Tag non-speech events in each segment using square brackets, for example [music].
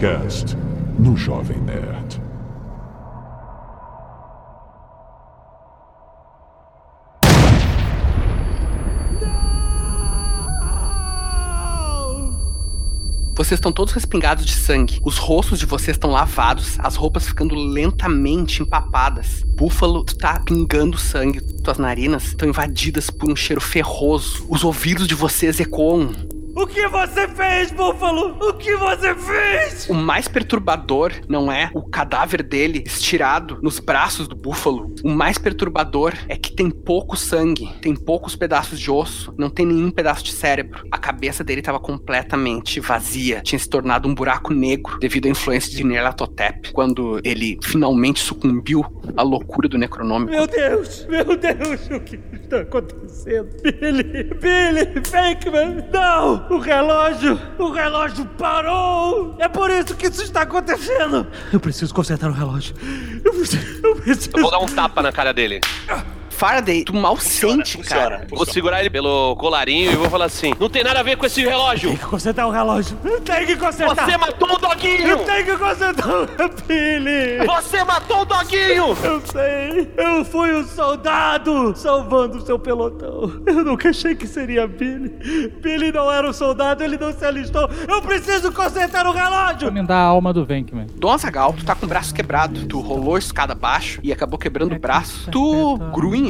Nerdcast no Jovem Nerd. Vocês estão todos respingados de sangue. Os rostos de vocês estão lavados, as roupas ficando lentamente empapadas. Búfalo tá pingando sangue. Tuas narinas estão invadidas por um cheiro ferroso. Os ouvidos de vocês ecoam o que você fez, Búfalo? O que você fez? O mais perturbador não é o cadáver dele estirado nos braços do Búfalo. O mais perturbador é que tem pouco sangue, tem poucos pedaços de osso, não tem nenhum pedaço de cérebro. A cabeça dele estava completamente vazia, tinha se tornado um buraco negro devido à influência de Nerlatotep, quando ele finalmente sucumbiu à loucura do Necronômico. Meu Deus, meu Deus, o que está acontecendo? Billy, Billy, Fakeman, não! O relógio! O relógio parou! É por isso que isso está acontecendo! Eu preciso consertar o relógio. Eu preciso. Eu, preciso. eu vou dar um tapa na cara dele. Faraday, tu mal funciona, sente, funciona, cara. Funciona. Vou segurar ele pelo colarinho e vou falar assim: não tem nada a ver com esse relógio. Tem que consertar o relógio. Tem que consertar. Você matou o doguinho. Tem que consertar o Billy. Você matou o doguinho. Eu sei. Eu fui um soldado salvando o seu pelotão. Eu nunca achei que seria Billy. Billy não era um soldado, ele não se alistou. Eu preciso consertar o relógio. Me dá a alma do Venkman. Dom Azagal, tu tá com o braço quebrado. Tu rolou a escada abaixo e acabou quebrando o braço. Tu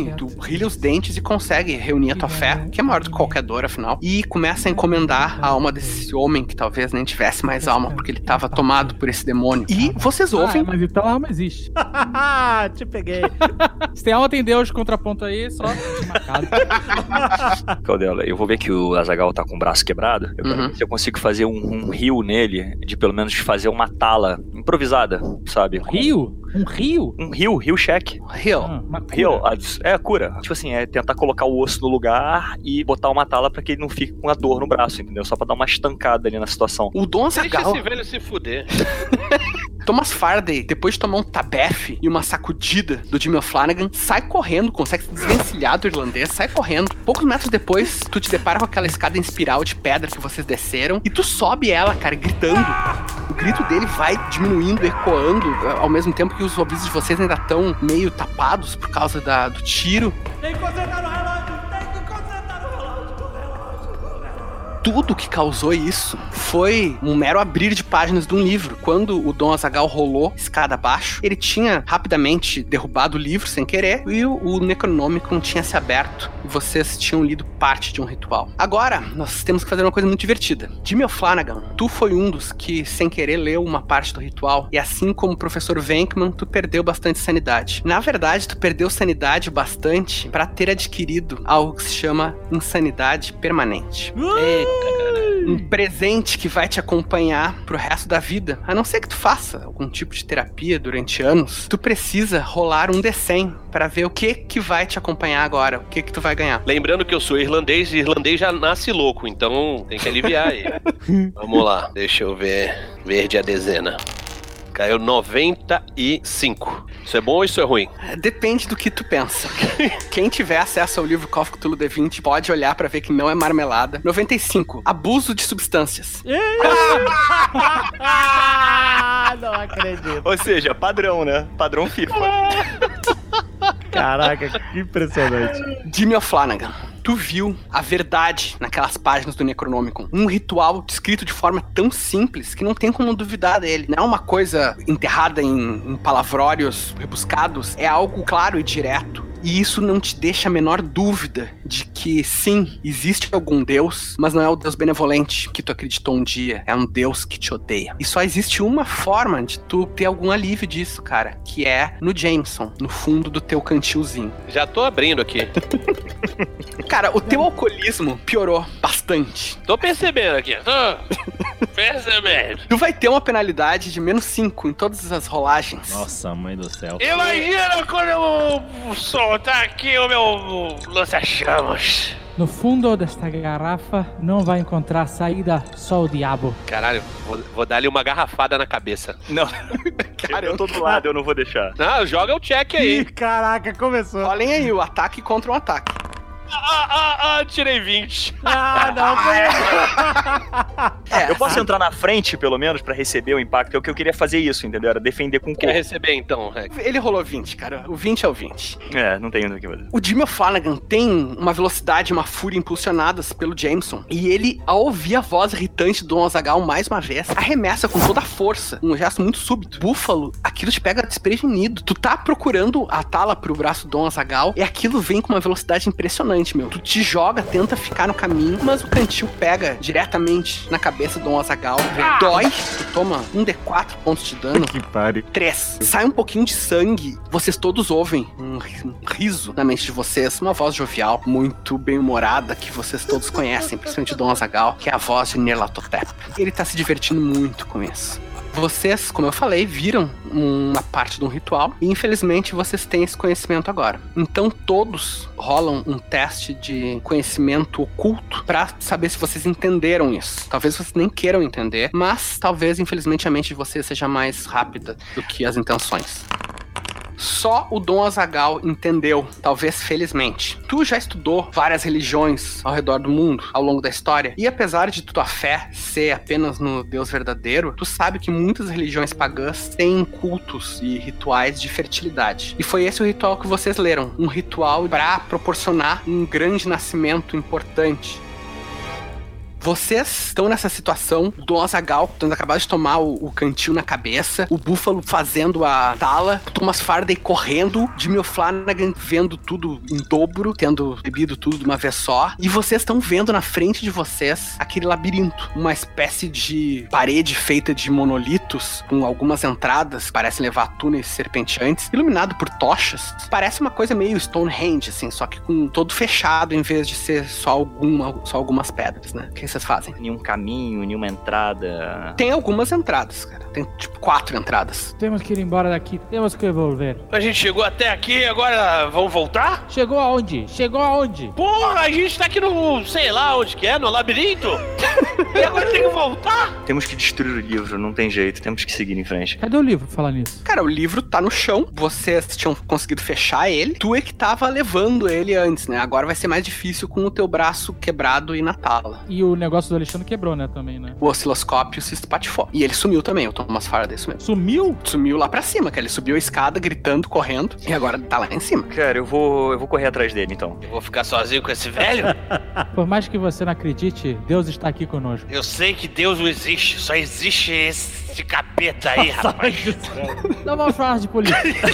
tu rilha os dentes e consegue reunir a tua fé, que é maior do que qualquer dor, afinal, e começa a encomendar a alma desse homem que talvez nem tivesse mais alma, porque ele estava tomado por esse demônio. E vocês ouvem. Ah, mas então a alma existe. [laughs] Te peguei. [laughs] Se tem alma, tem Deus, contraponto aí, só marcado. [laughs] Caldela, eu vou ver que o Azagal tá com o braço quebrado. Eu uhum. se eu consigo fazer um, um, rio nele, de pelo menos fazer uma tala improvisada, sabe? Rio? Um rio? Um rio, rio check. Rio. Ah, rio, é a cura. Tipo assim, é tentar colocar o osso no lugar e botar uma tala para que ele não fique com a dor no braço, entendeu? Só pra dar uma estancada ali na situação. O Dom Azaghal... Deixa esse velho se fuder. [laughs] Thomas Faraday, depois de tomar um tabefe e uma sacudida do Jimmy Flanagan, sai correndo, consegue se desvencilhar do irlandês, sai correndo. Poucos metros depois, tu te depara com aquela escada em espiral de pedra que vocês desceram e tu sobe ela, cara, gritando. O grito dele vai diminuindo, ecoando, ao mesmo tempo que os ouvidos de vocês ainda estão meio tapados por causa da, do tiro. Tem que que Tudo que causou isso foi um mero abrir de páginas de um livro. Quando o Dom Azagal rolou escada abaixo, ele tinha rapidamente derrubado o livro sem querer e o, o Necronômico não tinha se aberto e vocês tinham lido parte de um ritual. Agora, nós temos que fazer uma coisa muito divertida. Jimmy Flanagan, tu foi um dos que, sem querer, leu uma parte do ritual e assim como o professor Venkman, tu perdeu bastante sanidade. Na verdade, tu perdeu sanidade bastante para ter adquirido algo que se chama insanidade permanente. Um presente que vai te acompanhar pro resto da vida. A não ser que tu faça algum tipo de terapia durante anos, tu precisa rolar um D100 para ver o que que vai te acompanhar agora, o que que tu vai ganhar. Lembrando que eu sou irlandês e irlandês já nasce louco, então tem que aliviar aí. [laughs] Vamos lá, deixa eu ver. Verde a dezena. Caiu 95. Isso é bom ou isso é ruim? Depende do que tu pensa. [laughs] Quem tiver acesso ao livro Call of Cthulhu D20 pode olhar para ver que não é marmelada. 95. Abuso de substâncias. [laughs] não acredito. Ou seja, padrão, né? Padrão FIFA. [laughs] Caraca, que impressionante. Jimmy O'Flanagan tu viu a verdade naquelas páginas do Necronômico. Um ritual descrito de forma tão simples que não tem como duvidar dele. Não é uma coisa enterrada em, em palavrórios rebuscados, é algo claro e direto. E isso não te deixa a menor dúvida de que sim, existe algum Deus, mas não é o Deus benevolente que tu acreditou um dia. É um Deus que te odeia. E só existe uma forma de tu ter algum alívio disso, cara, que é no Jameson, no fundo do teu cantilzinho. Já tô abrindo aqui. [laughs] cara, o teu alcoolismo piorou bastante. Tô percebendo aqui. Tô percebendo. Tu vai ter uma penalidade de menos 5 em todas as rolagens. Nossa, mãe do céu. Imagina quando eu soltar aqui o meu lança-chamas. No fundo desta garrafa não vai encontrar saída, só o diabo. Caralho, vou, vou dar-lhe uma garrafada na cabeça. Não. Cara, eu tô do lado, eu não vou deixar. Não, joga o check aí. Ih, caraca, começou. Olhem aí, o ataque contra um ataque. Ah, ah, ah, tirei 20. Ah, não, [laughs] É, Eu posso entrar na frente, pelo menos, pra receber o impacto. É o que eu queria fazer isso, entendeu? Era defender com o Quer receber então, Rex? Ele rolou 20, cara. O 20 é o 20. É, não tem o que fazer. O Jimmy Flanagan tem uma velocidade, uma fúria impulsionadas pelo Jameson. E ele, ao ouvir a voz irritante do Azagal mais uma vez, arremessa com toda a força, um gesto muito súbito. Búfalo, aquilo te pega desprevenido. Tu tá procurando a tala pro braço do Azagal e aquilo vem com uma velocidade impressionante, meu. Tu te joga, tenta ficar no caminho, mas o cantil pega diretamente na cabeça do Azagal. Dói, tu toma um D4 pontos de dano. que pare. 3. Sai um pouquinho de sangue. Vocês todos ouvem um, ri- riso na mente de vocês. Uma voz jovial, muito bem-humorada, que vocês todos conhecem, principalmente o Dom Azagal, que é a voz de Nerlatotep. Ele tá se divertindo muito com isso. Vocês, como eu falei, viram uma parte de um ritual e infelizmente vocês têm esse conhecimento agora. Então todos rolam um teste de conhecimento oculto pra saber se vocês entenderam isso. Talvez vocês nem queiram entender, mas talvez infelizmente a mente de vocês seja mais rápida do que as intenções. Só o Dom Azagal entendeu, talvez felizmente. Tu já estudou várias religiões ao redor do mundo, ao longo da história, e apesar de tua fé ser apenas no Deus verdadeiro, tu sabe que muitas religiões pagãs têm cultos e rituais de fertilidade. E foi esse o ritual que vocês leram, um ritual para proporcionar um grande nascimento importante vocês estão nessa situação, o Dom Azagal tendo acabado de tomar o, o cantil na cabeça, o Búfalo fazendo a tala, Thomas Faraday correndo, Jimmy Flanagan vendo tudo em dobro, tendo bebido tudo de uma vez só, e vocês estão vendo na frente de vocês aquele labirinto, uma espécie de parede feita de monolitos, com algumas entradas, parecem levar túneis serpenteantes, iluminado por tochas. Parece uma coisa meio Stonehenge, assim, só que com todo fechado, em vez de ser só, alguma, só algumas pedras, né? Vocês fazem? Nenhum caminho, nenhuma entrada. Tem algumas entradas, cara. Tem tipo quatro entradas. Temos que ir embora daqui. Temos que volver. A gente chegou até aqui, agora vamos voltar? Chegou aonde? Chegou aonde? Porra, a gente tá aqui no, sei lá onde que é, no labirinto. [laughs] e agora tem que voltar? Temos que destruir o livro, não tem jeito. Temos que seguir em frente. Cadê o livro falar nisso? Cara, o livro tá no chão. Vocês tinham conseguido fechar ele. Tu é que tava levando ele antes, né? Agora vai ser mais difícil com o teu braço quebrado e na tala. E o negócio do Alexandre quebrou, né, também, né? O osciloscópio se espatifou. E ele sumiu também, o Thomas Faraday sumiu. Sumiu? Sumiu lá pra cima, cara. Ele subiu a escada gritando, correndo. E agora tá lá em cima. Cara, eu vou, eu vou correr atrás dele então. Eu vou ficar sozinho com esse velho? [laughs] Por mais que você não acredite, Deus está aqui conosco. Eu sei que Deus não existe, só existe esse capeta aí, rapaz. Não vamos falar de política.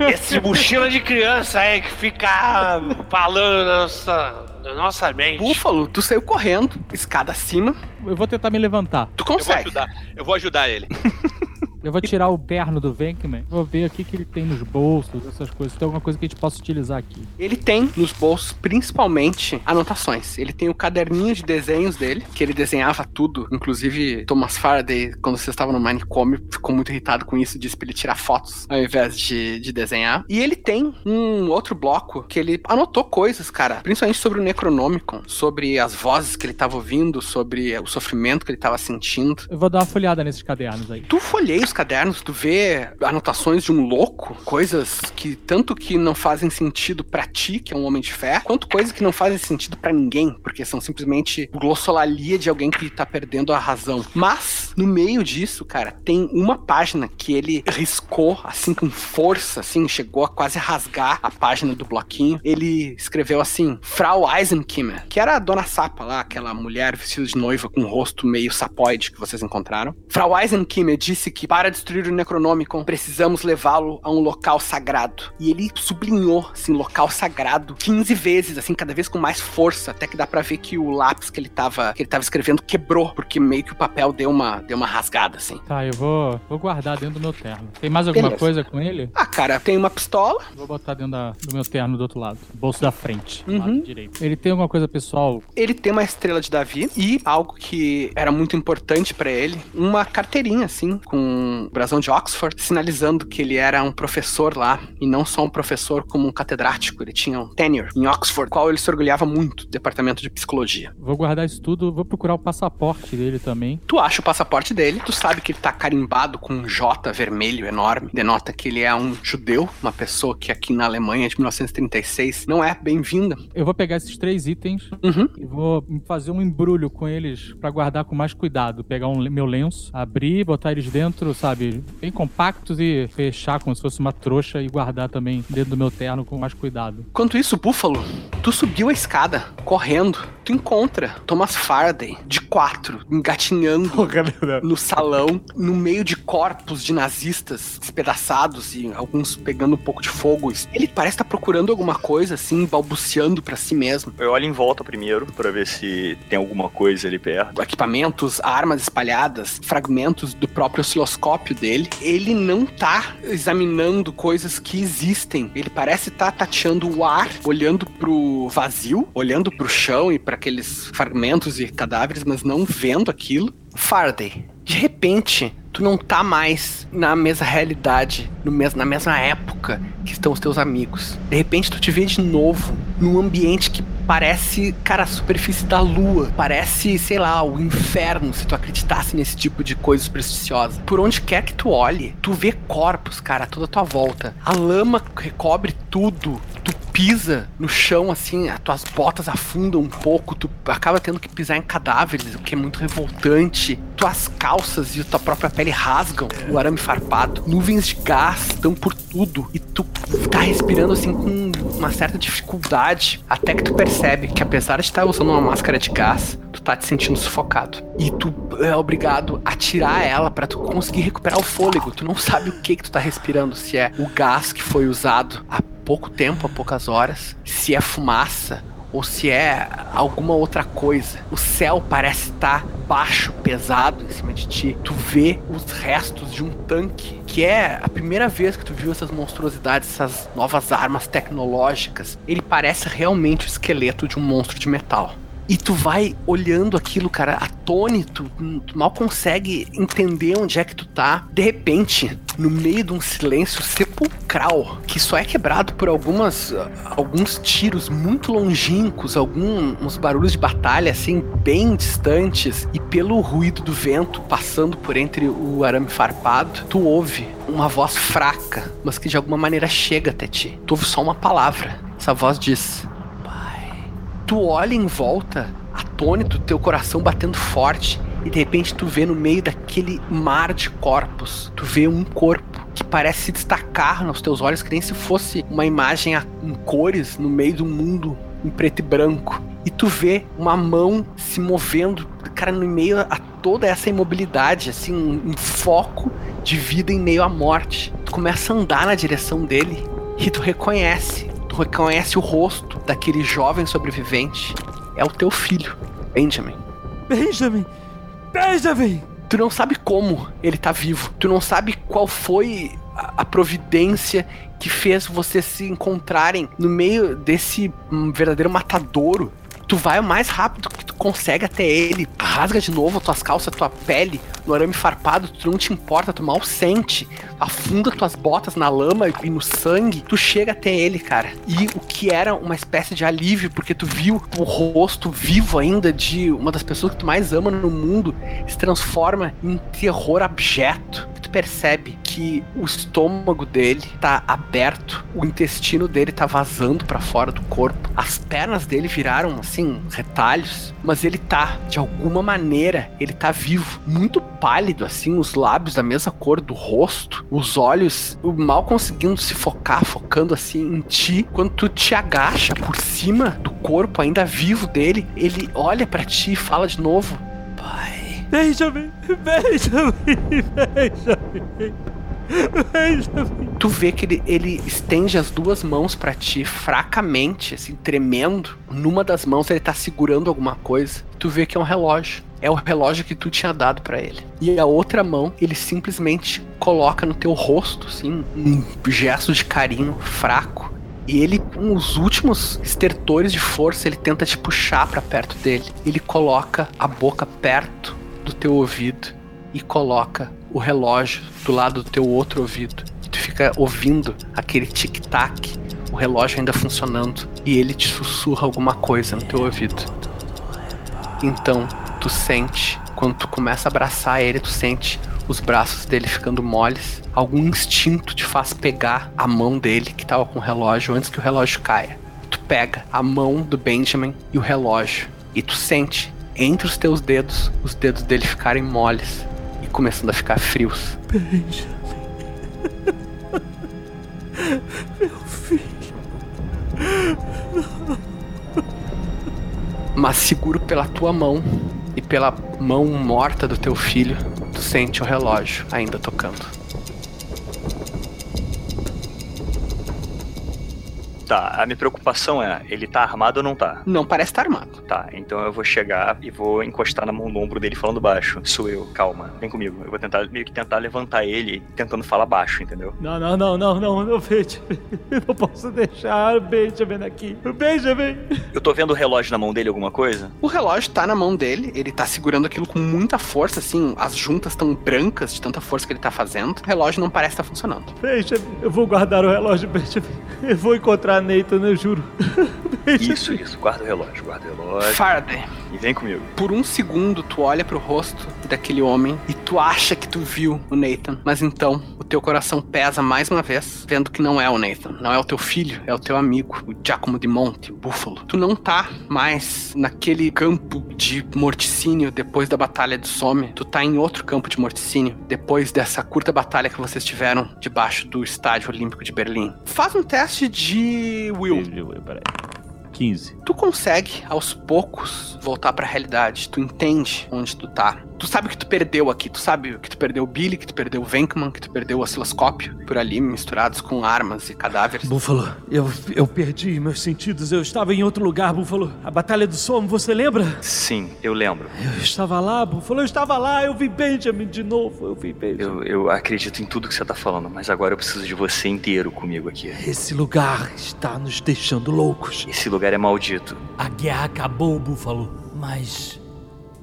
[laughs] Esse mochila de criança aí que fica falando na nossa, na nossa mente. Búfalo, tu saiu correndo, escada acima. Eu vou tentar me levantar. Tu Eu vou consegue. ajudar, eu vou ajudar ele. [laughs] Eu vou tirar o terno do Venkman. Vou ver o que, que ele tem nos bolsos, essas coisas. Tem alguma coisa que a gente possa utilizar aqui. Ele tem nos bolsos, principalmente, anotações. Ele tem o caderninho de desenhos dele, que ele desenhava tudo. Inclusive, Thomas Faraday, quando você estava no manicômio, ficou muito irritado com isso, disse pra ele tirar fotos ao invés de, de desenhar. E ele tem um outro bloco que ele anotou coisas, cara, principalmente sobre o Necronomicon, sobre as vozes que ele estava ouvindo, sobre o sofrimento que ele estava sentindo. Eu vou dar uma folhada nesses cadernos aí. Tu folheia os cadernos, tu vê anotações de um louco, coisas que tanto que não fazem sentido pra ti, que é um homem de fé, quanto coisas que não fazem sentido pra ninguém, porque são simplesmente glossolalia de alguém que tá perdendo a razão. Mas no meio disso, cara, tem uma página que ele riscou assim com força, assim, chegou a quase rasgar a página do bloquinho. Ele escreveu assim: Frau Eisenkimmer, que era a dona Sapa lá, aquela mulher vestida de noiva com um rosto meio sapoide que vocês encontraram. Frau Eisenkimmer disse que para destruir o Necronomicon precisamos levá-lo a um local sagrado. E ele sublinhou, assim, local sagrado 15 vezes, assim, cada vez com mais força, até que dá pra ver que o lápis que ele tava, que ele tava escrevendo quebrou, porque meio que o papel deu uma, deu uma rasgada, assim. Tá, eu vou, vou guardar dentro do meu terno. Tem mais alguma Beleza. coisa com ele? Ah, cara, tem uma pistola, Vou botar dentro da- do meu terno do outro lado. Bolso da frente. Uhum. Lado direito. Ele tem alguma coisa pessoal? ele tem uma estrela de Davi e algo que era muito importante pra ele, uma carteirinha assim com o brasão de Oxford, sinalizando que ele era um professor lá, e não só um professor como um catedrático. Ele tinha um tenure em Oxford, qual ele se orgulhava muito, departamento de psicologia. Vou guardar isso tudo, vou procurar o passaporte dele também. Tu acha o passaporte dele, tu sabe que ele tá carimbado com um J vermelho enorme, denota que ele é um judeu, uma pessoa que aqui na Alemanha de 1936 não é bem-vinda. Eu vou pegar esses três itens Uhum. e vou fazer um embrulho com eles pra guardar com mais cuidado. Pegar um, meu lenço, abrir, botar eles dentro, sabe, bem compactos e fechar como se fosse uma trouxa e guardar também dentro do meu terno com mais cuidado. Enquanto isso, Búfalo, tu subiu a escada, correndo. Tu encontra Thomas Faraday, de quatro, engatinhando no salão, no meio de corpos de nazistas despedaçados e alguns pegando um pouco de fogo. Ele parece estar procurando alguma coisa, assim, balbuciando pra si mesmo. Eu olho em volta primeiro pra ver se tem alguma coisa ali perto. Equipamentos, armas espalhadas, fragmentos do próprio osciloscópio dele. Ele não tá examinando coisas que existem. Ele parece estar tateando o ar, olhando pro vazio, olhando pro chão e para aqueles fragmentos e cadáveres, mas não vendo aquilo. Faraday, de repente, tu não tá mais na mesma realidade, no mes na mesma época que estão os teus amigos. De repente, tu te vê de novo num ambiente que parece, cara, a superfície da lua. Parece, sei lá, o inferno, se tu acreditasse nesse tipo de coisa supersticiosa. Por onde quer que tu olhe, tu vê corpos, cara, toda a tua volta. A lama recobre tudo. Tu pisa no chão, assim, as tuas botas afundam um pouco, tu acaba tendo que pisar em cadáveres, o que é muito revoltante. Tuas calças e a tua própria pele rasgam o arame farpado. Nuvens de gás estão por tudo e tu tá respirando assim com uma certa dificuldade, até que tu percebe que apesar de estar usando uma máscara de gás, tu tá te sentindo sufocado. E tu é obrigado a tirar ela para tu conseguir recuperar o fôlego. Tu não sabe o que que tu tá respirando, se é o gás que foi usado há pouco tempo, há poucas horas, se é fumaça ou se é alguma outra coisa. O céu parece estar baixo, pesado em cima de ti. Tu vê os restos de um tanque, que é a primeira vez que tu viu essas monstruosidades, essas novas armas tecnológicas. Ele parece realmente o esqueleto de um monstro de metal. E tu vai olhando aquilo, cara, atônito, tu mal consegue entender onde é que tu tá. De repente, no meio de um silêncio sepulcral, que só é quebrado por algumas alguns tiros muito longínquos, alguns barulhos de batalha assim bem distantes e pelo ruído do vento passando por entre o arame farpado, tu ouve uma voz fraca, mas que de alguma maneira chega até ti. Tu ouve só uma palavra. Essa voz diz: tu olha em volta, atônito, teu coração batendo forte, e de repente tu vê no meio daquele mar de corpos, tu vê um corpo que parece se destacar nos teus olhos, que nem se fosse uma imagem em cores no meio do mundo em preto e branco. E tu vê uma mão se movendo, cara, no meio a toda essa imobilidade, assim, um, um foco de vida em meio à morte. Tu começa a andar na direção dele e tu reconhece reconhece o rosto daquele jovem sobrevivente. É o teu filho, Benjamin. Benjamin! Benjamin! Tu não sabe como ele tá vivo. Tu não sabe qual foi a, providência que fez vocês se encontrarem no meio desse hum, verdadeiro matadouro. Tu vai o mais rápido que tu consegue até ele, rasga de novo as tuas calças, tua pele no arame farpado, tu não te importa, tu mal sente, afunda tuas botas na lama e no sangue, tu chega até ele, cara. E o que era uma espécie de alívio, porque tu viu o rosto vivo ainda de uma das pessoas que tu mais ama no mundo, se transforma em terror abjeto. Tu percebe que o estômago dele tá aberto, o intestino dele tá vazando pra fora do corpo, as pernas dele viraram assim retalhos, mas ele tá de alguma maneira, ele tá vivo, muito pálido assim, os lábios da mesma cor do rosto, os olhos mal conseguindo se focar, focando assim em ti, quando tu te agacha por cima do corpo ainda vivo dele, ele olha pra ti e fala de novo: "Pai, Benjamin! Benjamin! [laughs] Benjamin! [laughs] Tu vê que ele, ele estende as duas mãos pra ti, fracamente, assim, tremendo. Numa das mãos ele tá segurando alguma coisa. Tu vê que é um relógio. É o relógio que tu tinha dado pra ele. E a outra mão, ele simplesmente coloca no teu rosto, assim, um gesto de carinho fraco. E ele, com os últimos estertores de força, ele tenta te puxar pra perto dele. Ele coloca a boca perto do teu ouvido e coloca o relógio do lado do teu outro ouvido. Tu fica ouvindo aquele tic-tac, o relógio ainda funcionando, e ele te sussurra alguma coisa no teu ouvido. Então, tu sente, quando tu começa a abraçar ele, tu sente os braços dele ficando moles. Algum instinto te faz pegar a mão dele que tava com o relógio antes que o relógio caia. Tu pega a mão do Benjamin e o relógio e tu sente entre os teus dedos os dedos dele ficarem moles começando a ficar frios. Mas seguro pela tua mão e pela mão morta do teu filho, tu sente o relógio ainda tocando. Tá, a minha preocupação é, ele tá armado ou não tá? Não parece estar armado. Tá, então eu vou chegar e vou encostar na mão no ombro dele falando baixo. Sou eu, calma, vem comigo. Eu vou tentar, meio que tentar levantar ele tentando falar baixo, entendeu? Não, não, não, não, não, não, Benjamin. [laughs] Eu não posso deixar o Benjamin aqui. O Benjamin! Eu tô vendo o relógio na mão dele, alguma coisa? O relógio tá na mão dele, ele tá segurando aquilo com muita força, assim, as juntas estão brancas de tanta força que ele tá fazendo. O relógio não parece estar funcionando. Benjamin, eu vou guardar o relógio, Benjamin. Eu vou encontrar Nathan, eu juro. [laughs] Benjamin. Isso, isso, guarda o relógio, guarda o relógio. Faraday, E vem comigo. por um segundo tu olha pro rosto daquele homem e tu acha que tu viu o Nathan, mas então o teu coração pesa mais uma vez, vendo que não é o Nathan, não é o teu filho, é o teu amigo, o Giacomo de Monte, o Búfalo. Tu não tá mais naquele campo de morticínio depois da Batalha de Somme, tu tá em outro campo de morticínio depois dessa curta batalha que vocês tiveram debaixo do Estádio Olímpico de Berlim. Faz um teste de Will. Peraí. 15. Tu consegue, aos poucos, voltar pra realidade. Tu entende onde tu tá. Tu sabe o que tu perdeu aqui. Tu sabe que tu perdeu o Billy, que tu perdeu o Venkman, que tu perdeu o osciloscópio. Por ali, misturados com armas e cadáveres. Búfalo, eu, eu perdi meus sentidos. Eu estava em outro lugar, Búfalo. A Batalha do Somo, você lembra? Sim, eu lembro. Eu estava lá, Búfalo. Eu estava lá. Eu vi Benjamin de novo. Eu vi Benjamin. Eu, eu acredito em tudo que você tá falando, mas agora eu preciso de você inteiro comigo aqui. Esse lugar está nos deixando loucos. Esse lugar é maldito. A guerra acabou, Búfalo. Mas.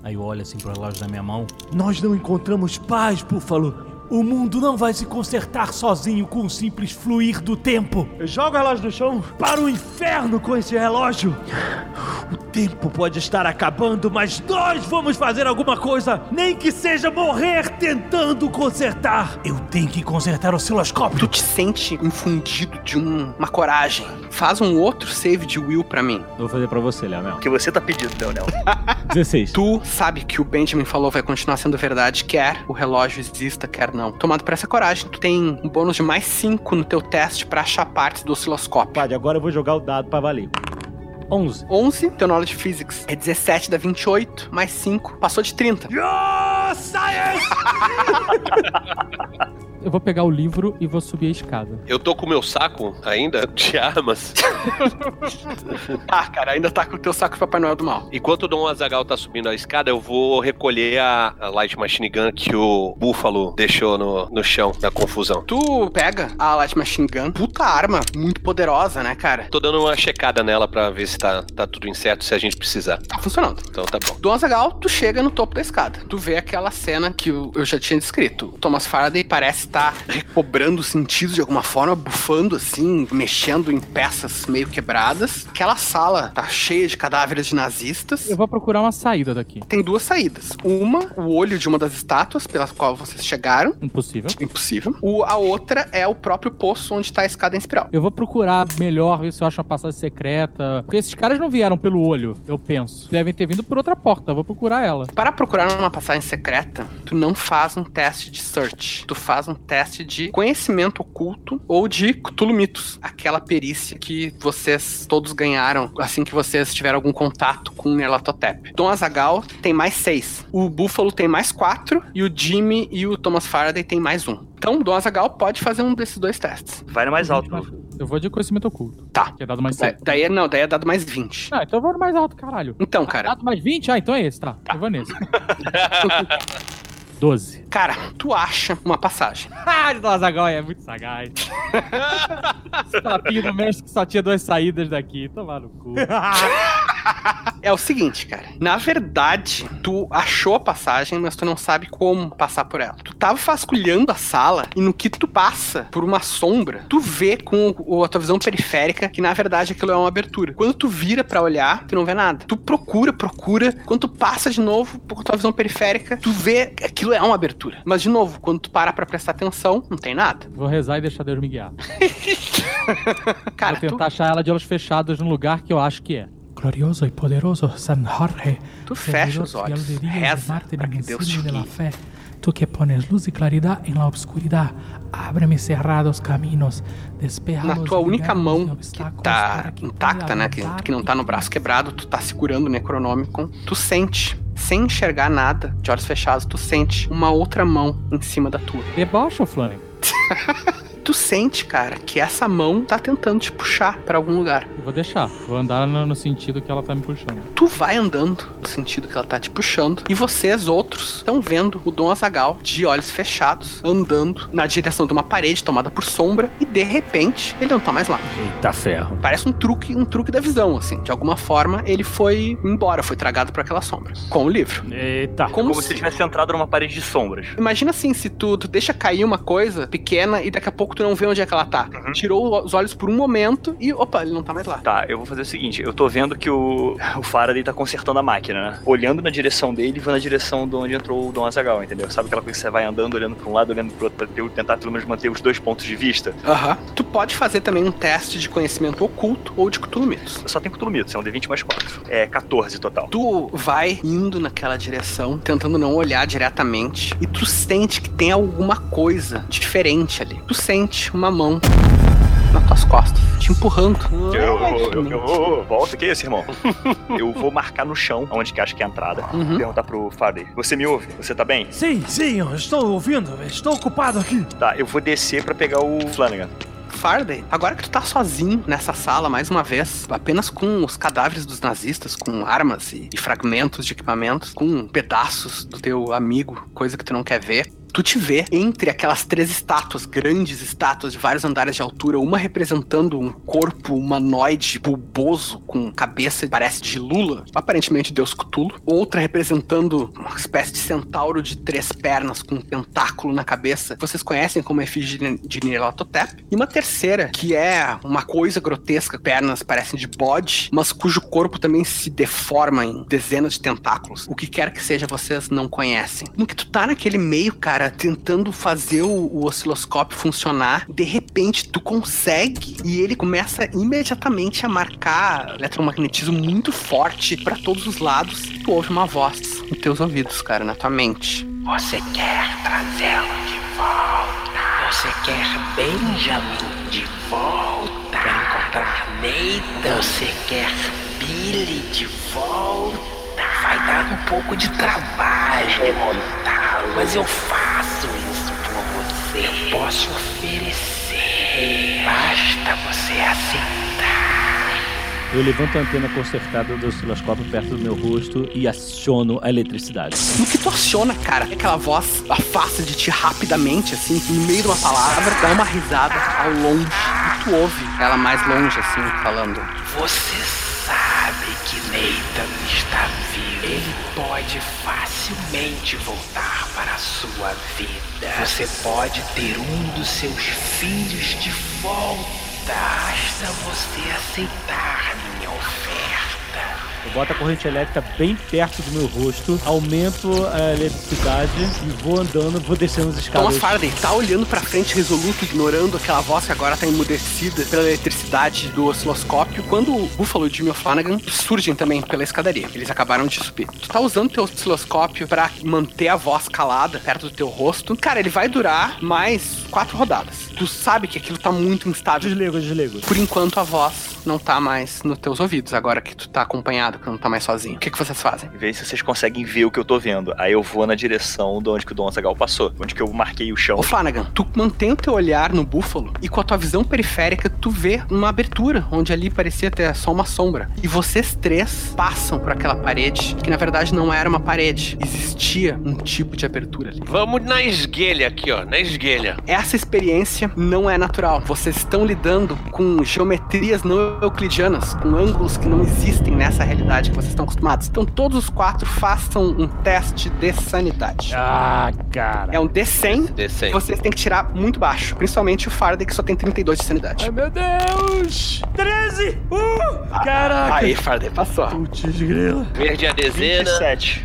Aí eu olho assim pro relógio na minha mão. Nós não encontramos paz, Búfalo. O mundo não vai se consertar sozinho com o simples fluir do tempo. Eu jogo o relógio no chão para o inferno com esse relógio. O tempo pode estar acabando, mas nós vamos fazer alguma coisa, nem que seja morrer tentando consertar. Eu tenho que consertar o osciloscópio. Tu te sente infundido de um- uma coragem. Faz um outro save de Will pra mim. Vou fazer pra você, Leonel. O que você tá pedindo, Leonel? [laughs] 16. Tu sabe que o Benjamin falou vai continuar sendo verdade, quer o relógio exista, quer não. Tomado por essa coragem, tu tem um bônus de mais 5 no teu teste pra achar partes do osciloscópio. Padre, agora eu vou jogar o dado pra valer. 11. 11, teu knowledge physics é 17 dá 28, mais 5, passou de 30. [laughs] Eu vou pegar o livro e vou subir a escada. Eu tô com o meu saco ainda [laughs] de armas. [laughs] Ah, cara, ainda tá com o teu saco de Papai Noel do mal. Enquanto o Dom Azagal tá subindo a escada, eu vou recolher a, a Light Machine Gun que o Búfalo deixou no, no chão, na confusão. Tu pega a Light Machine Gun, puta arma, muito poderosa, né, cara? Tô dando uma checada nela pra ver se tá, tá tudo incerto, se a gente precisar. Tá funcionando. Então tá bom. Do Azagal, tu chega no topo da escada. Tu vê aquela cena que eu eu já tinha descrito. O Thomas Faraday parece estar recobrando os sentidos de alguma forma, bufando assim, mexendo em peças meio quebradas. Aquela sala tá cheia de cadáveres de nazistas. Eu vou procurar uma saída daqui. Tem duas saídas. Uma, o olho de uma das estátuas pelas quais vocês chegaram. Impossível. Impossível. O, a outra é o próprio poço onde tá a escada em espiral. Eu vou procurar melhor, ver se eu acho uma passagem secreta. Porque esses caras não vieram pelo olho, eu penso. Devem ter vindo por outra porta. Vou procurar ela. Para procurar uma passagem secreta, tu não faz um teste de search. Tu faz um teste de conhecimento oculto ou de Cthulhu Mitos. Aquela perícia que vocês todos ganharam assim que vocês tiveram algum contato com o Nerlatotep. Dom Azagal tem mais seis. O Búfalo tem mais quatro. E o Jimmy e o Thomas Faraday tem mais um. Então, o Dom Azagal pode fazer um desses dois testes. Vai no mais alto, Búfalo. Eu vou de conhecimento oculto. Tá. Que é dado mais Da- 7. Daí, não, daí é dado mais 20. Ah, então eu vou no mais alto, caralho. Então, cara, Dado mais 20? Ah, então é esse, tá. Eu vou nesse. [laughs] 12. cara, tu acha uma passagem. [laughs] Ah, o Azagal é muito sagaz. Esse papinho do que só tinha duas saídas daqui. Tomar no cu. [laughs] É o seguinte, cara. Na verdade, tu achou a passagem, mas tu não sabe como passar por ela. Tu tava vasculhando a sala e no que tu passa por uma sombra, tu vê com o- a tua visão periférica que na verdade aquilo é uma abertura. Quando tu vira pra olhar, tu não vê nada. Tu procura, procura. Quando tu passa de novo com a tua visão periférica, tu vê que aquilo é uma abertura. Mas de novo, quando tu para pra prestar atenção, não tem nada. Vou rezar e deixar Deus me guiar. [laughs] Cara, Vou tentar tu, achar ela de olhos fechados no lugar que eu acho que é. Glorioso y poderoso San Jorge, tu fecha os olhos, reza pra que Deus te guie. Tú que pones luz y claridad en la oscuridad, ábreme cerrados caminos, despeja na tua única mão que tá intacta, né? Que, que não tá no braço quebrado, tu tá segurando o Necronômico, tu sente, sem enxergar nada, de olhos fechados, tu sente uma outra mão em cima da tua. Debocha, Flamengo. [laughs] Tu sente, cara, que essa mão tá tentando te puxar pra algum lugar. Eu vou deixar. Vou andar no, sentido que ela tá me puxando. Tu vai andando no sentido que ela tá te puxando, e vocês outros estão vendo o Dom Azagal de olhos fechados, andando na direção de uma parede tomada por sombra, e de repente ele não tá mais lá. Eita ferro. Parece um truque, um truque da visão, assim. De alguma forma, ele foi embora, foi tragado por aquela sombra. Com o livro. Eita. Como, Como se... se tivesse entrado numa parede de sombras. Imagina assim, se tu, tu deixa cair uma coisa pequena e daqui a pouco tu não vê onde é que ela tá. Uhum. Tirou os olhos por um momento e, opa, ele não tá mais lá. Tá, eu vou fazer o seguinte, eu tô vendo que o, o Faraday tá consertando a máquina, né? Olhando na direção dele e vou na direção de onde entrou o Dom Azagal, entendeu? Sabe aquela coisa que você vai andando, olhando pra um lado, olhando pro outro, pra ter- tentar pelo menos manter os dois pontos de vista? Aham. Tu pode fazer também um teste de conhecimento oculto ou de Cthulhu Mitos. Eu só tenho Cthulhu Mitos, é um D20 mais 4. É 14 total. Tu vai indo naquela direção, tentando não olhar diretamente, e tu sente que tem alguma coisa diferente ali. Tu sente uma mão nas tuas costas, te empurrando. Eu, eu, eu, eu- volta, que isso, irmão? [laughs] eu vou marcar no chão, onde que acho que é a entrada. Uhum. Perguntar pro Faraday. Você me ouve? Você tá bem? Sim, sim, eu estou ouvindo. Estou ocupado aqui. Tá, eu vou descer pra pegar o Flanagan. Faraday, agora que tu tá sozinho nessa sala mais uma vez, apenas com os cadáveres dos nazistas, com armas e, e fragmentos de equipamentos, com pedaços do teu amigo, coisa que tu não quer ver. Tu te vê entre aquelas três estátuas, grandes estátuas de vários andares de altura, uma representando um corpo humanoide bulboso com cabeça parece de Lula, aparentemente Deus Cthulhu, outra representando uma espécie de centauro de três pernas com um tentáculo na cabeça, que vocês conhecem como efígie de Nyarlathotep, e uma terceira que é uma coisa grotesca, pernas parecem de bode, mas cujo corpo também se deforma em dezenas de tentáculos. O que quer que seja, vocês não conhecem. No que tu tá naquele meio, cara, tentando fazer o, o osciloscópio funcionar, de repente tu consegue e ele começa imediatamente a marcar eletromagnetismo muito forte pra todos os lados. Tu ouve uma voz nos teus ouvidos, cara, na tua mente. Você quer trazê-lo de volta? Você quer Benjamin de volta? Quer encontrar Nathan? Você quer Billy de volta? Vai dar um pouco de trabalho encontrá-lo, mas eu faço isso por você. Eu posso oferecer. Basta você aceitar. Eu levanto a antena consertada do osciloscópio perto do meu rosto e aciono a eletricidade. No que tu aciona, cara, aquela voz afasta de ti rapidamente, assim, no meio de uma palavra, dá uma risada ao longe. E tu ouve ela mais longe, assim, falando. Você sabe que Nathan está vivo. Ele pode facilmente voltar para a sua vida. Você pode ter um dos seus filhos de volta. Basta você aceitar minha oferta. Eu boto a corrente elétrica bem perto do meu rosto, aumento a eletricidade e vou andando, vou descendo as escadas. Thomas Faraday tá olhando pra frente, resoluto, ignorando aquela voz que agora tá emudecida pela eletricidade do osciloscópio. Quando o Buffalo e Jimmy Flanagan surgem também pela escadaria, eles acabaram de subir. Tu tá usando teu osciloscópio pra manter a voz calada perto do teu rosto. Cara, ele vai durar mais quatro rodadas. Tu sabe que aquilo tá muito instável. Desligo, desligo. Por enquanto a voz não tá mais nos teus ouvidos, agora que tu tá acompanhado, que não tá mais sozinho. O que, que vocês fazem? Vê se vocês conseguem ver o que eu tô vendo. Aí eu vou na direção de onde que o Dom Azagal passou. Onde que eu marquei o chão. Ô Flanagan, tu mantém o teu olhar no búfalo e com a tua visão periférica tu vê uma abertura, onde ali parecia ter só uma sombra. E vocês três passam por aquela parede, que na verdade não era uma parede, existia um tipo de abertura ali. Vamos na esguelha aqui, ó, na esguelha. Essa experiência distância não é natural. Vocês estão lidando com geometrias não euclidianas, com ângulos que não existem nessa realidade que vocês estão acostumados. Então todos os quatro façam um teste de sanidade. Ah, cara. É um D100 D100. vocês têm que tirar muito baixo. Principalmente o Faraday, que só tem 32 de sanidade. Ai, meu Deus! 13! Uh! Caraca! Aí, Faraday, passou. Putz, grila. Verde a dezena, 27.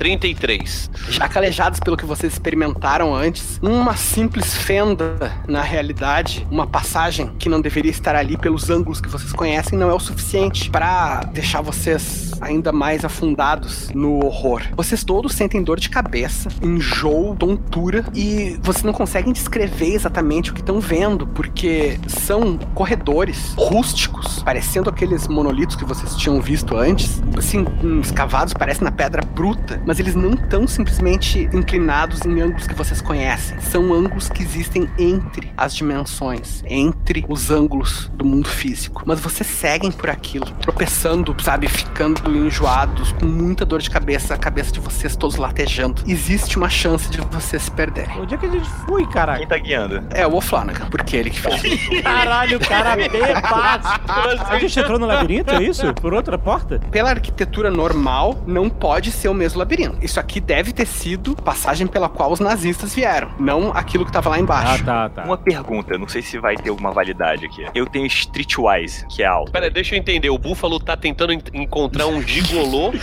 33. Já calejados pelo que vocês experimentaram antes, uma simples fenda na realidade, uma passagem que não deveria estar ali pelos ângulos que vocês conhecem, não é o suficiente para deixar vocês ainda mais afundados no horror. Vocês todos sentem dor de cabeça, enjoo, tontura e vocês não conseguem descrever exatamente o que estão vendo, porque são corredores rústicos, parecendo aqueles monolitos que vocês tinham visto antes, assim, escavados, parecem na pedra bruta, mas eles não estão simplesmente inclinados em ângulos que vocês conhecem. São ângulos que existem entre as dimensões, entre os ângulos do mundo físico. Mas vocês seguem por aquilo, tropeçando, sabe, ficando enjoados, com muita dor de cabeça, a cabeça de vocês todos latejando. Existe uma chance de vocês se perderem. Onde é que a gente foi, caraca? Quem tá guiando? É o O'Flanagan, porque ele que fez. [laughs] Caralho, o cara [laughs] bebaço. A gente entrou no labirinto, é isso? Por outra porta? Pela arquitetura normal, não pode ser o mesmo labirinto. Isso aqui deve ter sido passagem pela qual os nazistas vieram, não aquilo que tava lá embaixo. Ah, tá, tá. Uma pergunta, não sei se vai ter alguma validade aqui. Eu tenho Streetwise, que é alto. Pera, deixa eu entender. O Búfalo tá tentando en- encontrar um gigolô. [laughs]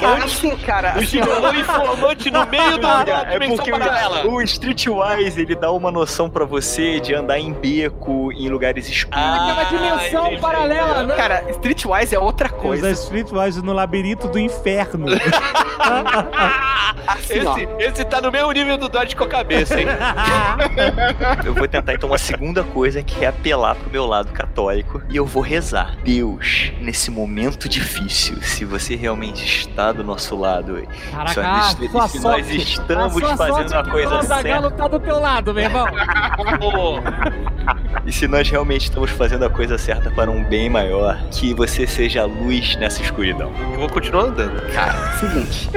Cara, assim, cara, um assim, gigolô informante no meio do, da É dimensão porque o, paralela. o Streetwise, ele dá uma noção pra você de andar em beco, em lugares escuros. Ah, dimensão entendi. paralela, né? cara, Streetwise é outra Usa coisa. Streetwise no labirinto do inferno. [laughs] Assim. Esse, esse tá no mesmo nível do Dodge com a cabeça, hein? [laughs] Eu vou tentar então uma segunda coisa que é apelar pro meu lado católico e eu vou rezar. Deus, nesse momento difícil, se você realmente está do nosso lado, Caraca, se, ah, se nós sorte. estamos fazendo a coisa o certa, tá do teu lado, meu irmão. [laughs] E se nós realmente estamos fazendo a coisa certa para um bem maior, que você seja a luz nessa escuridão. eu vou continuar andando. Cara, seguinte.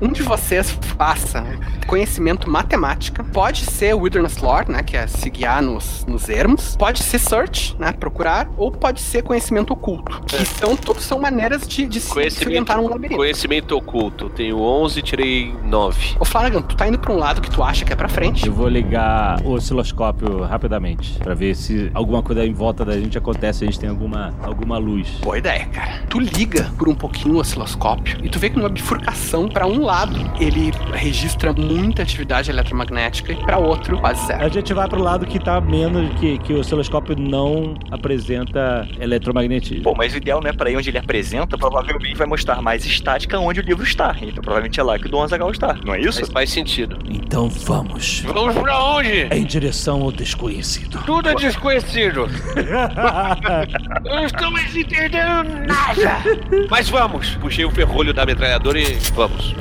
Um de vocês faça conhecimento matemática. Pode ser Wilderness Lore, né? Que é se guiar nos, nos ermos. Pode ser Search, né? Procurar. Ou pode ser conhecimento oculto. Que são, todos são maneiras de, de se, se orientar num labirinto. conhecimento oculto. Tenho 11, tirei 9. Ô Flanagan, tu tá indo pra um lado que tu acha que é pra frente. Eu vou ligar o osciloscópio rapidamente pra ver se alguma coisa em volta da gente acontece, a gente tem alguma, alguma luz. Boa ideia, cara. Tu liga por um pouquinho o osciloscópio e tu vê que numa bifurcação pra um lado ele registra muita atividade eletromagnética e pra outro quase zero. A gente vai pro lado que tá menos, que, que o osciloscópio não apresenta eletromagnetismo. Bom, mas o ideal não é para ir onde ele apresenta, provavelmente vai mostrar mais estática onde o livro está. Então provavelmente é lá que o Dom Azaghal está, não é isso? Mas faz sentido. Então vamos. Vamos pra onde? Em direção ao desconhecido. Tudo é desconhecido. [laughs] Eu não estou mais entendendo nada. Mas vamos. Puxei o ferrolho da e vamos.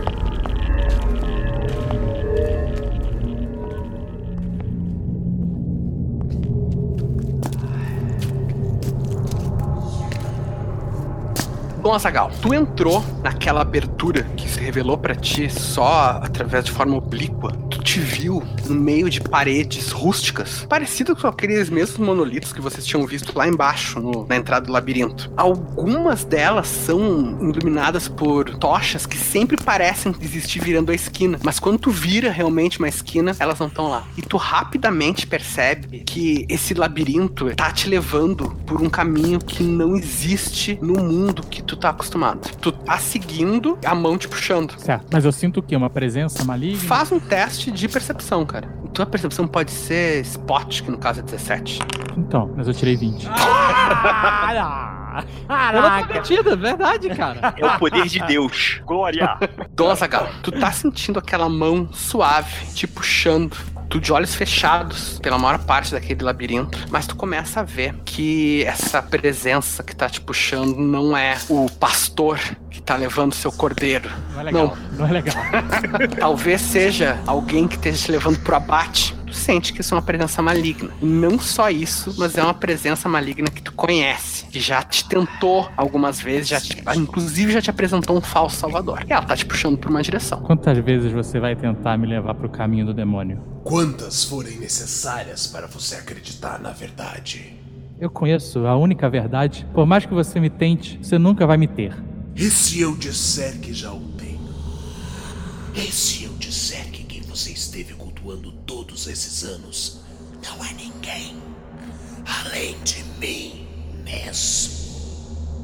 Bom, Azagal, tu entrou naquela abertura que se revelou pra ti só através de forma oblíqua. Tu te viu no meio de paredes rústicas, parecidas com aqueles mesmos monolitos que vocês tinham visto lá embaixo, no- na entrada do labirinto. Algumas delas são iluminadas por tochas que sempre parecem existir virando a esquina, mas quando tu vira realmente uma esquina, elas não estão lá. E tu rapidamente percebe que esse labirinto tá te levando por um caminho que não existe no mundo que tu tá acostumado. Tu tá seguindo a mão te puxando. Certo, mas eu sinto o quê? Uma presença maligna? Faz um teste de percepção, cara. Tua percepção pode ser spot, que no caso é 17. Então, mas eu tirei 20. Ah, Eu não tô metido, é verdade, cara. É o poder de Deus. Glória! Nossa, [laughs] Gal, tu tá sentindo aquela mão suave te puxando. Tu de olhos fechados pela maior parte daquele labirinto, mas tu começa a ver que essa presença que tá te puxando não é o pastor que tá levando seu cordeiro. Não é legal. Não, é legal. [laughs] Talvez seja alguém que esteja te levando pro abate. Sente que isso é uma presença maligna. E não só isso, mas é uma presença maligna que tu conhece, que já te tentou algumas vezes, já te- inclusive já te apresentou um falso salvador. E ela tá te puxando por uma direção. Quantas vezes você vai tentar me levar pro caminho do demônio? Quantas forem necessárias para você acreditar na verdade? Eu conheço a única verdade. Por mais que você me tente, você nunca vai me ter. E se eu disser que já o tenho? E se eu disser que quem você esteve todos esses anos não é ninguém além de mim mesmo?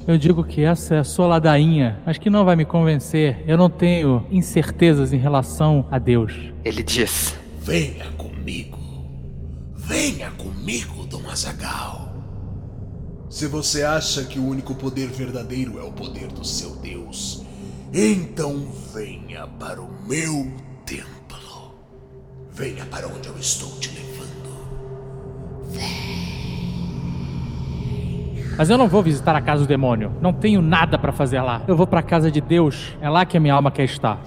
Eu digo que essa é a sua ladainha, mas que não vai me convencer. Eu não tenho incertezas em relação a Deus. Ele diz: Venha comigo. Venha comigo, Dom Azagal. Se você acha que o único poder verdadeiro é o poder do seu Deus, então venha para o meu templo. Venha para onde eu estou te levando. Mas eu não vou visitar a casa do demônio. Não tenho nada pra fazer lá. Eu vou pra casa de Deus. É lá que a minha alma quer estar.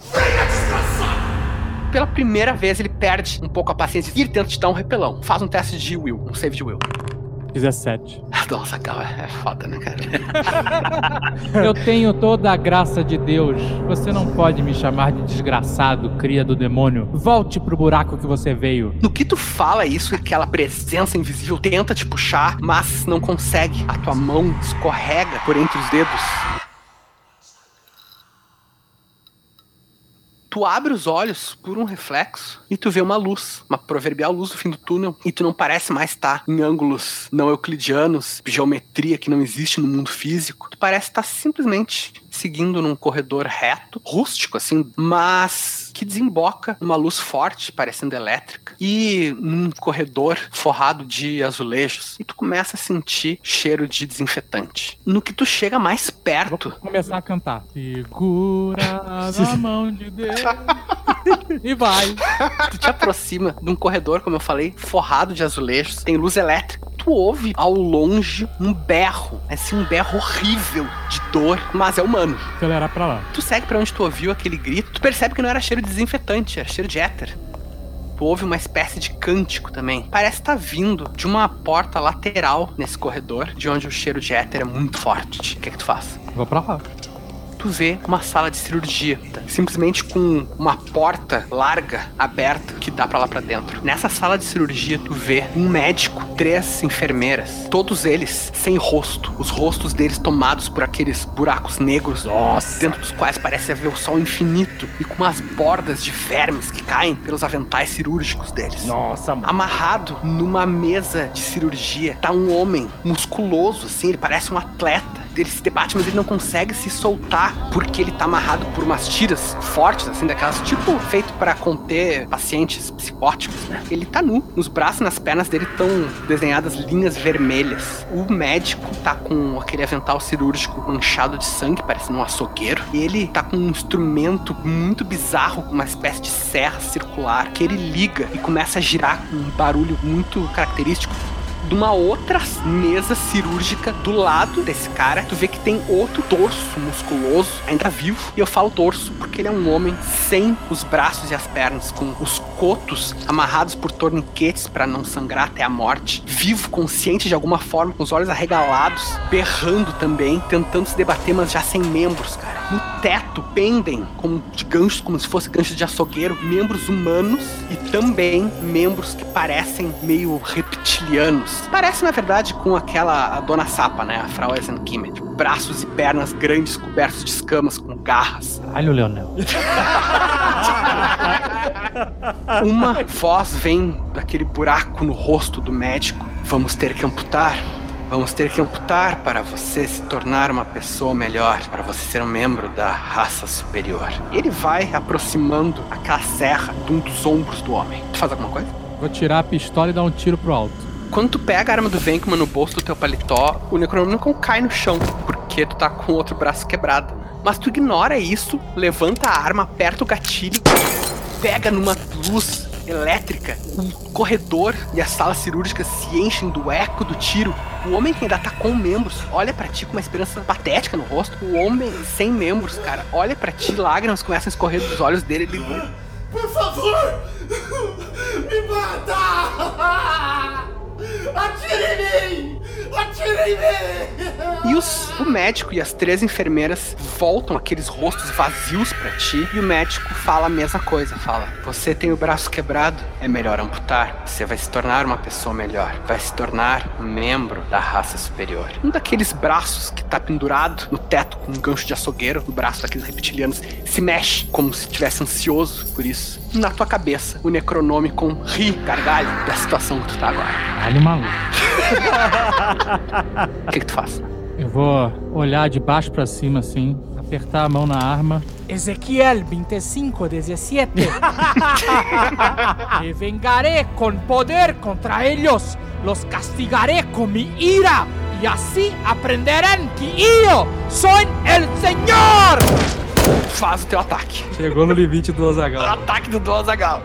Pela primeira vez, ele perde um pouco a paciência e ele tenta te dar um repelão. Faz um teste de will, um save de will. 17. Nossa, calma, é foda, né, cara? Eu tenho toda a graça de Deus. Você não pode me chamar de desgraçado, cria do demônio. Volte pro buraco que você veio. No que tu fala isso, aquela presença invisível tenta te puxar, mas não consegue. A tua mão escorrega por entre os dedos. Tu abre os olhos por um reflexo e tu vê uma luz, uma proverbial luz do fim do túnel, e tu não parece mais estar em ângulos não euclidianos, geometria que não existe no mundo físico. Tu parece estar simplesmente seguindo num corredor reto, rústico assim, mas que desemboca numa luz forte, parecendo elétrica, e num corredor forrado de azulejos. E tu começa a sentir cheiro de desinfetante. No que tu chega mais perto, Vou começar a cantar. Segura [laughs] na mão de Deus. e vai. tu te aproxima de um corredor, como eu falei, forrado de azulejos, tem luz elétrica. Tu ouve ao longe um berro, assim, um berro horrível de dor, mas é humano. Acelerar pra lá. Tu segue pra onde tu ouviu aquele grito, tu percebe que não era cheiro de desinfetante, era cheiro de éter. Tu ouve uma espécie de cântico também. Parece estar vindo de uma porta lateral nesse corredor, de onde o cheiro de éter é muito forte. O que é que tu faz? Vou pra lá. Tu vê uma sala de cirurgia, simplesmente com uma porta larga aberta que dá pra lá pra dentro. Nessa sala de cirurgia tu vê um médico, três enfermeiras, todos eles sem rosto, os rostos deles tomados por aqueles buracos negros, Nossa. dentro dos quais parece haver o sol infinito e com umas bordas de vermes que caem pelos aventais cirúrgicos deles. Nossa, mano. Amarrado numa mesa de cirurgia tá um homem musculoso, assim, ele parece um atleta. Ele se debate, mas ele não consegue se soltar porque ele tá amarrado por umas tiras fortes, assim, daquelas tipo feito para conter pacientes psicóticos, né? Ele tá nu. Nos braços e nas pernas dele estão desenhadas linhas vermelhas. O médico tá com aquele avental cirúrgico manchado de sangue, parecendo um açougueiro. E ele tá com um instrumento muito bizarro, uma espécie de serra circular, que ele liga e começa a girar com um barulho muito característico de uma outra mesa cirúrgica do lado desse cara, tu vê que tem outro torso musculoso, ainda vivo. E eu falo torso porque ele é um homem sem os braços e as pernas, com os cotos amarrados por torniquetes para não sangrar até a morte, vivo, consciente de alguma forma, com os olhos arregalados, berrando também, tentando se debater, mas já sem membros, cara. No teto pendem, como de ganchos, como se fosse ganchos de açougueiro, membros humanos e também membros que parecem meio reptilianos. Parece, na verdade, com aquela a Dona Sapa, né? A Frau Eisenkimmel. Braços e pernas grandes cobertos de escamas com garras. Olha o Leonel. [laughs] Uma voz vem daquele buraco no rosto do médico. Vamos ter que amputar. Vamos ter que amputar para você se tornar uma pessoa melhor, para você ser um membro da raça superior. Ele vai aproximando aquela serra de um dos ombros do homem. Tu faz alguma coisa? Vou tirar a pistola e dar um tiro pro alto. Quando tu pega a arma do Venkman no bolso do teu paletó, o Necronomicon cai no chão, porque tu tá com o outro braço quebrado. Mas tu ignora isso, levanta a arma, aperta o gatilho, pega numa luz elétrica, o corredor e a sala cirúrgica se enchem do eco do tiro. O homem que ainda tá com membros olha pra ti com uma esperança patética no rosto. O homem sem membros, cara, olha pra ti, lágrimas começam a escorrer dos olhos dele. Ele... Por favor! [laughs] Me mata! [laughs] Atire em mim! Atire em mim! E os, o médico e as três enfermeiras voltam aqueles rostos vazios pra ti e o médico fala a mesma coisa, fala: "Você tem o braço quebrado, é melhor amputar. Você vai se tornar uma pessoa melhor, vai se tornar um membro da raça superior." Um daqueles braços que tá pendurado no teto com um gancho de açougueiro, o braço daqueles reptilianos se mexe como se estivesse ansioso por isso. Na tua cabeça, o Necronomicon ri, gargalho da situação que tu tá agora. Caralho, maluco. [laughs] O que, que tu faz? Eu vou olhar de baixo pra cima, assim, apertar a mão na arma. Ezequiel 25, 17. [laughs] Me vengaré con poder contra ellos. Los castigaré con mi ira. Y así aprenderán que yo soy el Señor. Faz o teu ataque. Chegou no limite do Azagal. Ataque do Dozagal.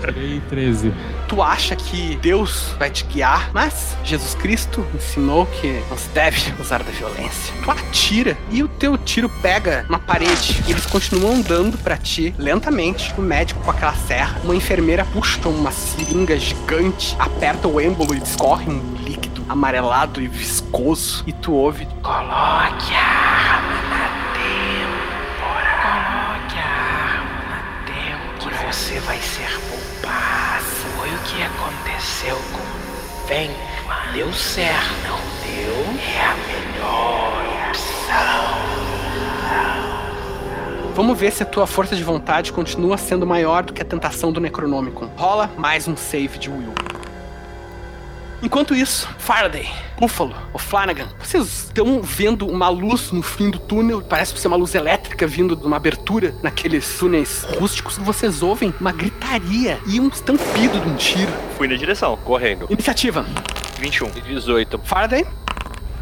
Tirei 13. Tu acha que Deus vai te guiar, mas Jesus Cristo ensinou que não se deve usar da violência. Tu atira e o teu tiro pega na parede. E eles continuam andando pra ti lentamente. O médico com aquela serra. Uma enfermeira puxa uma seringa gigante, aperta o êmbolo e escorre um líquido amarelado e viscoso. E tu ouve. Coloque a você vai ser poupado. Foi o que aconteceu com Vem. Deu certo, não deu? É a melhor opção. Vamos ver se a tua força de vontade continua sendo maior do que a tentação do Necronômico. Rola mais um save de Will. Enquanto isso, Faraday, Buffalo, o Flanagan, vocês estão vendo uma luz no fim do túnel, parece ser uma luz elétrica vindo de uma abertura naqueles túneis rústicos. Vocês ouvem uma gritaria e um estampido de um tiro. Fui na direção. Correndo. Iniciativa. 21. E 18. Faraday,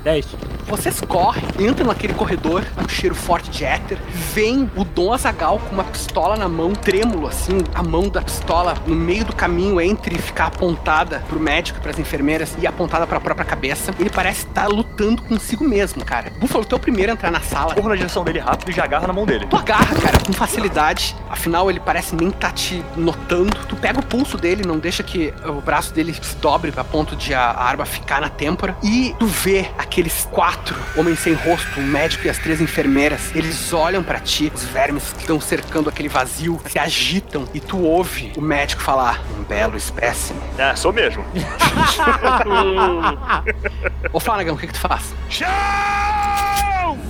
10. Vocês correm, entram naquele corredor, um cheiro forte de éter. Vem o Dom Azagal com uma pistola na mão, trêmulo assim, a mão da pistola no meio do caminho entre ficar apontada pro médico e pras enfermeiras e apontada pra própria cabeça. Ele parece estar lutando consigo mesmo, cara. Búfalo, tu é o primeiro a entrar na sala. Corro na direção dele rápido e já agarro na mão dele. Tu agarra, cara, com facilidade. Afinal, ele parece nem tá te notando. Tu pega o pulso dele, não deixa que o braço dele se dobre a ponto de a arma ficar na têmpora. E tu vê aqueles quatro homens sem rosto, o médico e as três enfermeiras. Eles olham pra ti, os vermes que estão cercando aquele vazio, se agitam. E tu ouve o médico falar: Um belo espécime. É, sou mesmo. [laughs] Ô Flanagan, o que, que tu faz?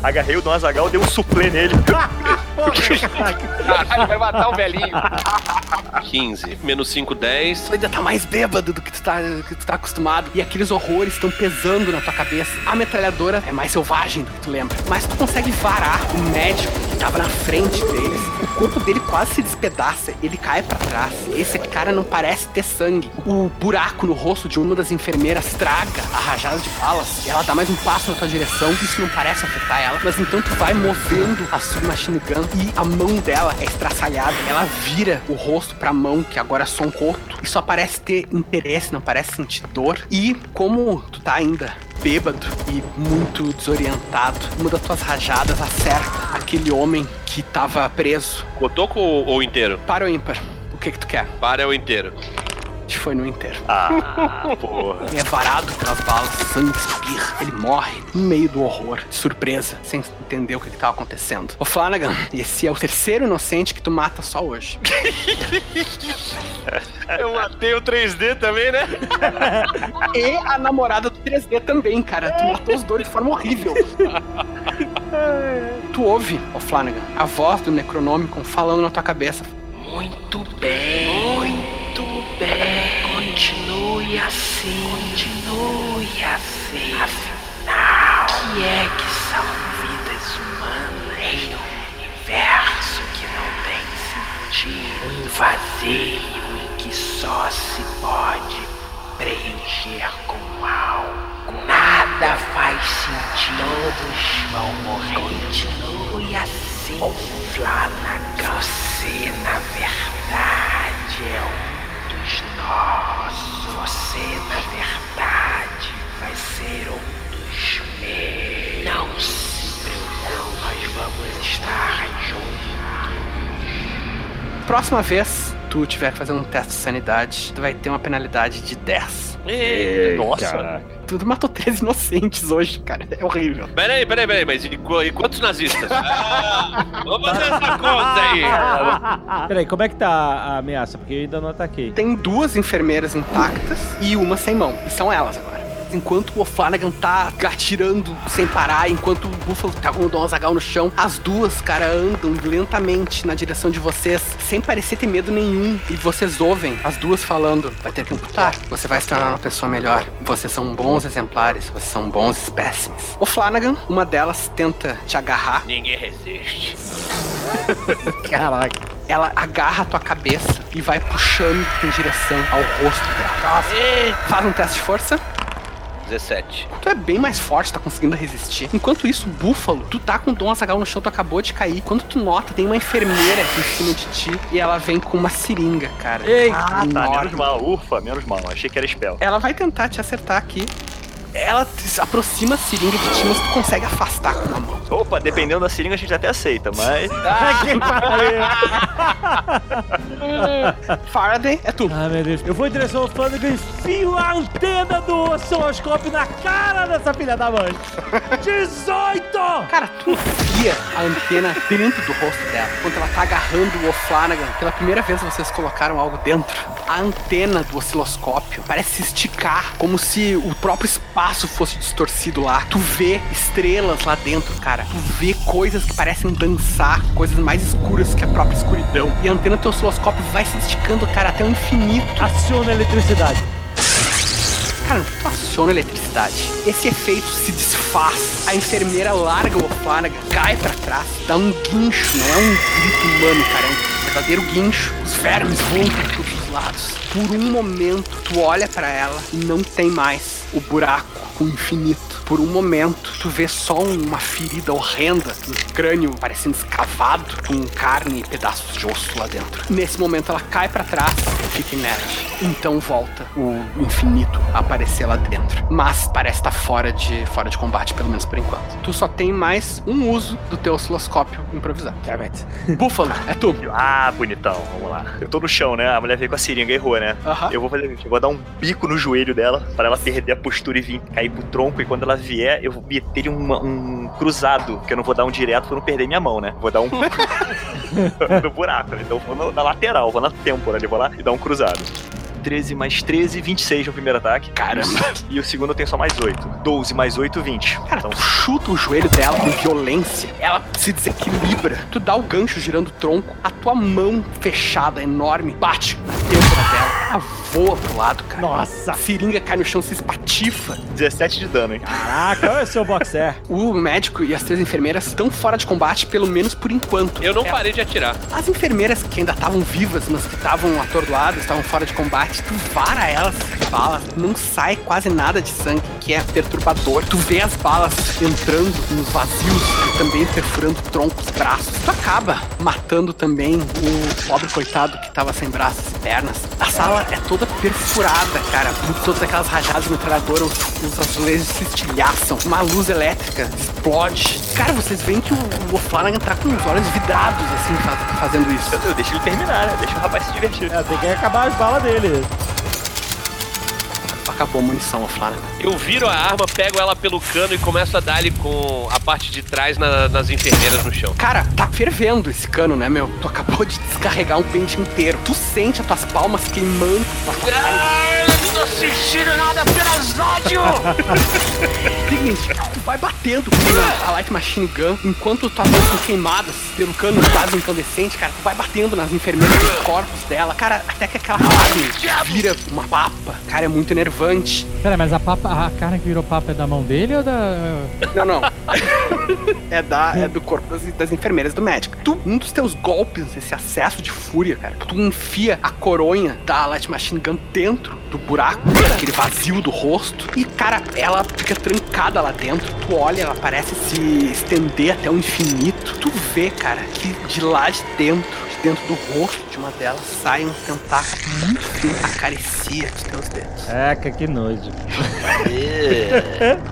Agarrei o Dom Azagal, dei um suplê nele. Caralho, vai matar o velhinho. 15. Menos 5, 10. Tu ainda tá mais bêbado do que tu tá, que tu tá acostumado. E aqueles horrores estão pesando na tua cabeça. A metralhadora é mais selvagem do que tu lembra. Mas tu consegue varar o médico que tava na frente deles. O corpo dele quase se despedaça. Ele cai pra trás. Esse cara não parece ter sangue. O buraco no rosto de uma das enfermeiras traga a rajada de balas. E ela dá mais um passo na tua direção. Isso não parece afetar ela. Mas então tu vai movendo a submachine gun e a mão dela é estraçalhada. Ela vira o rosto pra mão, que agora é só um corpo. E só parece ter interesse, não parece sentir dor. E como tu tá ainda bêbado e muito desorientado, uma das tuas rajadas acerta aquele homem que tava preso. Cotoco ou, ou inteiro? Para o ímpar. O que que tu quer? Para o inteiro. Te foi no inteiro. Ah, [laughs] porra. Ele é varado pelas balas, sangue espirra. Ele morre no meio do horror, de surpresa, sem entender o que, que tava acontecendo. Ô Flanagan, esse é o terceiro inocente que tu mata só hoje. [laughs] Eu matei o 3D também, né? e a namorada do 3D também, cara. Tu matou os dois de forma horrível. tu ouve, ô Flanagan, a voz do Necronomicon falando na tua cabeça. Muito bem, muito bem. Continue assim, continue assim. Afinal, que é que são vidas humanas em um universo que não tem sentido? Um vazio em que só se pode preencher com algo. Nada faz sentido. Todos vão morrer. Continue assim. Ou Flanagan. Você, na verdade, é um dos nossos. Você, na verdade, vai ser um dos meus. Não se preocupe, nós vamos estar juntos. Próxima vez, tu tiver que fazer um teste de sanidade, tu vai ter uma penalidade de 10. Ih, Nossa. Tu matou três inocentes hoje, cara. É horrível. Peraí, peraí, peraí, mas e, qu- e quantos nazistas? Ah, vamos fazer essa conta aí. [laughs] Peraí, como é que tá a ameaça? Porque eu ainda não ataquei. Tem duas enfermeiras intactas e uma sem mão. E são elas agora. Enquanto o Flanagan tá atirando sem parar, enquanto o Buffalo tá com o Don Azagal no chão, as duas, cara, andam lentamente na direção de vocês, sem parecer ter medo nenhum. E vocês ouvem as duas falando: vai ter que amputar, você vai se tornar uma pessoa melhor. Vocês são bons exemplares, vocês são bons espécimes. O Flanagan, uma delas tenta te agarrar. Ninguém resiste. [laughs] Caraca. Ela agarra a tua cabeça e vai puxando em direção ao rosto dela. Faz um teste de força. 17. Tu é bem mais forte, tá conseguindo resistir. Enquanto isso, Búfalo, tu tá com o Dom Azagal no chão, tu acabou de cair. Quando tu nota, tem uma enfermeira em cima de ti e ela vem com uma seringa, cara. Ah, tá, menos mal. Ufa, menos mal. Achei que era spell. Ela vai tentar te acertar aqui. Ela se aproxima a seringa de ti, mas tu consegue afastar com a mão. Opa, dependendo da seringa a gente até aceita, mas. [laughs] Faraday, é tu. Ah, meu Deus. Eu vou em direção ao Flanagan e enfio a antena do osciloscópio na cara dessa filha da mãe. [laughs] 18! Cara, tu enfia a antena dentro do rosto dela. Quando ela tá agarrando o Flanagan, pela primeira vez vocês colocaram algo dentro. A antena do osciloscópio parece se esticar, como se o próprio espaço fosse distorcido lá. Tu vê estrelas lá dentro, cara. Tu vê coisas que parecem dançar, coisas mais escuras que a própria escuridão. E a antena do teu osciloscópio vai se esticando, cara, até o infinito. Aciona a eletricidade. Cara, tu aciona a eletricidade. Esse efeito se desfaz. A enfermeira larga o Flanagan, cai pra trás, dá um guincho. Não é um grito humano, cara. É um verdadeiro guincho. Os vermes voam por todos os lados. Por um momento, tu olha pra ela e não tem mais o buraco, o infinito. Por um momento, tu vê só uma ferida horrenda, um crânio parecendo escavado, com carne e pedaços de osso lá dentro. Nesse momento, ela cai pra trás, fica inerte. Então volta o infinito a aparecer lá dentro. Mas parece estar fora de, fora de combate, pelo menos por enquanto. Tu só tem mais um uso do teu osciloscópio improvisado. Búfalo, é tu. Ah, bonitão, vamos lá. Eu tô no chão, né? A mulher veio com a seringa e errou, né? Aham. Eu vou fazer eu vou dar um bico no joelho dela para ela perder a postura e vir cair pro tronco. E quando ela vier, eu vou meter uma- um cruzado, que eu não vou dar um direto pra não perder minha mão, né? Vou dar um [laughs] [laughs] no buraco, né? Então eu vou na lateral, vou na têmpora ali, vou lá e dar um cruzado. 13 mais 13, 26 no primeiro ataque. Caramba. E o segundo eu tenho só mais 8. 12 mais 8, 20. Cara, Então, chuta o joelho dela com violência, ela se desequilibra, tu dá o gancho girando o tronco, a tua mão fechada, enorme, bate na têmpora dela, ela voa pro lado, cara. Nossa. A seringa cai no chão, se espatifa. 17 de dano, hein? Caraca, olha o seu boxer. O médico e as três enfermeiras estão fora de combate, pelo menos por enquanto. Eu não É, parei de atirar. As enfermeiras que ainda estavam vivas, mas que estavam atordoadas, estavam fora de combate, tu vara elas de balas, não sai quase nada de sangue, que é perturbador. Tu vê as balas entrando nos vazios e também perfurando troncos, braços. Tu acaba matando também o pobre coitado que tava sem braços e pernas. A sala é toda perfurada, cara, todas aquelas rajadas de metralhadora, os, os azulejos se estilhaçam, uma luz elétrica explode. Cara, vocês veem que o, o Flanagan tá com os olhos vidrados, assim, faz- fazendo isso. Eu deixo ele terminar, né? Deixa o rapaz se divertir. É, tem que acabar as balas dele. Acabou a munição, o Flanagan. Eu viro a arma, pego ela pelo cano e começo a dar ali com a parte de trás na- nas enfermeiras no chão. Cara, tá fervendo esse cano, né, meu? Tu acabou de descarregar um pente inteiro. Tu sente as tuas palmas queimando. carne. Eu não tô sentindo nada apenas ódio! [laughs] Seguinte, tu vai batendo com a Light Machine Gun enquanto tuas mãos são queimadas pelo cano quase incandescente, cara. Tu vai batendo nas enfermeiras nos corpos dela. Cara, até que aquela carne vira uma papa. Cara, é muito enervante. Pera, mas a, papa, a carne que virou papa é da mão dele ou da. Não, não. é, da, é do corpo das, das enfermeiras do médico. Tu, um dos teus golpes, esse acesso de fúria, cara, tu enfia a coronha da Light Machine Gun dentro do buraco, aquele vazio do rosto. E, cara, ela fica trancada lá dentro. Tu olha, ela parece se estender até o infinito. Tu vê, cara, que de lá de dentro, de dentro do rosto de uma delas, sai um tentáculo muito fino, acaricia os teus dedos. Caraca, que nojo.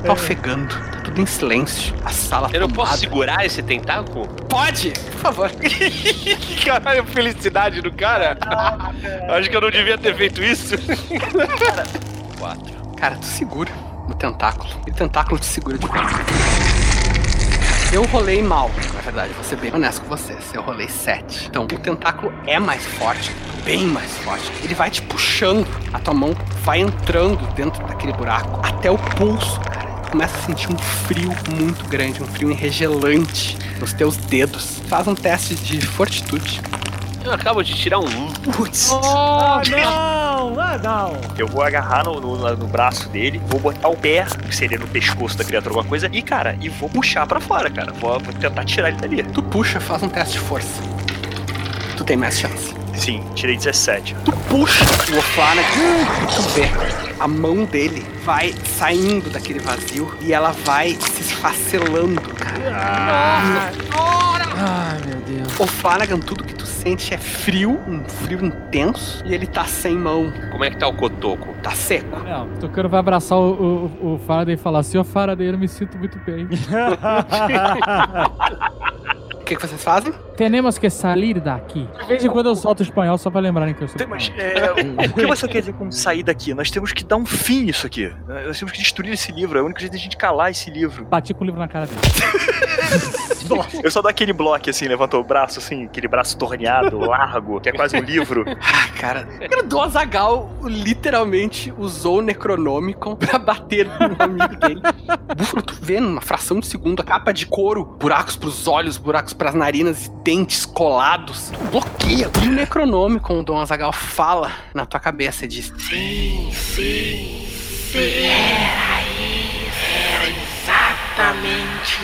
Tá ofegando, tá tudo em silêncio. A sala Eu não posso segurar esse tentáculo? Pode, por favor. [laughs] Caralho, felicidade do cara. Acho que eu não devia ter feito isso. Quatro. Cara, tu segura no tentáculo. E o tentáculo te segura de volta. Eu rolei mal, na verdade, vou ser bem honesto com vocês. Eu rolei 7. Então, o tentáculo é mais forte, bem mais forte. Ele vai te puxando, a tua mão vai entrando dentro daquele buraco até o pulso, cara. Começa a sentir um frio muito grande, um frio enregelante nos teus dedos. Faz um teste de fortitude. Eu acabo de tirar um 1. Putz. Ah, não! Ah, não! Eu vou agarrar no, no- no braço dele, vou botar o pé, que seria no pescoço da criatura, alguma coisa, e, cara, e vou puxar pra fora, cara. Vou, vou tentar tirar ele dali. Tu puxa, faz um teste de força. Tu tem mais chance. Sim, tirei 17. Tu puxa o Ofana, tu vê. A mão dele vai saindo daquele vazio e ela vai se esfacelando, cara. Ai, meu Deus. O Flanagan, tudo que tu sente é frio, um frio intenso, e ele tá sem mão, Como é que tá o cotoco? tá seco. Não, o Tucano vai abraçar o, o, o Faraday e falar: Senhor Faraday, eu não me sinto muito bem. [laughs] [laughs] O que, que vocês fazem? Temos que sair daqui. De vez em quando eu solto o espanhol só pra lembrarem que eu sou Tem- Mas espanhol. é, o que você quer dizer com sair daqui? Nós temos que dar um fim nisso aqui. Nós temos que destruir esse livro. É o único jeito de a gente calar esse livro. Bati com o livro na cara dele. [laughs] Eu só dou aquele bloco assim, levantou o braço assim, aquele braço torneado, [laughs] largo, que é quase um livro. Ah, cara. Cara, do Azagal literalmente usou o Necronomicon [laughs] pra bater no amigo dele. Búfalo, tu vê numa fração de segundo a capa de couro, buracos pros olhos, buracos pras narinas e dentes colados. Tu bloqueia. E o Necronomicon, o Dom Azagal, fala na tua cabeça e diz: Sim, sim, sim. Era isso. Era exatamente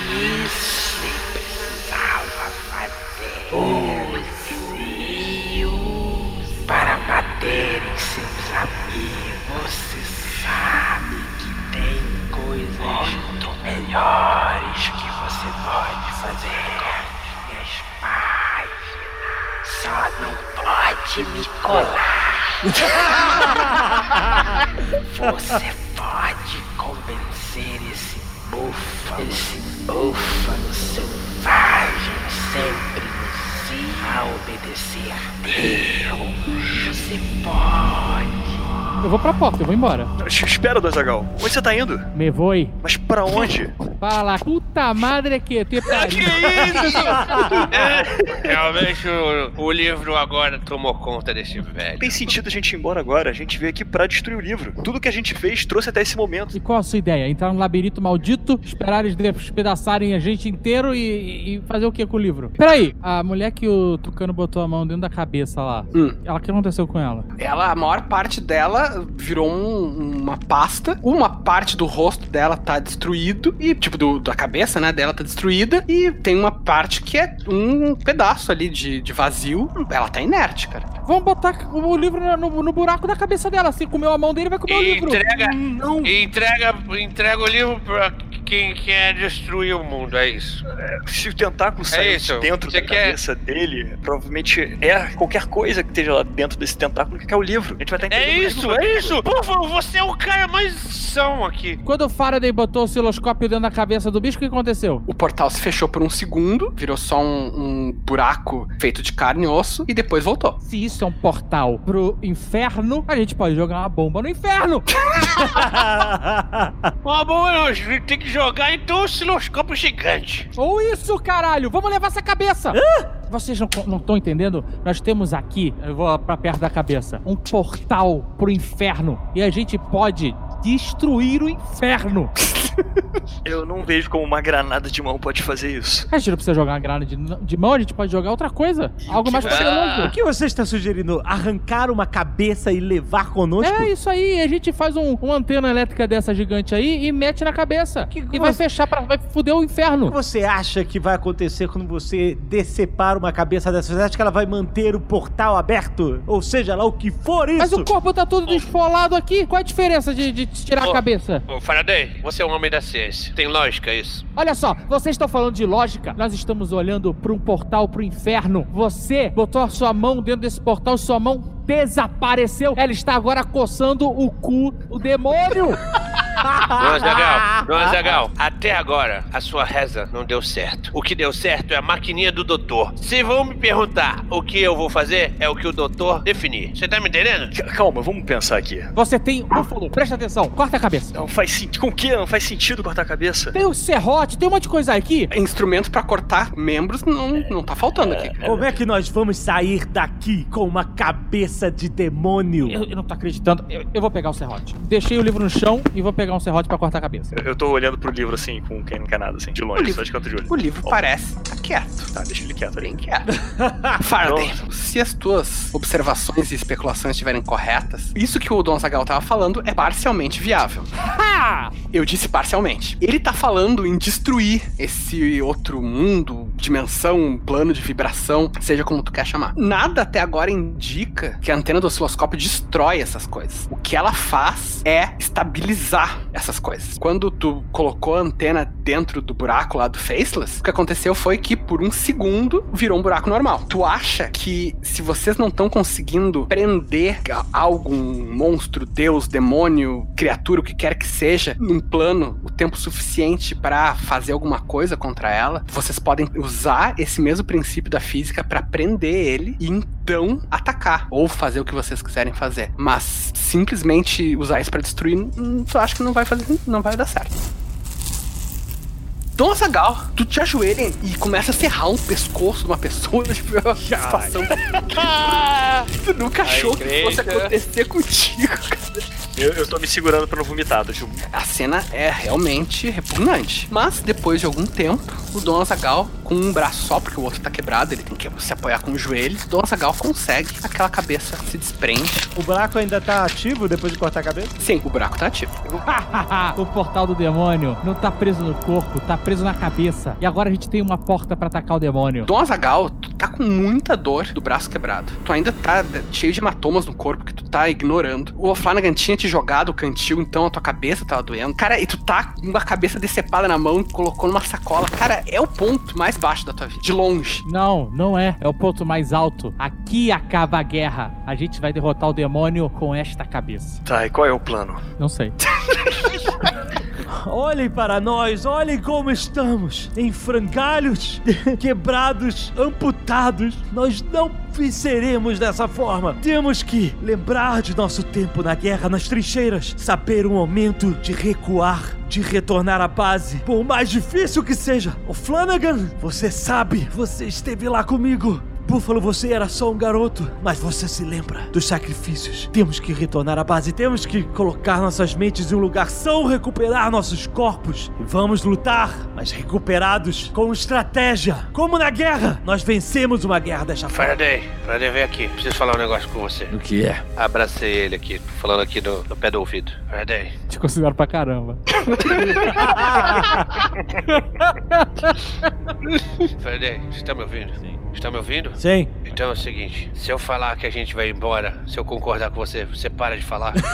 isso que precisava fazer. Os rios para bater em seus amigos. Você sabe que tem coisas muito melhores que você pode fazer com minhas páginas. Só não pode me colar. [laughs] Você pode convencer esse búfalo, esse búfalo selvagem sempre no cio a obedecer Deus. Você pode. Eu vou pra porta, eu vou embora. Espera, Dozagal. Onde você tá indo? Me voy. Mas pra onde? Fala, puta madre que te [laughs] pariu. Realmente o, o livro agora tomou conta desse velho. Tem sentido a gente ir embora agora. A gente veio aqui pra destruir o livro. Tudo que a gente fez trouxe até esse momento. E qual a sua ideia? Entrar num labirinto maldito, esperar eles despedaçarem a gente inteiro e, e fazer o que com o livro? Peraí, a mulher que o Tucano botou a mão dentro da cabeça lá, Hum. ela, o que aconteceu com ela? Ela, a maior parte dela virou um- uma pasta. Uma parte do rosto dela tá destruído. E, tipo, do- da cabeça, né, dela tá destruída. E tem uma parte que é um pedaço ali de, de vazio. Ela tá inerte, cara. Vamos botar o livro no, no- buraco da cabeça dela. Se comeu a mão dele, vai comer o livro. entrega, Não. entrega, entrega o livro pra quem quer destruir o mundo, é isso. Se o tentáculo sair isso. de dentro Você da quer- cabeça dele, provavelmente é qualquer coisa que esteja lá dentro desse tentáculo que é o livro. A gente vai estar É isso, é isso. Búfalo, você é o cara mais são aqui. Quando o Faraday botou o osciloscópio dentro da cabeça do bicho, o que aconteceu? O portal se fechou por um segundo, virou só um, um buraco feito de carne e osso, e depois voltou. Se isso é um portal pro inferno, a gente pode jogar uma bomba no inferno. [laughs] Ó, bom, a gente tem que jogar então o osciloscópio gigante. Ou isso, caralho! Vamos levar essa cabeça! Vocês não estão entendendo? Nós temos aqui, eu vou pra perto da cabeça, um portal pro inferno. E a gente pode destruir o inferno. [laughs] Eu não vejo como uma granada de mão pode fazer isso. A gente não precisa jogar uma granada de, de mão, a gente pode jogar outra coisa. Algo mais O poderoso. que você está sugerindo? Arrancar uma cabeça e levar conosco? É isso aí, a gente faz um, uma antena elétrica dessa gigante aí e mete na cabeça. Que e vai você- fechar, pra, vai foder o O inferno. que você acha que vai acontecer quando você decepar uma cabeça dessa? Você acha que ela vai manter o portal aberto? Ou seja lá o que for isso? Mas o corpo tá todo desfolado aqui. Qual a diferença de, de tirar a Ô. cabeça? Ô, Faraday, você é um homem da ciência. Tem lógica isso? Olha só, vocês estão falando de lógica. Nós estamos olhando para um portal pro inferno. Você botou a sua mão dentro desse portal, sua mão desapareceu. Ela está agora coçando o cu, o demônio. [laughs] Dom Azagal, Dom Azagal, até agora a sua reza não deu certo. O que deu certo é a maquininha do doutor. Se vão me perguntar o que eu vou fazer, é o que o doutor definir. Você tá me entendendo? Calma, vamos pensar aqui. Você tem búfalo, presta atenção, corta a cabeça. Não faz sentido. Com o quê? Não faz sentido cortar a cabeça. Tem o serrote, tem um monte de coisa aqui. Instrumento pra cortar membros não, não tá faltando aqui. Como é que nós vamos sair daqui com uma cabeça de demônio? Eu, eu não tô acreditando. Eu, eu vou pegar o serrote. Deixei o livro no chão e vou pegar um serrote pra cortar a cabeça. Eu- Eu tô olhando pro livro assim, com quem não quer nada, assim, de O longe, livro- só de canto de olho. O livro Ó, parece tá quieto. Tá, deixa ele quieto ali. Bem quieto. [laughs] Faraday, se as tuas observações e especulações estiverem corretas, isso que o Don Zagal tava falando é parcialmente viável. [laughs] Eu disse parcialmente. Ele tá falando em destruir esse outro mundo, dimensão, plano de vibração, seja como tu quer chamar. Nada até agora indica que a antena do osciloscópio destrói essas coisas. O que ela faz é estabilizar essas coisas. Quando tu colocou a antena dentro do buraco lá do Faceless, o que aconteceu foi que por um segundo virou um buraco normal. Tu acha que se vocês não estão conseguindo prender algum monstro, deus, demônio, criatura, o que quer que seja, num plano o tempo suficiente pra fazer alguma coisa contra ela, vocês podem usar esse mesmo princípio da física pra prender ele e então atacar ou fazer o que vocês quiserem fazer. Mas simplesmente usar isso pra destruir, hum, tu acha que não vai fazer, não vai dar certo. Dom Azagal, tu te ajoelha e começa a serrar um pescoço de uma pessoa, tipo, é uma situação. [laughs] tu nunca achou que fosse acontecer contigo, cara. Eu, eu tô me segurando pra não vomitar, tá? Tipo, A cena é realmente repugnante. Mas depois de algum tempo, o Dom Azagal, com um braço só, porque o outro tá quebrado, ele tem que se apoiar com o joelho, o Dom Azagal consegue, aquela cabeça se desprende. O buraco ainda tá ativo depois de cortar a cabeça? Sim, o buraco tá ativo. [laughs] o portal do demônio não tá preso no corpo, tá preso na cabeça. E agora a gente tem uma porta pra atacar o demônio. Dom Azagal, tu tá com muita dor do braço quebrado. Tu ainda tá cheio de hematomas no corpo que tu tá ignorando. O Flanagan tinha te jogado o cantil, então a tua cabeça tava doendo. Cara, e tu tá com uma cabeça decepada na mão e colocou numa sacola. Cara, é o ponto mais baixo da tua vida. De longe. Não, não é. É o ponto mais alto. Aqui acaba a guerra. A gente vai derrotar o demônio com esta cabeça. tá, e qual é o plano? Não sei. [laughs] Olhem para nós, olhem como estamos. Em frangalhos, [laughs] quebrados, amputados. Nós não venceremos dessa forma. Temos que lembrar de nosso tempo na guerra, nas trincheiras. Saber o momento de recuar, de retornar à base. Por mais difícil que seja. O Flanagan, você sabe, você esteve lá comigo. Búfalo, você era só um garoto, mas você se lembra dos sacrifícios. Temos que retornar à base, temos que colocar nossas mentes em um lugar são, recuperar nossos corpos. E vamos lutar, mas recuperados, com estratégia. Como na guerra, nós vencemos uma guerra desta forma. Faraday, Faraday, vem aqui. Preciso falar um negócio com você. O que é? Abracei ele aqui, falando aqui no, no pé do ouvido. Faraday, Te considero pra caramba. [laughs] Faraday, você tá me ouvindo? Sim. Está me ouvindo? Sim. Então é o seguinte, se eu falar que a gente vai embora, se eu concordar com você, você para de falar. [laughs]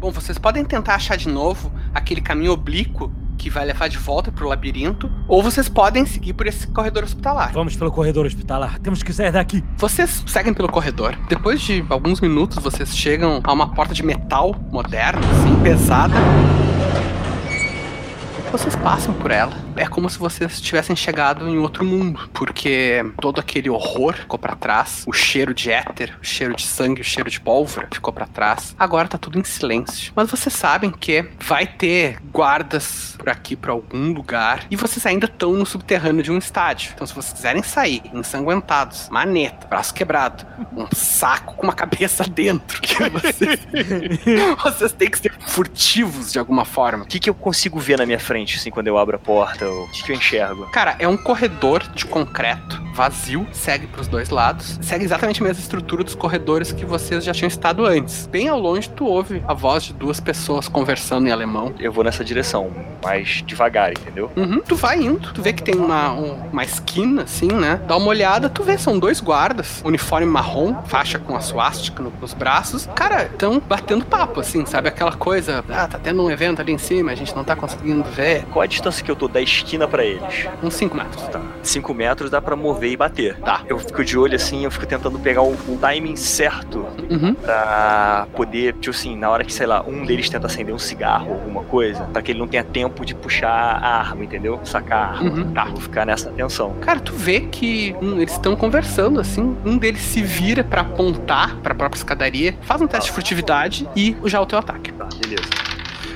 Bom, vocês podem tentar achar de novo aquele caminho oblíquo que vai levar de volta pro labirinto, ou vocês podem seguir por esse corredor hospitalar. Vamos pelo corredor hospitalar. Temos que sair daqui. Vocês seguem pelo corredor. Depois de alguns minutos, vocês chegam a uma porta de metal moderna, assim, pesada. Vocês passam por ela. É como se vocês tivessem chegado em outro mundo, porque todo aquele horror ficou pra trás, o cheiro de éter, o cheiro de sangue, o cheiro de pólvora ficou pra trás. Agora tá tudo em silêncio. Mas vocês sabem que vai ter guardas por aqui pra algum lugar e vocês ainda estão no subterrâneo de um estádio. Então se vocês quiserem sair ensanguentados, maneta, braço quebrado, um saco com uma cabeça dentro, [laughs] vocês, vocês têm que ser furtivos de alguma forma. O que, que eu consigo ver na minha frente, assim, quando eu abro a porta? O que, que eu enxergo? Cara, é um corredor de concreto vazio, segue pros dois lados, segue exatamente a mesma estrutura dos corredores que vocês já tinham estado antes. Bem ao longe, tu ouve a voz de duas pessoas conversando em alemão. Eu vou nessa direção, mais devagar, entendeu? Uhum, tu vai indo, tu vê que tem uma, um- uma esquina, assim, né? Dá uma olhada, tu vê, são dois guardas, uniforme marrom, faixa com a suástica no- nos braços. Cara, tão batendo papo, assim, sabe? Aquela coisa, ah, tá tendo um evento ali em cima, a gente não tá conseguindo ver. Qual a distância que eu tô da esquina pra eles? Uns 5 metros. Tá. 5 metros dá pra mover e bater. Tá. Eu fico de olho assim, eu fico tentando pegar o, o timing certo Uhum. pra poder, tipo assim, na hora que, sei lá, um deles tenta acender um cigarro, alguma coisa, pra que ele não tenha tempo de puxar a arma, entendeu? Sacar a arma. Uhum. Tá, vou ficar nessa atenção. Cara, tu vê que hum, eles estão conversando assim. Um deles se vira pra apontar pra própria escadaria, faz um teste de furtividade e já o teu ataque. Tá, beleza.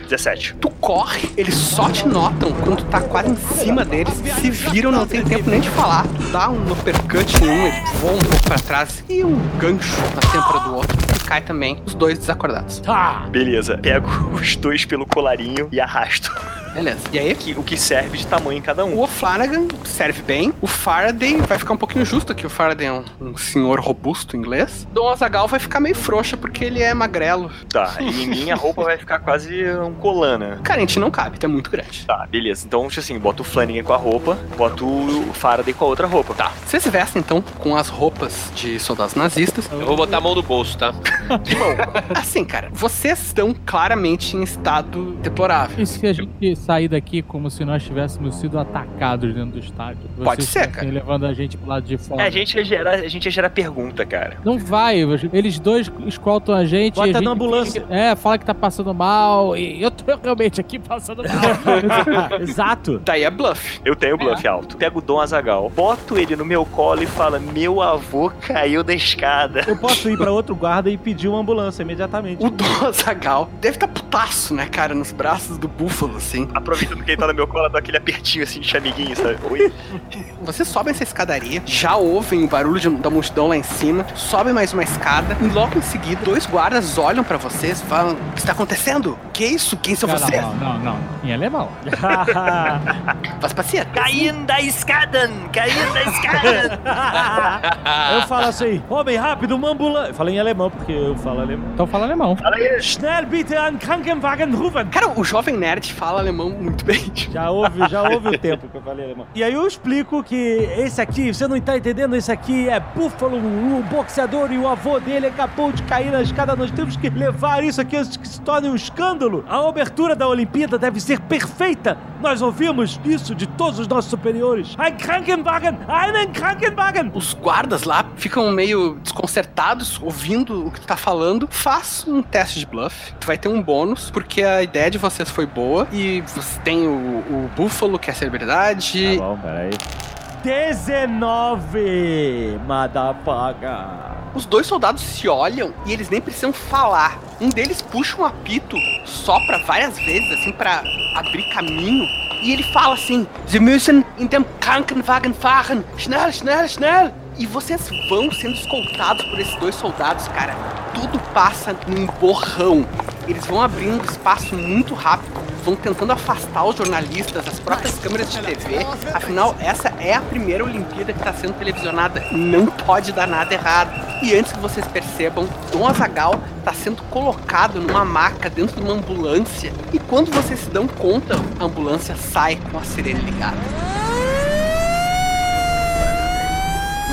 17. Tu corre, eles só te notam quando tu tá quase em cima deles, se viram, não tem tempo nem de falar. Tu dá um uppercut em um, ele voa um pouco pra trás e um gancho na têmpora do outro. Cai também, os dois desacordados. Tá. Beleza. Pego [laughs] os dois pelo colarinho e arrasto. Beleza. E aí? Que- o que serve de tamanho em cada um. O O'Flanagan serve bem. O Faraday vai ficar um pouquinho justo aqui. O Faraday é um, um senhor robusto inglês. Dom Azagal vai ficar meio frouxa porque ele é magrelo. Tá, e em mim a roupa vai ficar quase um colana. Cara, a gente não cabe, tá muito grande. Tá, beleza. Então, tipo assim, boto o Flanagan com a roupa, boto o Faraday com a outra roupa. Tá. Vocês se vestem então com as roupas de soldados nazistas. Eu vou botar a mão no bolso, tá? [laughs] Assim, cara, vocês estão claramente em estado deplorável. E se a gente sair daqui como se nós tivéssemos sido atacados dentro do estádio? Vocês Pode ser, estivessem levando a gente pro lado de fora. É, a gente ia gerar, a gente ia gerar pergunta, cara. Não vai, eles dois escoltam a gente. Bota e a gente na ambulância. É, fala que tá passando mal. E eu tô [laughs] realmente aqui passando mal. [laughs] Exato. Daí é bluff. Eu tenho bluff alto. Pego o Dom Azagal, boto ele no meu colo e fala: Meu avô caiu da escada. Eu posso ir pra outro guarda e pedir uma ambulância imediatamente. O Dom Azagal deve estar putaço, né, cara, nos braços do búfalo, assim. Aproveitando que ele tá no meu colo, dá aquele apertinho assim de chamiguinho, sabe? Oi. Vocês sobem essa escadaria, já ouvem o barulho de- da multidão lá em cima, sobem mais uma escada e logo em seguida dois guardas olham pra vocês e falam: O que está acontecendo? Que isso? Quem são Não, vocês? não, não, não. Em alemão. [laughs] [laughs] Faz paciência. Caindo da escada! Caindo da escada! [laughs] eu falo assim, homem, rápido, uma ambulância. Eu falei em alemão, porque eu falo alemão. Então fala alemão. Fala aí. Schnell bitte an Krankenwagen rufen. Cara, o jovem nerd fala alemão muito bem. Já houve, já houve o tempo que eu falei alemão. E aí eu explico que esse aqui, você não tá entendendo, esse aqui é Buffalo, o boxeador e o avô dele acabou de cair na escada. Nós temos que levar isso aqui antes que se torne um escândalo. A abertura da Olimpíada deve ser perfeita. Nós ouvimos isso de todos os nossos superiores. Ein Krankenwagen, einen Krankenwagen. Os guardas lá ficam meio desconcertados ouvindo o que tu tá falando. Faz um teste de bluff. Tu vai ter um bônus, porque a ideia de vocês foi boa. E você tem o, o Búfalo, que é a celebridade. Tá bom, peraí. 19, motherfucker. Os dois soldados se olham e eles nem precisam falar. Um deles puxa um apito, sopra várias vezes, assim, pra abrir caminho. E ele fala assim: Sie müssen in dem Krankenwagen fahren. Schnell, schnell, schnell. E vocês vão sendo escoltados por esses dois soldados, cara. Tudo passa num borrão. Eles vão abrindo espaço muito rápido, vão tentando afastar os jornalistas, as próprias câmeras de TV. Afinal, essa é a primeira Olimpíada que está sendo televisionada. Não pode dar nada errado. E antes que vocês percebam, Dom Azagal está sendo colocado numa maca dentro de uma ambulância. E quando vocês se dão conta, a ambulância sai com a sirene ligada.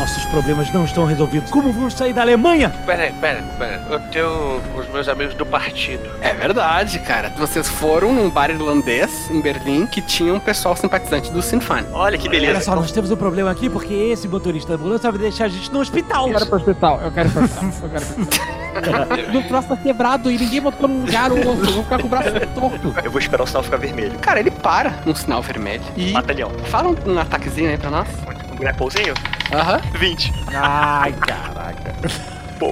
Nossos problemas não estão resolvidos. Como vamos sair da Alemanha? Pera pera, pera. Eu tenho os meus amigos do partido. É verdade, cara. Vocês foram num bar irlandês em Berlim que tinha um pessoal simpatizante do Sinfan. Olha que beleza. Olha só, nós temos um problema aqui porque esse motorista da ambulância vai deixar a gente no hospital. Eu quero ir pro hospital, eu quero ir pro hospital, eu quero ir pro hospital. [laughs] Meu braço tá quebrado e ninguém botou no lugar o osso. Eu vou ficar com o braço torto. Eu vou esperar o sinal ficar vermelho. Cara, ele para num sinal vermelho e Batalhão. fala um, um ataquezinho aí pra nós. Um grapplezinho? Aham. 20. Ai, caraca.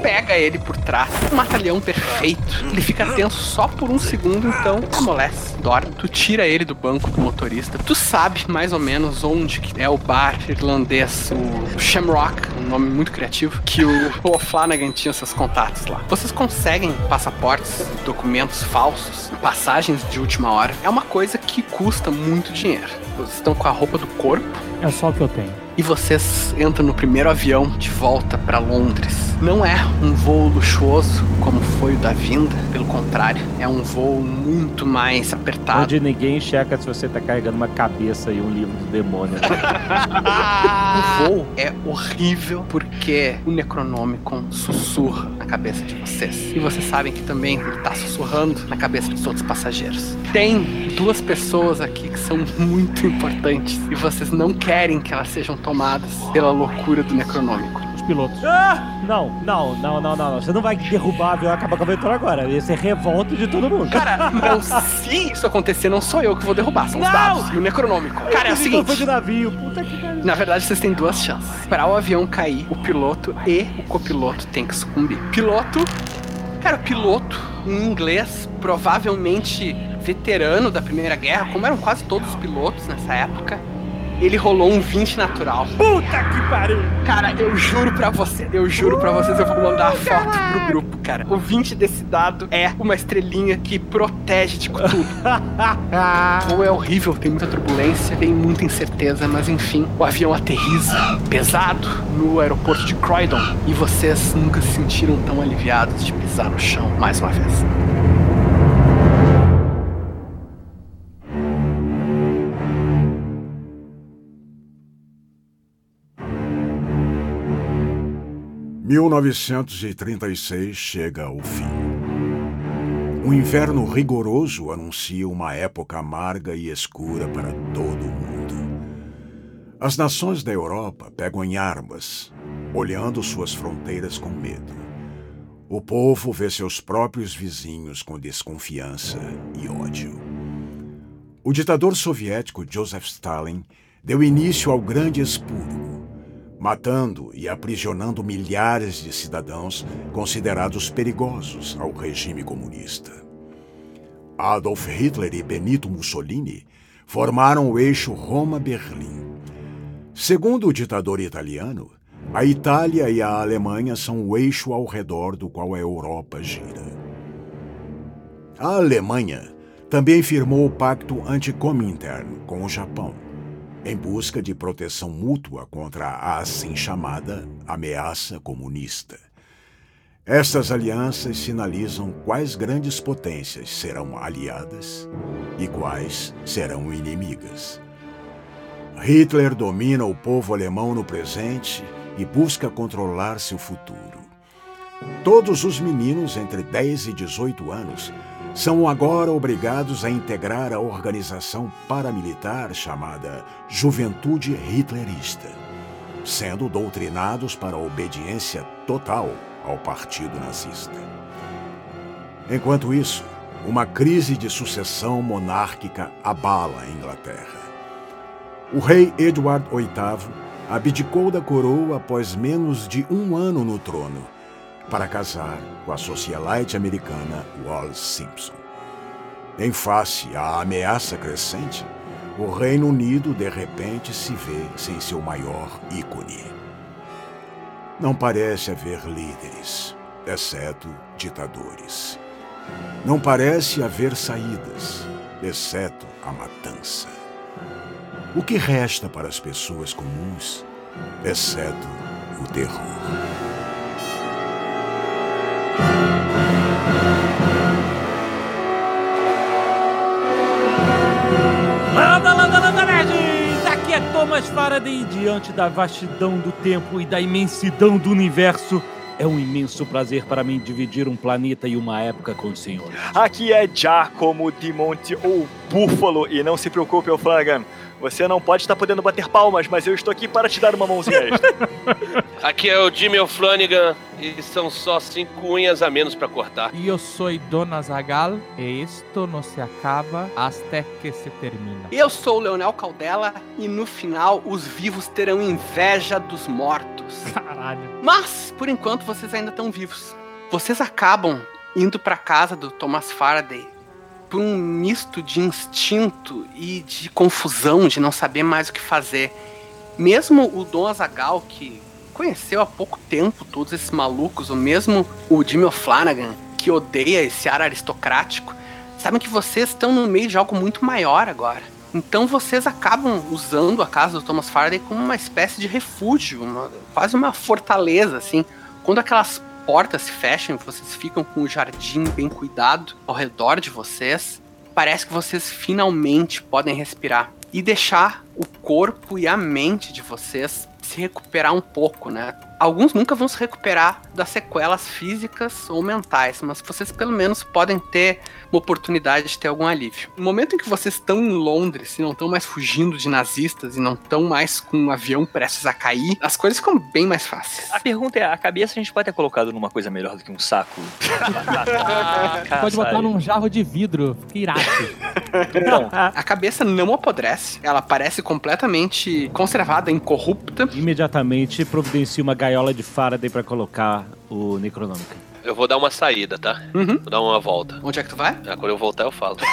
Pega ele por trás. Um matalhão perfeito. Ele fica tenso só por um segundo, então amolece, dorme. Tu tira ele do banco do motorista. Tu sabe mais ou menos onde que é o bar irlandês, o Shamrock, um nome muito criativo, que o O'Flanagan tinha seus contatos lá. Vocês conseguem passaportes, documentos falsos, passagens de última hora. É uma coisa que custa muito dinheiro. Vocês estão com a roupa do corpo É só o que eu tenho. E vocês entram no primeiro avião de volta pra Londres. Não é um voo luxuoso como foi o da vinda, pelo contrário, é um voo muito mais apertado. Onde ninguém checa se você tá carregando uma cabeça e um livro do demônio. né? [laughs] O voo é horrível porque o Necronomicon sussurra na cabeça de vocês. E vocês sabem que também ele tá sussurrando na cabeça dos outros passageiros. Tem duas pessoas aqui que são muito importantes e vocês não querem que elas sejam tomadas pela loucura do Necronômico. Os pilotos. Ah! Não, não, não, não, não. Você não vai derrubar avião e acabar com a aventura agora. Ia ser revolta de todo mundo. Cara, não, se isso acontecer, não sou eu que vou derrubar, são os Não! dados e o Necronômico. Cara, é o seguinte. foi de navio. Puta que pariu. Na verdade, vocês têm duas chances. Para o avião cair, o piloto e o copiloto têm que sucumbir. Piloto. Cara, o piloto, em inglês, provavelmente veterano da Primeira Guerra, como eram quase todos os pilotos nessa época, ele rolou um 20 natural. Puta que pariu! Cara, eu juro pra você, eu juro pra vocês, eu vou mandar a foto pro grupo, cara. O 20 desse dado é uma estrelinha que protege de tudo. [laughs] Ou é horrível, tem muita turbulência, tem muita incerteza, mas enfim, o avião aterriza pesado no aeroporto de Croydon e vocês nunca se sentiram tão aliviados de pisar no chão mais uma vez. – 1936 chega ao fim. Um inverno rigoroso anuncia uma época amarga e escura para todo o mundo. As nações da Europa pegam em armas, olhando suas fronteiras com medo. O povo vê seus próprios vizinhos com desconfiança e ódio. O ditador soviético Joseph Stalin deu início ao Grande Expurgo, matando e aprisionando milhares de cidadãos considerados perigosos ao regime comunista. Adolf Hitler e Benito Mussolini formaram o eixo Roma-Berlim. Segundo o ditador italiano, a Itália e a Alemanha são o eixo ao redor do qual a Europa gira. A Alemanha também firmou o pacto anticominterno com o Japão, em busca de proteção mútua contra a assim chamada ameaça comunista. Estas alianças sinalizam quais grandes potências serão aliadas e quais serão inimigas. Hitler domina o povo alemão no presente e busca controlar seu futuro. Todos os meninos entre 10 e 18 anos são agora obrigados a integrar a organização paramilitar chamada Juventude Hitlerista, sendo doutrinados para a obediência total ao Partido Nazista. Enquanto isso, uma crise de sucessão monárquica abala a Inglaterra. O rei Edward VIII abdicou da coroa após menos de um ano no trono para casar com a socialite americana Wallis Simpson. Em face à ameaça crescente, o Reino Unido de repente se vê sem seu maior ícone. Não parece haver líderes, exceto ditadores. Não parece haver saídas, exceto a matança. O que resta para as pessoas comuns, exceto o terror? Thomas Faraday diante da vastidão do tempo e da imensidão do universo, é um imenso prazer para mim dividir um planeta e uma época com os senhores. Aqui é Giacomo de Monte ou Búfalo, e não se preocupe, Flanagan. Você não pode estar podendo bater palmas, mas eu estou aqui para te dar uma mãozinha extra. [laughs] Aqui é o Jimmy O'Flanagan e são só cinco unhas a menos pra cortar. Yo soy Dona Zagal e esto no se acaba hasta que se termina. Eu sou o Leonel Caldela e no final os vivos terão inveja dos mortos. [laughs] Caralho. Mas, por enquanto, vocês ainda estão vivos. Vocês acabam indo pra casa do Thomas Faraday por um misto de instinto e de confusão, de não saber mais o que fazer. Mesmo o Dom Azagal, que conheceu há pouco tempo todos esses malucos, ou mesmo o Jimmy O'Flanagan, que odeia esse ar aristocrático, sabem que vocês estão no meio de algo muito maior agora. Então vocês acabam usando a casa do Thomas Faraday como uma espécie de refúgio, uma- quase uma fortaleza, assim, Quando aquelas portas se fecham vocês ficam com o jardim bem cuidado ao redor de vocês, parece que vocês finalmente podem respirar e deixar o corpo e a mente de vocês se recuperar um pouco, né? Alguns nunca vão se recuperar das sequelas físicas ou mentais, mas vocês pelo menos podem ter uma oportunidade de ter algum alívio. No momento em que vocês estão em Londres e não estão mais fugindo de nazistas e não estão mais com um avião prestes a cair, as coisas ficam bem mais fáceis. A pergunta é, a cabeça a gente pode ter colocado numa coisa melhor do que um saco? [laughs] Pode botar num jarro de vidro, fica irado. Então, A cabeça não apodrece, ela parece completamente conservada, incorrupta. Imediatamente providencie uma gaiola de Faraday pra colocar o Necronômica. Eu vou dar uma saída, tá? Uhum. Vou dar uma volta. Onde é que tu vai? Ah, quando eu voltar, eu falo. [laughs]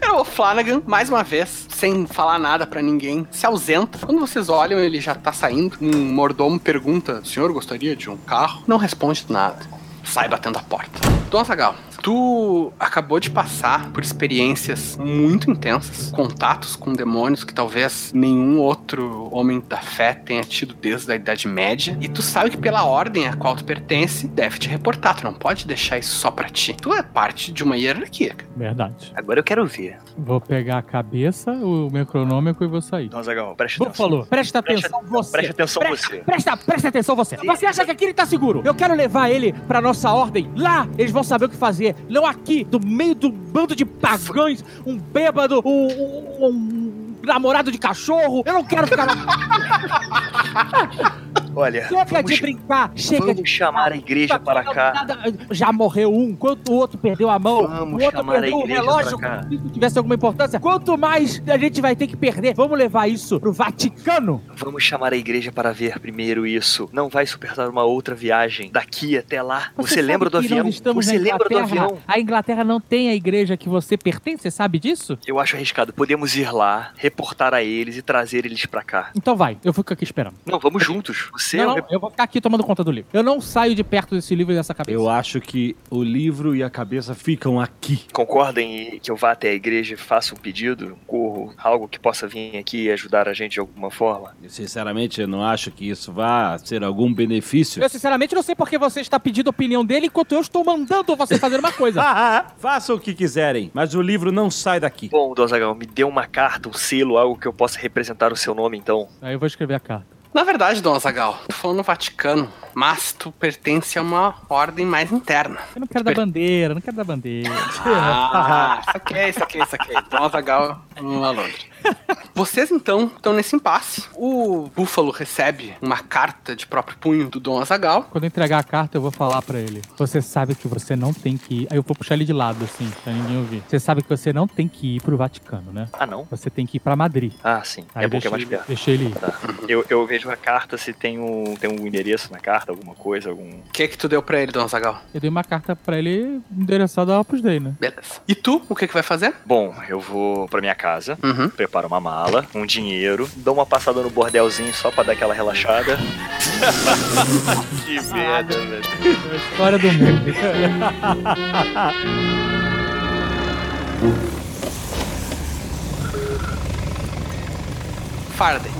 É o Flanagan, mais uma vez, sem falar nada pra ninguém, se ausenta. Quando vocês olham, ele já tá saindo. Um mordomo pergunta: o senhor gostaria de um carro? Não responde nada. Sai batendo a porta. Dom Zagal, tu acabou de passar por experiências muito intensas, contatos com demônios que talvez nenhum outro homem da fé tenha tido desde a Idade Média, e tu sabe que pela ordem a qual tu pertence, deve te reportar, tu não pode deixar isso só pra ti. Tu é parte de uma hierarquia. cara. Verdade. agora eu quero ver. Vou pegar a cabeça, o micronômico e vou sair. Então, Zagal, preste Bom, atenção. falou. Presta atenção você. Preste atenção Presta, você. presta, presta atenção você. Você acha que aqui ele tá seguro? Eu quero levar ele pra nossa ordem. Lá eles vão saber o que fazer. Não aqui, do meio do bando de pagães, um bêbado, um, um- um namorado de cachorro. Eu não quero ficar. [laughs] Olha, Chega vamos, de brincar. Chega de vamos chamar a igreja para cá. Nada- já morreu um, enquanto o outro perdeu a mão, Vamos o outro chamar a perdeu o igreja relógio, cá. se tivesse alguma importância. Quanto mais a gente vai ter que perder, vamos levar isso pro Vaticano. Vamos chamar a igreja para ver primeiro isso. Não vai suportar uma outra viagem daqui até lá. Você, sabe lembra do avião? Você lembra do avião? A Inglaterra não tem a igreja que você pertence, você sabe disso? Eu acho arriscado. Podemos ir lá, reportar a eles e trazer eles pra cá. Então vai, eu fico aqui esperando. Não, vamos juntos. Você é Não, o não, eu vou ficar aqui tomando conta do livro. Eu não saio de perto desse livro e dessa cabeça. Eu acho que o livro e a cabeça ficam aqui. Concordem em que eu vá até a igreja e faça um pedido, um corro, algo que possa vir aqui e ajudar a gente de alguma forma? Sinceramente, eu não acho que isso vá ser algum benefício. Eu sinceramente não sei porque você está pedindo a opinião dele enquanto eu estou mandando você fazer uma coisa. [laughs] Façam o que quiserem, mas o livro não sai daqui. Bom, Dozagal, me dê uma carta, um selo, algo que eu possa representar o seu nome, então. Aí eu vou escrever a carta. Na verdade, Dom Azagal, tu falou no Vaticano, mas tu pertence a uma ordem mais interna. Eu não quero dar bandeira, não quero dar bandeira. Ah, isso aqui, isso aqui, isso aqui. Dom Azagal, um Alondre. Vocês então estão nesse impasse. O Búfalo recebe uma carta de próprio punho do Dom Azagal. Quando eu entregar a carta, eu vou falar pra ele. Você sabe que você não tem que ir. Aí eu vou puxar ele de lado, assim, pra ninguém ouvir. Você sabe que você não tem que ir pro Vaticano, né? Ah, não? Você tem que ir pra Madrid. Ah, sim. Aí é bom que é mais ele- perto. deixa ele ir. Tá. Eu, eu vejo a carta se tem um, tem um endereço na carta, alguma coisa, algum. O que que tu deu pra ele, Dom Azagal? Eu dei uma carta pra ele endereçada ao Opus Dei, né? Beleza. E tu, o que que vai fazer? Bom, eu vou pra minha casa, Uhum. Preparo uma mala, um dinheiro, dou uma passada no bordelzinho só pra dar aquela relaxada. [laughs] que merda, velho. História do mundo. [laughs]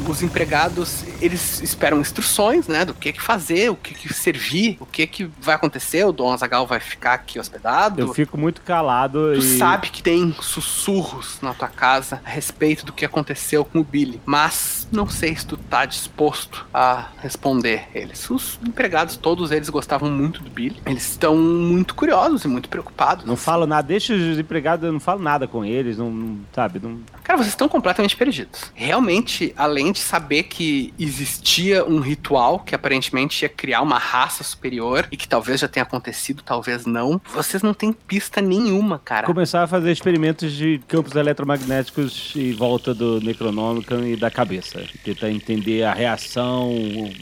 Os empregados, eles esperam instruções, né, do que que fazer, o que que servir, o que que vai acontecer, o Dom Azagal vai ficar aqui hospedado. Eu fico muito calado Tu e. sabe que tem sussurros na tua casa a respeito do que aconteceu com o Billy, mas não sei se tu tá disposto a responder eles. Os empregados, todos eles gostavam muito do Billy. Eles estão muito curiosos e muito preocupados. Não falo nada, deixa os empregados, eu não falo nada com eles, não, não- sabe? Não... Cara, vocês estão completamente perdidos. Realmente, além de saber que existia um ritual que aparentemente ia criar uma raça superior e que talvez já tenha acontecido, talvez não, vocês não têm pista nenhuma, cara. Começar a fazer experimentos de campos eletromagnéticos em volta do Necronômica e da cabeça. Tentar entender a reação,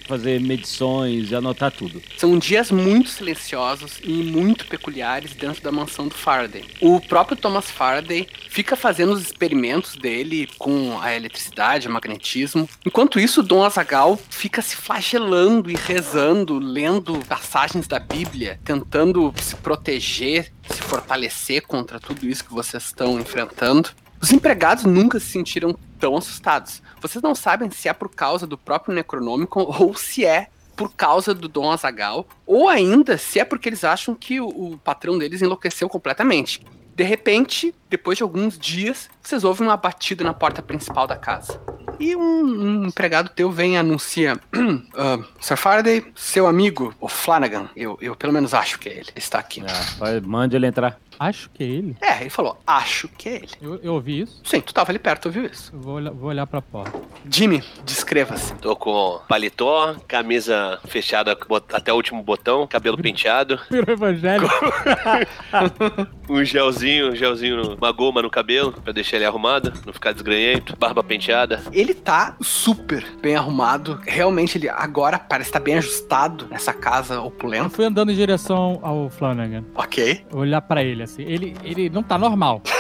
fazer medições e anotar tudo. São dias muito silenciosos e muito peculiares dentro da mansão do Faraday. O próprio Thomas Faraday fica fazendo os experimentos dele com a eletricidade, o magnetismo. Enquanto isso, Dom Azagal fica se flagelando e rezando, lendo passagens da Bíblia, tentando se proteger, se fortalecer contra tudo isso que vocês estão enfrentando. Os empregados nunca se sentiram tão assustados. Vocês não sabem se é por causa do próprio Necronômico ou se é por causa do Dom Azagal, ou ainda se é porque eles acham que o, o patrão deles enlouqueceu completamente. De repente, depois de alguns dias, vocês ouvem uma batida na porta principal da casa. E um, um empregado teu vem e anuncia: [clears throat] "Ah, Sir Faraday, seu amigo, o Flanagan, eu, eu pelo menos acho que é ele, está aqui. Vai, mande ele entrar. Acho que é ele. É, ele falou: acho que é ele. Eu, eu ouvi isso. Sim, tu tava ali perto, ouviu isso? Eu vou, olhar- vou olhar pra porta. Jimmy, descreva-se. Tô com paletó, camisa fechada até o último botão, cabelo penteado, [laughs] Virou evangélico. [laughs] um gelzinho, um gelzinho, uma goma no cabelo, pra deixar ele arrumado, não ficar desgranhento, barba penteada. Ele tá super bem arrumado. Realmente, ele agora parece estar bem ajustado nessa casa Eu opulenta. fui andando em direção ao Flanagan. Ok. Olhar pra ele, assim. Ele, ele não tá normal. [laughs]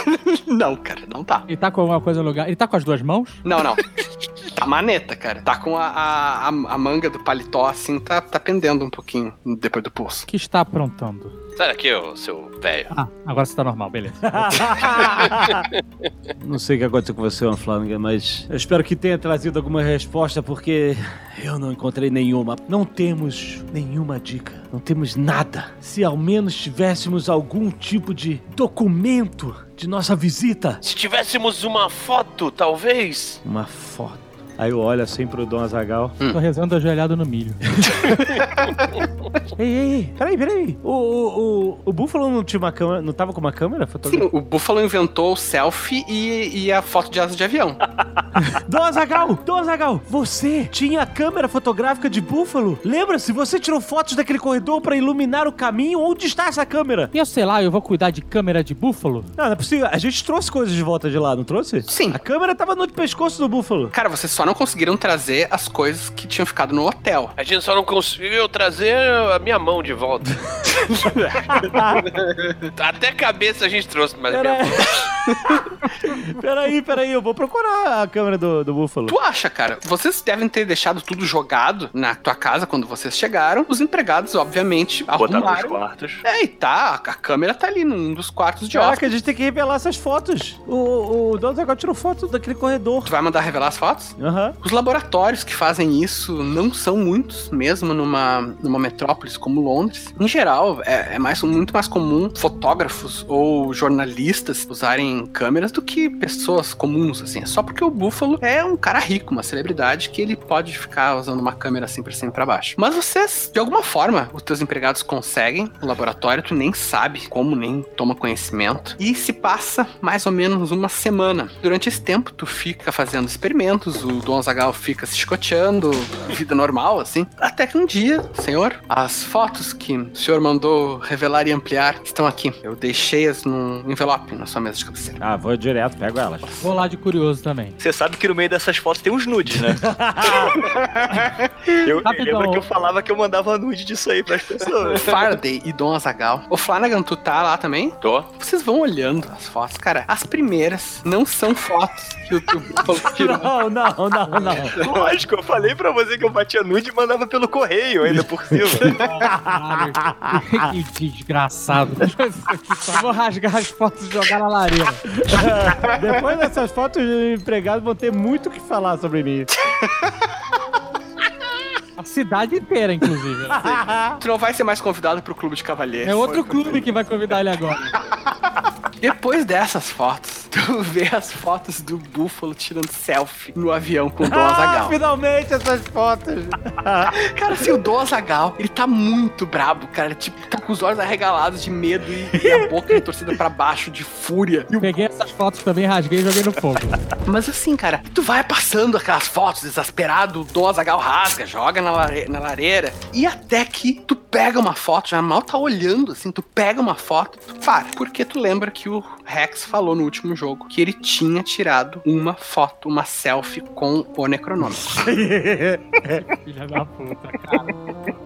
Não, cara, não tá. Ele tá com alguma coisa no lugar. Ele tá com as duas mãos? Não, não. Tá maneta, cara. Tá com a, a, a- manga do paletó assim, tá, tá pendendo um pouquinho depois do pulso. O que está aprontando? Sai daqui, ô seu velho. Ah, agora você tá normal, beleza. [laughs] Não sei o que aconteceu com você, Flanagan, mas eu espero que tenha trazido alguma resposta, porque eu não encontrei nenhuma. Não temos nenhuma dica. Não temos nada. Se ao menos tivéssemos algum tipo de documento de nossa visita. Se tivéssemos uma foto, talvez. Uma foto. Aí eu olho assim pro Dom Azagal. Tô rezando ajoelhado no milho. [laughs] Ei, ei, ei, peraí, peraí. O, o, o, o Buffalo não tinha uma câmera, não tava com uma câmera Sim, o Buffalo inventou o selfie e, e a foto de asa de avião. [laughs] Dom Azagal, Dom Azagal, você tinha a câmera fotográfica de Buffalo? Lembra-se, você tirou fotos daquele corredor pra iluminar o caminho? Onde está essa câmera? Eu sei lá, eu vou cuidar de câmera de búfalo? Não, não é possível. A gente trouxe coisas de volta de lá, não trouxe? Sim. A câmera tava no pescoço do Buffalo. Cara, vocês só não conseguiram trazer as coisas que tinham ficado no hotel. A gente só não conseguiu trazer a minha mão de volta. [laughs] Até a cabeça a gente trouxe, mas a minha Pera- mão... [laughs] peraí, peraí, eu vou procurar a câmera do, do Buffalo. Tu acha, cara? Vocês devem ter deixado tudo jogado na tua casa quando vocês chegaram. Os empregados, obviamente, Botaram nos arrumaram. quartos. É, e tá, a câmera tá ali num dos quartos de Caraca, a gente tem que revelar essas fotos. O, o Dom Azagal tirou foto daquele corredor. Tu vai mandar revelar as fotos? Aham. Os laboratórios que fazem isso não são muitos, mesmo numa, numa metrópolis como Londres. Em geral, é, é mais, muito mais comum fotógrafos ou jornalistas usarem câmeras do que pessoas comuns, assim. É só porque o Buffalo é um cara rico, uma celebridade, que ele pode ficar usando uma câmera assim pra cima e pra baixo. Mas vocês, de alguma forma, os teus empregados conseguem no laboratório, tu nem sabe como, nem toma conhecimento. E se passa mais ou menos uma semana. Durante esse tempo, tu fica fazendo experimentos, o Dom Zagal fica se chicoteando, vida normal, assim. Até que um dia, senhor, as fotos que o senhor mandou revelar e ampliar estão aqui. Eu deixei-as num envelope na sua mesa de cabeceira. Ah, vou direto, pego elas. Vou lá de curioso também. Você sabe que no meio dessas fotos tem uns nudes, né? [laughs] eu, eu lembro que eu falava que eu mandava nude disso aí pras pessoas. Faraday e Dom Azagal. O Flanagan, tu tá lá também? Tô. Vocês vão olhando as fotos. Cara, as primeiras não são fotos que o, que o [laughs] tirou. Não, não, não, não. Lógico, eu falei pra você que eu batia nude e mandava pelo correio ainda por cima. Caralho, [laughs] que desgraçado. Só vou rasgar as fotos e jogar na lareira. Depois dessas fotos, os empregados vão ter muito o que falar sobre mim. A cidade inteira, inclusive. [laughs] Tu não vai ser mais convidado pro clube de cavalheiros. É outro clube que vai convidar ele agora. Depois dessas fotos, [laughs] tu vê as fotos do Buffalo tirando selfie no avião com o Dom Ah, Azagal. finalmente essas fotos. [laughs] Cara, assim, o Dom Azagal, ele tá muito brabo, cara. Tipo, tá com os olhos arregalados de medo e, e a boca retorcida pra baixo de fúria. E o- Peguei essas fotos também, rasguei e joguei no fogo. Mas assim, cara, tu vai passando aquelas fotos desesperado, o Dom Azagal rasga, joga na, lare- na lareira. E até que tu pega uma foto, já mal tá olhando, assim, tu pega uma foto, tu para. Porque tu lembra que o Rex falou no último jogo que ele tinha tirado uma foto, uma selfie com o Necronômico. [laughs] Filha da puta, cara.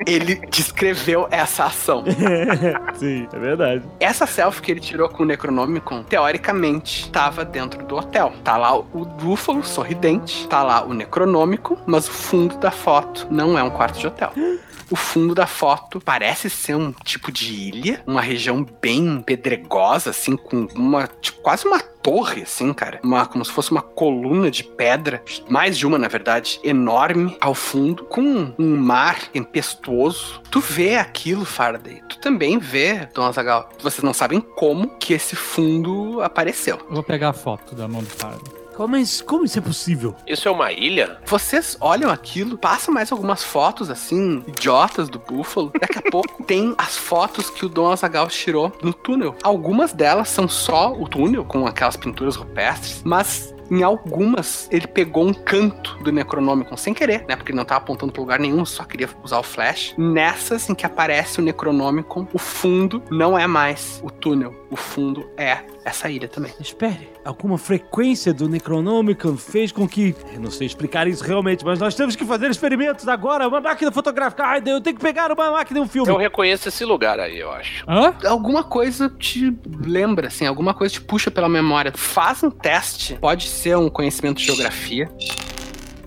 Ele descreveu essa ação. [laughs] Sim, é verdade. Essa selfie que ele tirou com o Necronomicon, teoricamente, tava dentro do hotel. Tá lá o Búfalo sorridente, tá lá o Necronômico, mas o fundo da foto não é um quarto de hotel. [gasps] O fundo da foto parece ser um tipo de ilha, uma região bem pedregosa, assim, com uma, tipo, quase uma torre, assim, cara. Uma, como se fosse uma coluna de pedra, mais de uma, na verdade, enorme ao fundo, com um mar tempestuoso. Tu vê aquilo, Faraday. Tu também vê, Dona Zagal. Vocês não sabem como que esse fundo apareceu. Eu vou pegar a foto da mão do Faraday. Mas como isso é possível? Isso é uma ilha? Vocês olham aquilo, passam mais algumas fotos, assim, idiotas do Búfalo. Daqui a [laughs] pouco tem as fotos que o Dom Azagal tirou no túnel. Algumas delas são só o túnel, com aquelas pinturas rupestres, mas em algumas, ele pegou um canto do Necronomicon sem querer, né? Porque ele não tava apontando pra lugar nenhum, só queria usar o flash. Nessas em que aparece o Necronomicon, o fundo não é mais o túnel. O fundo é essa ilha também. Espere, alguma frequência do Necronomicon fez com que. Eu não sei explicar isso realmente, mas nós temos que fazer experimentos agora. Uma máquina fotográfica. Ai, eu tenho que pegar uma máquina e um filme. Eu reconheço esse lugar aí, eu acho. Hã? Alguma coisa te lembra, assim, alguma coisa te puxa pela memória. Faz um teste. Pode ser um conhecimento de geografia.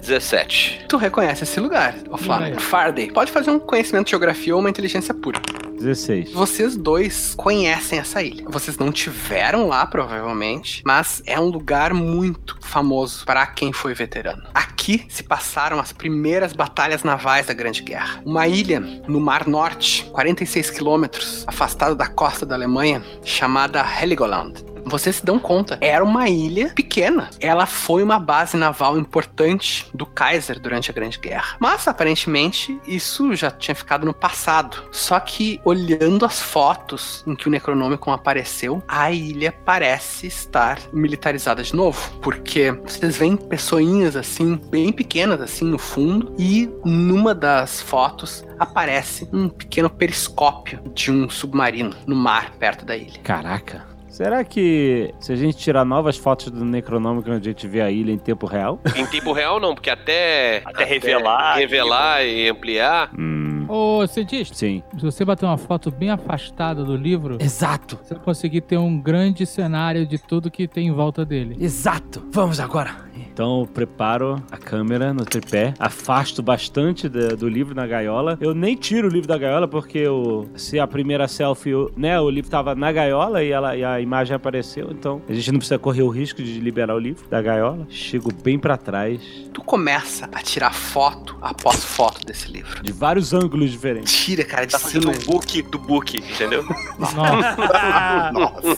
17. Tu reconhece esse lugar, Oflávio. Vai. Farday. Pode fazer um conhecimento de geografia ou uma inteligência pura. 16. Vocês dois conhecem essa ilha. Vocês não tiveram lá, provavelmente, mas é um lugar muito famoso para quem foi veterano. Aqui se passaram as primeiras batalhas navais da Grande Guerra. Uma ilha no Mar Norte, 46 quilômetros, afastada da costa da Alemanha, chamada Heligoland. Vocês se dão conta, era uma ilha pequena. Ela foi uma base naval importante do Kaiser durante a Grande Guerra. Mas aparentemente isso já tinha ficado no passado. Só que olhando as fotos em que o Necronomicon apareceu, a ilha parece estar militarizada de novo, porque vocês veem pessoinhas assim, bem pequenas assim no fundo e numa das fotos aparece um pequeno periscópio de um submarino no mar perto da ilha. Caraca. Será que se a gente tirar novas fotos do Necronômico, a gente vê a ilha em tempo real? Em tempo real, não, porque até. Até revelar, Revelar e ampliar. Hum, Ô, cientista, sim. se você bater uma foto bem afastada do livro, Exato, você vai conseguir ter um grande cenário de tudo que tem em volta dele. exato. Vamos agora. Então eu preparo a câmera no tripé, afasto bastante da- do livro na gaiola. Eu nem tiro o livro da gaiola porque eu, se a primeira selfie, eu- né, o livro tava na gaiola e, ela, e a imagem apareceu, então a gente não precisa correr o risco de liberar o livro da gaiola. Chego bem pra trás, Tu começa a tirar foto após foto desse livro. de vários ângulos diferentes. Tira, cara, de Tá fazendo cima. um book do book, entendeu? Nossa.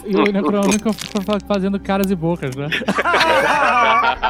[laughs] E o Necronômico fa- fazendo caras e bocas, né? [laughs]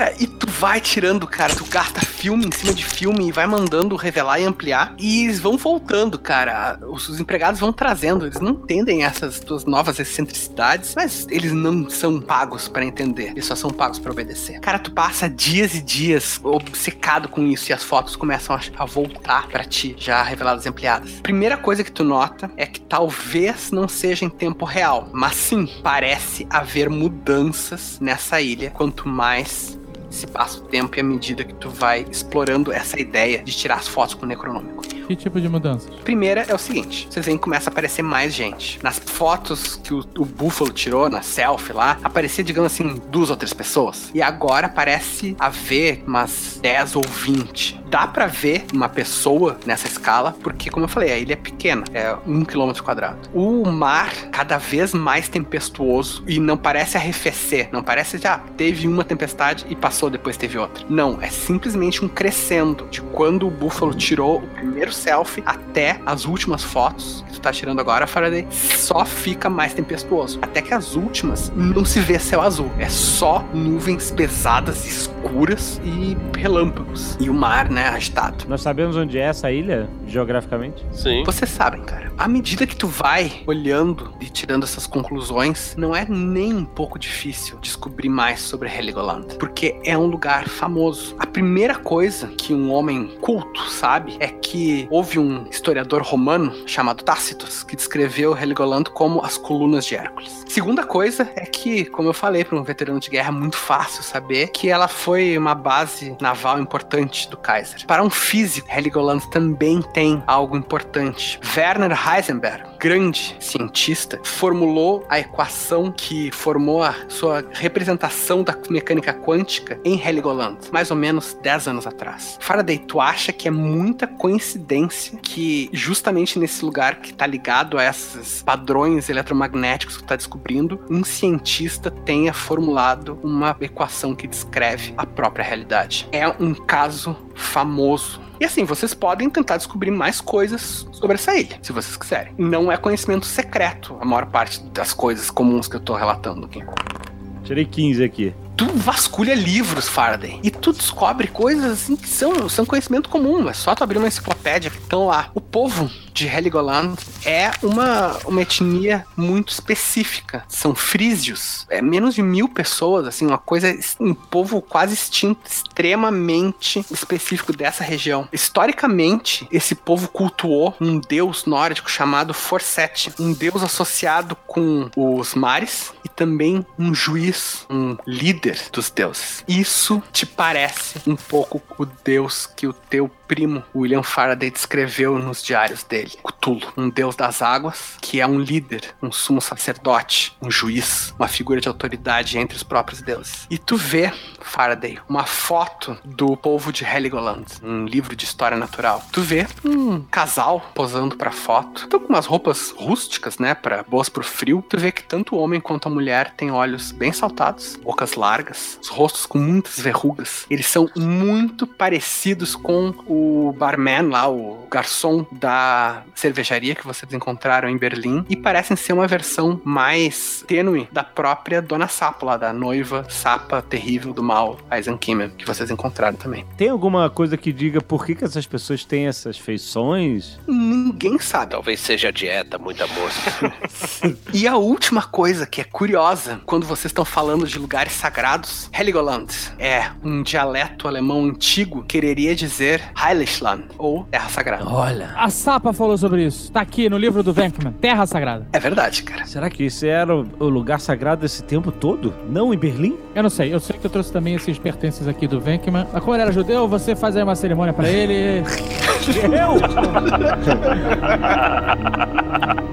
Cara, e tu vai tirando, cara, tu gasta filme em cima de filme e vai mandando revelar e ampliar. E eles vão voltando, cara. Os, os empregados vão trazendo. Eles não entendem essas tuas novas excentricidades, mas eles não são pagos pra entender. Eles só são pagos pra obedecer. Cara, tu passa dias e dias obcecado com isso e as fotos começam a, a voltar pra ti, já reveladas e ampliadas. Primeira coisa que tu nota é que talvez não seja em tempo real, mas sim, parece haver mudanças nessa ilha quanto mais se passa o tempo e à medida que tu vai explorando essa ideia de tirar as fotos com o Necronômico. Que tipo de mudanças? Primeira é o seguinte: vocês veem que começa a aparecer mais gente. Nas fotos que o, o Buffalo tirou, na selfie lá, aparecia, digamos assim, duas ou três pessoas. E agora parece haver umas 10 ou 20. Dá pra ver uma pessoa nessa escala, porque, como eu falei, a ilha é pequena, é um quilômetro quadrado. O mar cada vez mais tempestuoso e não parece arrefecer, não parece já teve uma tempestade e passou, depois teve outra. Não, é simplesmente um crescendo de quando o Buffalo tirou o primeiro selfie até as últimas fotos que tu tá tirando agora, Faraday, só fica mais tempestuoso. Até que as últimas não se vê céu azul, é só nuvens pesadas, escuras e relâmpagos. E o mar, né, agitado. Nós sabemos onde é essa ilha, geograficamente? Sim. Vocês sabem, cara. À medida que tu vai olhando e tirando essas conclusões, não é nem um pouco difícil descobrir mais sobre Heligoland. Porque é um lugar famoso. A primeira coisa que um homem culto sabe é que houve um historiador romano chamado Tácitos que descreveu Heligoland como as colunas de Hércules. Segunda coisa é que, como eu falei para um veterano de guerra, é muito fácil saber que ela foi uma base naval importante do Kaiser. Para um físico, Heligoland também tem algo importante. Werner Heisenberg grande cientista formulou a equação que formou a sua representação da mecânica quântica em Heligoland, mais ou menos 10 anos atrás. Faraday, tu acha que é muita coincidência que justamente nesse lugar que tá ligado a esses padrões eletromagnéticos que tu tá descobrindo, um cientista tenha formulado uma equação que descreve a própria realidade. É um caso famoso e assim, vocês podem tentar descobrir mais coisas sobre essa ilha, se vocês quiserem. Não é conhecimento secreto, a maior parte das coisas comuns que eu tô relatando aqui. Tirei 15 aqui. Tu vasculha livros, Faraday, e tu descobre coisas assim que são, são conhecimento comum. É só tu abrir uma enciclopédia que estão lá. O povo de Heligoland é uma, uma etnia muito específica. São frísios. É menos de mil pessoas, assim, uma coisa, um povo quase extinto, extremamente específico dessa região. Historicamente, esse povo cultuou um deus nórdico chamado Forseti, um deus associado com os mares e também um juiz, um líder dos deuses. Isso te parece um pouco o deus que o teu primo William Faraday descreveu nos diários dele, Cthulhu, um deus das águas, que é um líder, um sumo sacerdote, um juiz, uma figura de autoridade entre os próprios deuses. E tu vê, Faraday, uma foto do povo de Heligoland, um livro de história natural. Tu vê um casal posando pra foto, estão com umas roupas rústicas, né, para boas pro frio. Tu vê que tanto o homem quanto a mulher têm olhos bem saltados, bocas largas, os rostos com muitas verrugas. Eles são muito parecidos com o barman lá, o garçom da cervejaria que vocês encontraram em Berlim e parecem ser uma versão mais tênue da própria Dona Sapo lá, da noiva sapa terrível do mal, Eisenkimmen, que vocês encontraram também. Tem alguma coisa que diga por que, que essas pessoas têm essas feições? Ninguém sabe. Talvez seja a dieta, muita moça. [laughs] E a última coisa que é curiosa, quando vocês estão falando de lugares sagrados, Heligoland é um dialeto alemão antigo, quereria dizer Heiligland, ou Terra Sagrada. Olha. A Sapa falou sobre isso. Tá aqui no livro do Venkman. Terra Sagrada. É verdade, cara. Será que isso era o lugar sagrado esse tempo todo? Não em Berlim? Eu não sei. Eu sei que eu trouxe também esses pertences aqui do Venkman. Mas como ele era judeu, você faz aí uma cerimônia pra ele. [laughs] Búfalo, [laughs]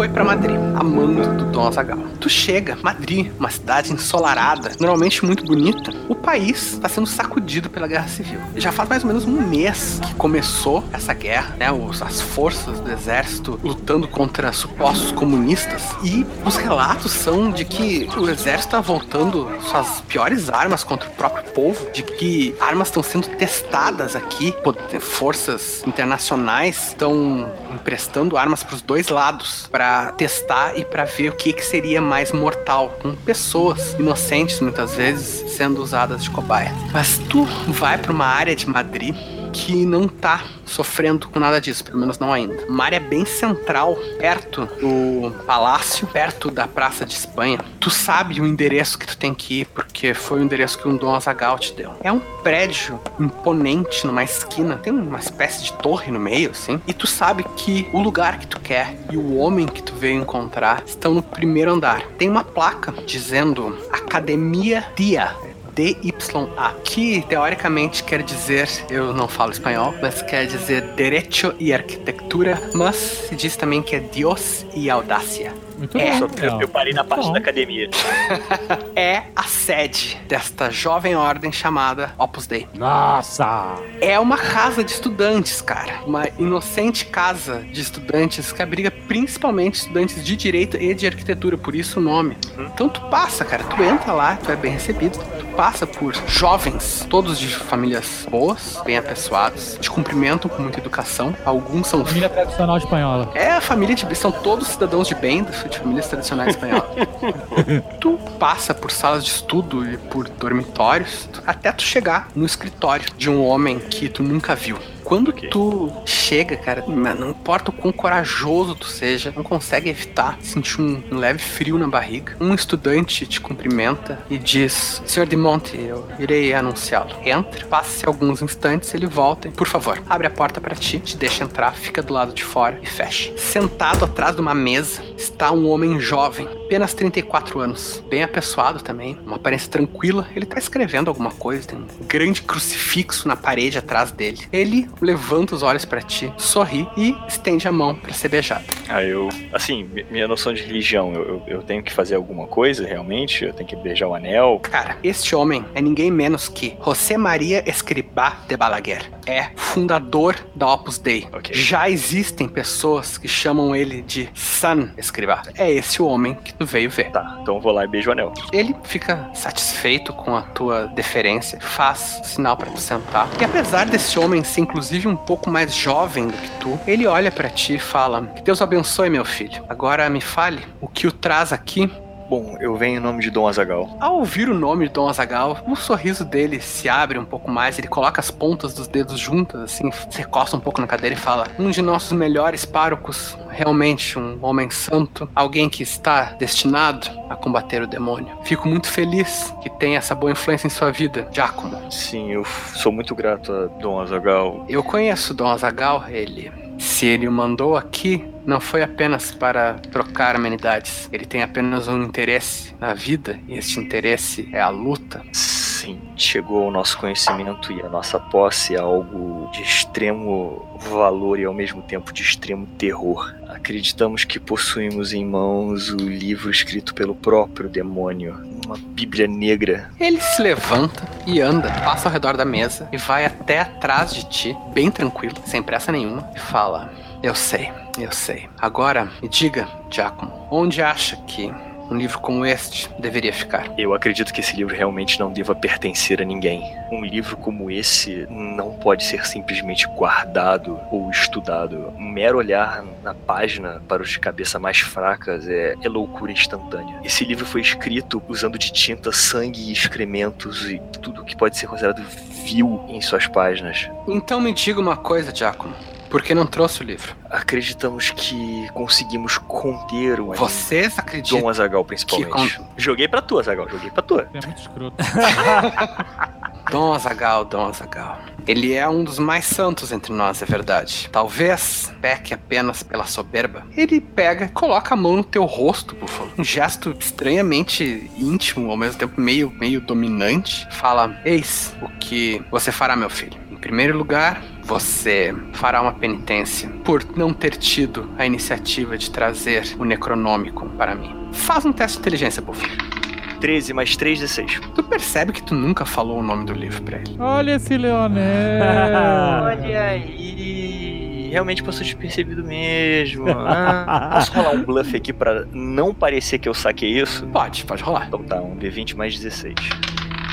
foi pra Madrid, amando do Dom Azagal. Tu chega, Madrid, uma cidade ensolarada, normalmente muito bonita. O país está sendo sacudido pela guerra civil. Já faz mais ou menos um mês que começou essa guerra, né? Os, as forças do exército lutando contra supostos comunistas. E os relatos são de que o exército está voltando suas piores armas contra o próprio povo, de que armas estão sendo testadas aqui, forças internacionais estão emprestando armas para os dois lados para testar e para ver o que, que seria mais mortal, com pessoas inocentes muitas vezes sendo usadas de cobaia. Mas tu vai para uma área de Madrid que não tá sofrendo com nada disso, pelo menos não ainda. Uma área bem central, perto do palácio, perto da Praça de Espanha. Tu sabe o endereço que tu tem que ir, porque foi o endereço que um Dom Azagal te deu. É um prédio imponente numa esquina, tem uma espécie de torre no meio, assim, e tu sabe que o lugar que tu quer e o homem que tu veio encontrar estão no primeiro andar. Tem uma placa dizendo Academia Dia. DYA, que teoricamente quer dizer, eu não falo espanhol, mas quer dizer Derecho e Arquitectura, mas se diz também que é Dios e Audácia. Muito É. bom. Eu, eu parei na parte Bom. da academia. [laughs] É a sede desta jovem ordem chamada Opus Dei. Nossa! É uma casa de estudantes, cara. Uma inocente casa de estudantes que abriga principalmente estudantes de direito e de arquitetura, por isso o nome. Então tu passa, cara, tu entra lá, tu é bem recebido, tu passa por jovens, todos de famílias boas, bem apessoados, te cumprimentam com muita educação. Alguns são Família tradicional espanhola. é a família de são todos cidadãos de bem, de famílias tradicionais espanholas. [laughs] tu passa por salas de estudo e por dormitórios, até tu chegar no escritório de um homem que tu nunca viu. Quando tu chega, cara, não importa o quão corajoso tu seja, não consegue evitar sentir um, um leve frio na barriga. Um estudante te cumprimenta e diz: Senhor de Monte, eu irei anunciá-lo. Entra, passe alguns instantes, ele volta e, por favor, abre a porta para ti, te deixa entrar, fica do lado de fora e fecha. Sentado atrás de uma mesa está um homem jovem, apenas 34 anos, bem apessoado também, uma aparência tranquila. Ele tá escrevendo alguma coisa, tem um grande crucifixo na parede atrás dele. Ele levanta os olhos para ti, sorri e estende a mão para ser beijado. Aí eu, assim, mi- minha noção de religião, eu, eu- eu tenho que fazer alguma coisa realmente? Eu tenho que beijar o anel? Cara, este homem é ninguém menos que José Maria Escribá de Balaguer. É fundador da Opus Dei. Já existem pessoas que chamam ele de San Escribá. É esse o homem que veio ver. Tá, então vou lá e beijo o anel. Ele fica satisfeito com a tua deferência, faz sinal pra tu sentar. E apesar desse homem ser inclusive um pouco mais jovem do que tu, ele olha pra ti e fala: Que Deus abençoe, meu filho. Agora me fale o que o traz aqui. Bom, eu venho em nome de Dom Azagal. Ao ouvir o nome de Dom Azagal, o sorriso dele se abre um pouco mais, ele coloca as pontas dos dedos juntas, assim, se recosta um pouco na cadeira e fala: Um de nossos melhores párocos, realmente um homem santo, alguém que está destinado a combater o demônio. Fico muito feliz que tenha essa boa influência em sua vida, Giacomo. Sim, eu sou muito grato a Dom Azagal. Eu conheço Dom Azagal, ele. Se ele o mandou aqui, não foi apenas para trocar amenidades. Ele tem apenas um interesse na vida, e este interesse é a luta. Sim, chegou ao nosso conhecimento e a nossa posse é algo de extremo valor e ao mesmo tempo de extremo terror. Acreditamos que possuímos em mãos o livro escrito pelo próprio demônio, uma Bíblia negra. Ele se levanta e anda, passa ao redor da mesa e vai até atrás de ti, bem tranquilo, sem pressa nenhuma, e fala: Eu sei, eu sei. Agora me diga, Giacomo, onde acha que um livro como este deveria ficar? Eu acredito que esse livro realmente não deva pertencer a ninguém. Um livro como esse não pode ser simplesmente guardado ou estudado. Um mero olhar na página para os de cabeça mais fracas é, é loucura instantânea. Esse livro foi escrito usando de tinta, sangue e excrementos e tudo que pode ser considerado vil em suas páginas. Então me diga uma coisa, Giacomo. Por que não trouxe o livro? Acreditamos que conseguimos conter o Vocês acreditam Dom Azagal, principalmente. que Joguei pra tu, Azagal, joguei pra tu. É muito escroto. [laughs] Dom Azagal, Dom Azagal. Ele é um dos mais santos entre nós, é verdade. Talvez peque apenas pela soberba. Ele pega, coloca a mão no teu rosto, Búfalo. Um gesto estranhamente íntimo, ao mesmo tempo meio, meio dominante. Fala: Eis o que você fará, meu filho. Em primeiro lugar, você fará uma penitência por não ter tido a iniciativa de trazer o Necronômico para mim. Faz um teste de inteligência, Búfalo. 13 mais 3, 16. Tu percebe que tu nunca falou o nome do livro pra ele. Olha esse Leonel. [laughs] Olha aí. Realmente passou despercebido mesmo. Ah, [laughs] posso rolar um bluff aqui pra não parecer que eu saquei isso? Pode, pode rolar. Então tá, um D20 mais 16.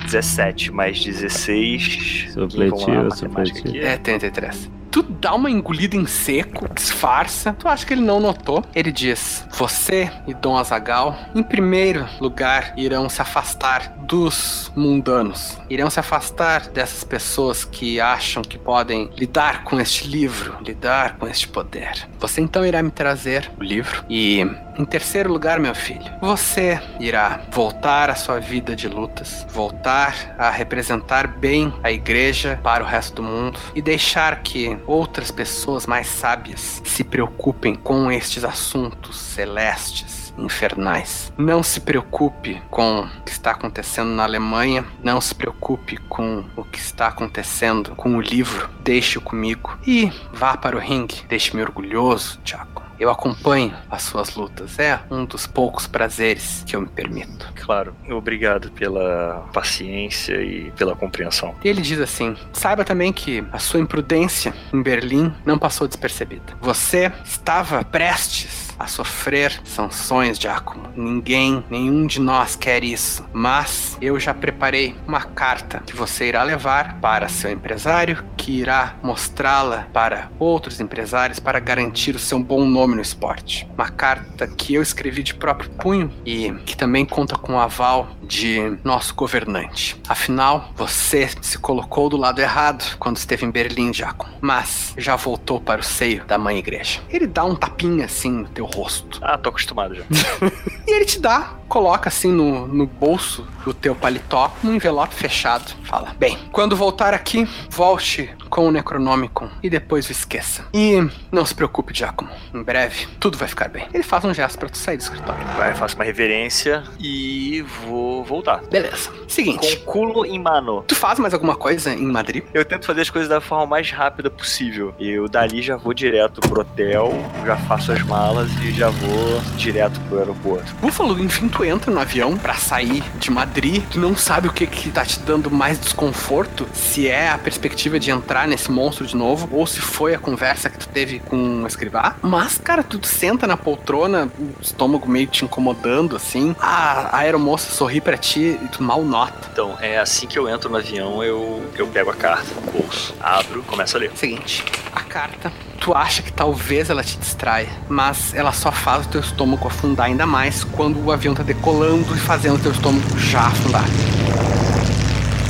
17 mais 16. Supletivo, supletivo. É 33. Tu dá uma engolida em seco, disfarça. Tu acha que ele não notou? Ele diz: Você e Dom Azagal, em primeiro lugar, irão se afastar dos mundanos. Irão se afastar dessas pessoas que acham que podem lidar com este livro, lidar com este poder. Você então irá me trazer o livro. E, em terceiro lugar, meu filho, você irá voltar à sua vida de lutas, voltar a representar bem a igreja para o resto do mundo e deixar que outras pessoas mais sábias se preocupem com estes assuntos celestes infernais. Não se preocupe com o que está acontecendo na Alemanha, não se preocupe com o que está acontecendo com o livro. Deixe-o comigo e vá para o ringue. Deixe-me orgulhoso, Tiago. Eu acompanho as suas lutas. É um dos poucos prazeres que eu me permito. Claro, obrigado pela paciência e pela compreensão. E ele diz assim: saiba também que a sua imprudência em Berlim não passou despercebida. Você estava prestes a sofrer sanções, Giacomo. Ninguém, nenhum de nós quer isso. Mas eu já preparei uma carta que você irá levar para seu empresário, que irá mostrá-la para outros empresários para garantir o seu bom nome no esporte. Uma carta que eu escrevi de próprio punho e que também conta com o aval de nosso governante. Afinal, você se colocou do lado errado quando esteve em Berlim, Jacob, mas já voltou para o seio da mãe igreja. Ele dá um tapinha assim no teu rosto. Ah, tô acostumado já. [laughs] E ele te dá, coloca assim no, no bolso do teu paletó, um envelope fechado. Fala: Bem, quando voltar aqui, volte com o Necronomicon e depois o esqueça. E não se preocupe, Giacomo. Em breve, tudo vai ficar bem. Ele faz um gesto pra tu sair do escritório. Vai, faço uma reverência e vou voltar. Beleza. Seguinte. Com o culo em mano. Tu faz mais alguma coisa em Madrid? Eu tento fazer as coisas da forma mais rápida possível. Eu dali já vou direto pro hotel, já faço as malas e já vou direto pro aeroporto. Búfalo, enfim, tu entra no avião pra sair de Madrid. Tu não sabe o que que tá te dando mais desconforto. Se é a perspectiva de entrar nesse monstro de novo, ou se foi a conversa que tu teve com o escrivá. Mas, cara, tu senta na poltrona, o estômago meio te incomodando, assim. A, a aeromoça sorri pra ti e tu mal nota. Então, é assim que eu entro no avião, eu, eu pego a carta no bolso, abro, começo a ler. Seguinte, a carta, tu acha que talvez ela te distraia, mas ela só faz o teu estômago afundar ainda mais quando o avião tá decolando e fazendo o teu estômago já afundar.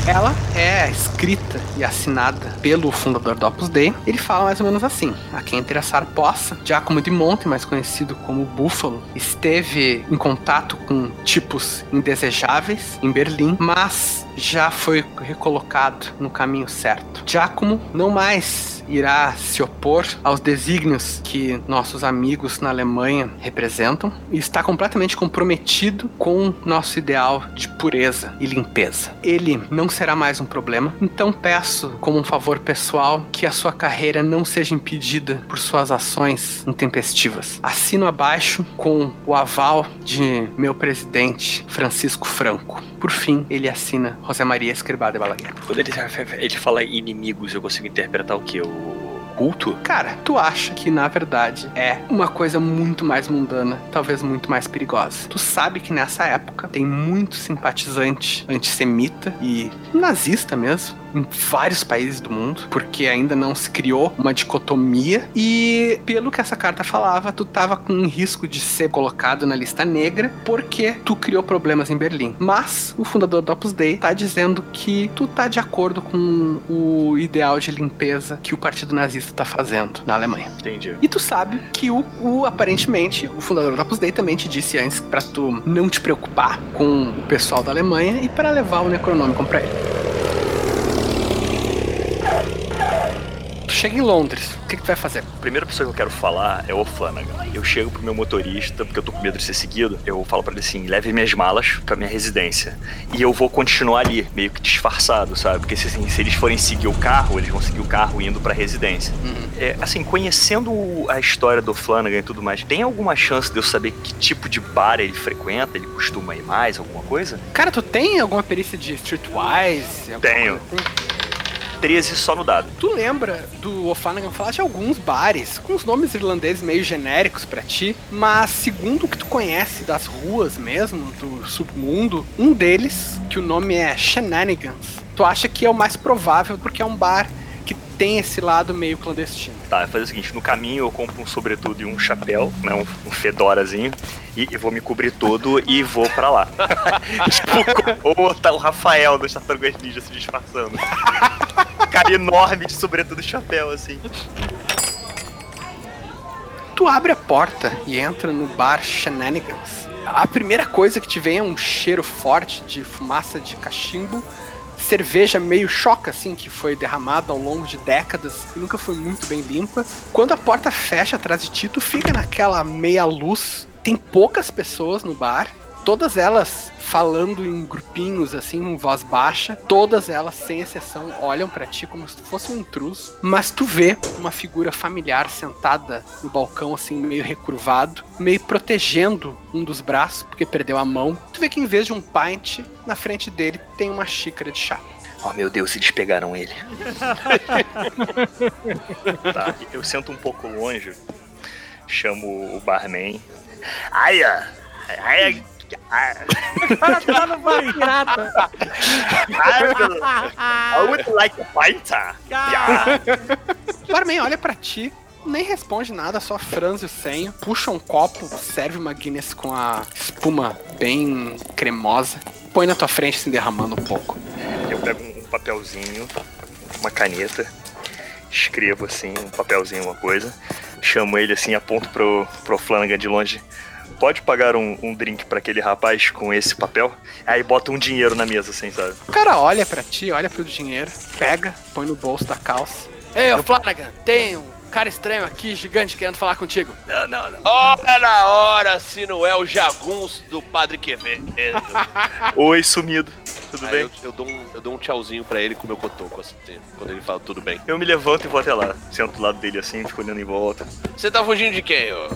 Ela é escrita e assinada pelo fundador do Opus Dei. Ele fala mais ou menos assim: a quem interessar possa, Giacomo de Monte, mais conhecido como Búfalo, esteve em contato com tipos indesejáveis em Berlim, mas já foi recolocado no caminho certo. Giacomo não mais irá se opor aos desígnios que nossos amigos na Alemanha representam e está completamente comprometido com nosso ideal de pureza e limpeza. Ele não será mais um problema, então peço, como um favor pessoal, que a sua carreira não seja impedida por suas ações intempestivas. Assino abaixo com o aval de meu presidente, Francisco Franco. Por fim, ele assina José Maria Escrivá de Balaguer. Quando ele, ele fala inimigos, eu consigo interpretar o que? O culto? Cara, tu acha que na verdade é uma coisa muito mais mundana, talvez muito mais perigosa. Tu sabe que nessa época tem muito simpatizante antissemita e nazista mesmo em vários países do mundo, porque ainda não se criou uma dicotomia e pelo que essa carta falava, tu tava com risco de ser colocado na lista negra porque tu criou problemas em Berlim. Mas o fundador do Opus Dei tá dizendo que tu tá de acordo com o ideal de limpeza que o partido nazista tá fazendo na Alemanha. Entendi. E tu sabe que o, o aparentemente o fundador do Opus Dei também te disse antes para tu não te preocupar com o pessoal da Alemanha e para levar o Necronômico para ele. Tu chega em Londres, o que, que tu vai fazer? A primeira pessoa que eu quero falar é o Flanagan. Eu chego pro meu motorista, porque eu tô com medo de ser seguido. Eu falo pra ele assim: leve minhas malas pra minha residência. E eu vou continuar ali, meio que disfarçado, sabe? Porque se, assim, se eles forem seguir o carro, eles vão seguir o carro indo pra residência. É, assim, conhecendo a história do Flanagan e tudo mais, tem alguma chance de eu saber que tipo de bar ele frequenta? Ele costuma ir mais, alguma coisa? Cara, tu tem alguma perícia de Streetwise? Tenho. coisa assim? 13 só no dado. Tu lembra do O'Flanagan falar de alguns bares com os nomes irlandeses meio genéricos pra ti, mas segundo o que tu conhece das ruas mesmo, do submundo, um deles, que o nome é Shenanigans, tu acha que é o mais provável porque é um bar que tem esse lado meio clandestino. Tá, eu fazer o seguinte: no caminho eu compro um sobretudo e um chapéu, né? Um, um fedorazinho, e eu vou me cobrir todo e vou pra lá. [laughs] tipo, ou tá o Rafael dos Tartarugas Ninja se disfarçando. [laughs] Cara enorme de sobretudo e chapéu, assim. Tu abre a porta e entra no bar Shenanigans. A primeira coisa que te vem é um cheiro forte de fumaça de cachimbo, cerveja meio choca, assim, que foi derramada ao longo de décadas e nunca foi muito bem limpa. Quando a porta fecha atrás de ti, tu fica naquela meia luz. Tem poucas pessoas no bar, todas elas falando em grupinhos, assim, em voz baixa. Todas elas, sem exceção, olham pra ti como se tu fosse um intruso. Mas tu vê uma figura familiar sentada no balcão, assim, meio recurvado, meio protegendo um dos braços, porque perdeu a mão. Tu vê que em vez de um pint, na frente dele tem uma xícara de chá. Oh meu Deus, eles pegaram ele. [laughs] tá, eu sento um pouco longe, chamo o barman. Aia! Aia! Tá no pirata. I would like a. O barman olha pra ti, nem responde nada, só franze o senho, puxa um copo, serve uma Guinness com a espuma bem cremosa, põe na tua frente, se derramando um pouco. Eu pego um papelzinho, uma caneta, escrevo assim, um papelzinho, uma coisa, chamo ele assim, aponto pro, pro Flanagan de longe. Pode pagar um, um drink pra aquele rapaz com esse papel? Aí bota um dinheiro na mesa, assim, sabe? O cara olha pra ti, olha pro dinheiro, pega, põe no bolso da calça. Ei, ô Flanagan, tem um cara estranho aqui, gigante, querendo falar contigo. Não, não, não. Ora na hora, se não é o jagunço do Padre Quevedo. [laughs] Oi, sumido. Tudo Aí bem? Eu, eu dou um, eu dou um tchauzinho pra ele com o meu cotoco, assim, quando ele fala tudo bem. Eu me levanto e vou até lá. Sento do lado dele assim, fico olhando em volta. Você tá fugindo de quem, ô?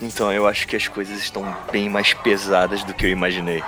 Então, eu acho que as coisas estão bem mais pesadas do que eu imaginei.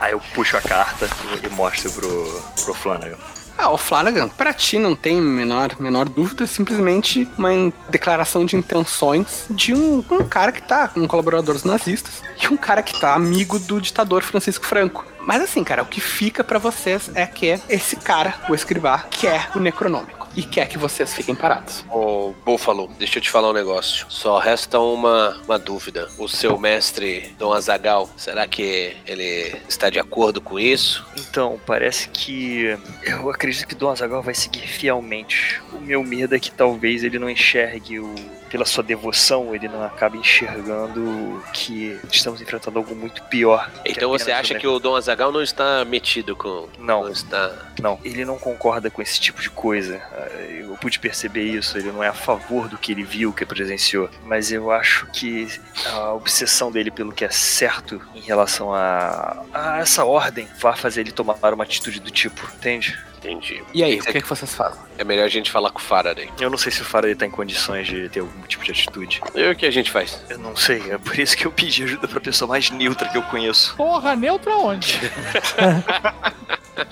Aí eu puxo a carta e mostro pro, pro Flanagan. Ah, o Flanagan, pra ti não tem menor, menor dúvida, é simplesmente uma declaração de intenções de um, um cara que tá com colaboradores nazistas e um cara que tá amigo do ditador Francisco Franco. Mas assim, cara, o que fica pra vocês é que esse cara, o escrivá, quer o Necronômico e quer que vocês fiquem parados. Ô, Búfalo, deixa eu te falar um negócio. Só resta uma, uma dúvida. O seu mestre, Dom Azagal, será que ele está de acordo com isso? Então, parece que eu acredito que Dom Azaghal vai seguir fielmente. O meu medo é que talvez ele não enxergue o pela sua devoção, ele não acabe enxergando que estamos enfrentando algo muito pior. Então você acha o que o Dom Azagal não está metido com. Não. Não está. Não, ele não concorda com esse tipo de coisa. Eu pude perceber isso. Ele não é a favor do que ele viu, que presenciou. Mas eu acho que a obsessão dele pelo que é certo em relação a, a essa ordem vai fazer ele tomar uma atitude do tipo, entende? Entendi. E aí, o que, é que vocês fazem? É melhor a gente falar com o Faraday. Eu não sei se o Faraday tá em condições de ter algum tipo de atitude. E o que a gente faz? Eu não sei, é por isso que eu pedi ajuda pra pessoa mais neutra que eu conheço. Porra, neutra onde?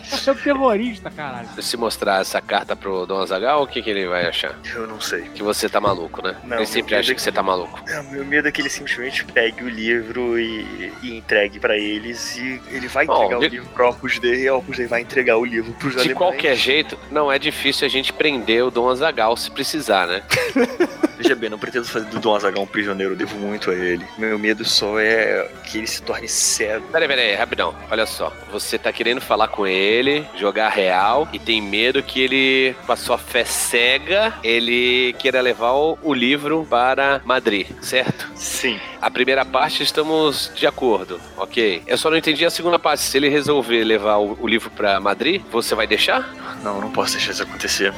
Você é um terrorista, caralho. Se mostrar essa carta pro Dom Azagal, o que, que ele vai achar? Eu não sei. Que você tá maluco, né? Não, ele sempre acha medo que você tá maluco. É, o meu medo é que ele simplesmente pegue o livro e, e entregue pra eles e ele vai Bom, entregar de- o livro pro Opus Dei e o Opus Dei vai entregar o livro pros De alemães. Qualquer jeito, não é difícil a gente prender o Dom Azagal se precisar, né? [laughs] Veja bem, não pretendo fazer do Dom Azaghal um prisioneiro, eu devo muito a ele. Meu medo só é que ele se torne cego. Peraí, peraí, rapidão. Olha só. Você tá querendo falar com ele, jogar real, e tem medo que ele, com a sua fé cega, ele queira levar o, o livro para Madrid, certo? Sim. A primeira parte estamos de acordo, ok? Eu só não entendi a segunda parte. Se ele resolver levar o, o livro para Madrid, você vai deixar? Não, não posso deixar isso acontecer.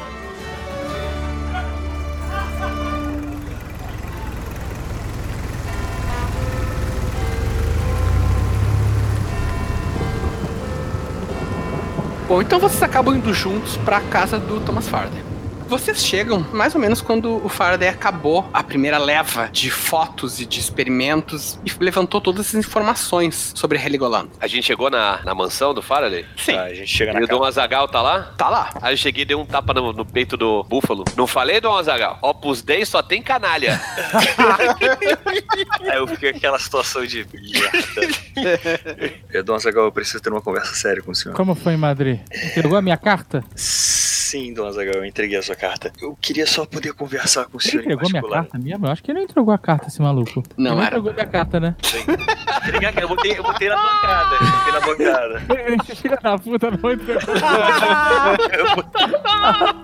Bom, então vocês acabam indo juntos pra casa do Thomas Faraday. Vocês chegam mais ou menos quando o Faraday acabou a primeira leva de fotos e de experimentos e levantou todas as informações sobre Heligoland. A gente chegou na, na mansão do Faraday? Sim. Tá, a gente chega E na o Dom. Azagal tá lá? Tá lá. Aí eu cheguei e dei um tapa no, no peito do búfalo. Não falei, Dom Azagal? Opus Dei só tem canalha. [laughs] Aí eu fiquei aquela situação de merda. [laughs] Dom Azaghal, eu preciso ter uma conversa séria com o senhor. Como foi em Madrid? Entregou a minha carta? Sim, Dom Azaghal, eu entreguei a sua carta. Eu queria só poder conversar com o Ele senhor em entregou minha particular. carta mesmo? Eu acho que ele não entregou a carta, esse maluco. Não, ele era- entregou minha carta, né? Entregar, Eu botei, eu botei na bancada, eu botei na bancada. [laughs] Esse filho da puta não entregou. Eu botei,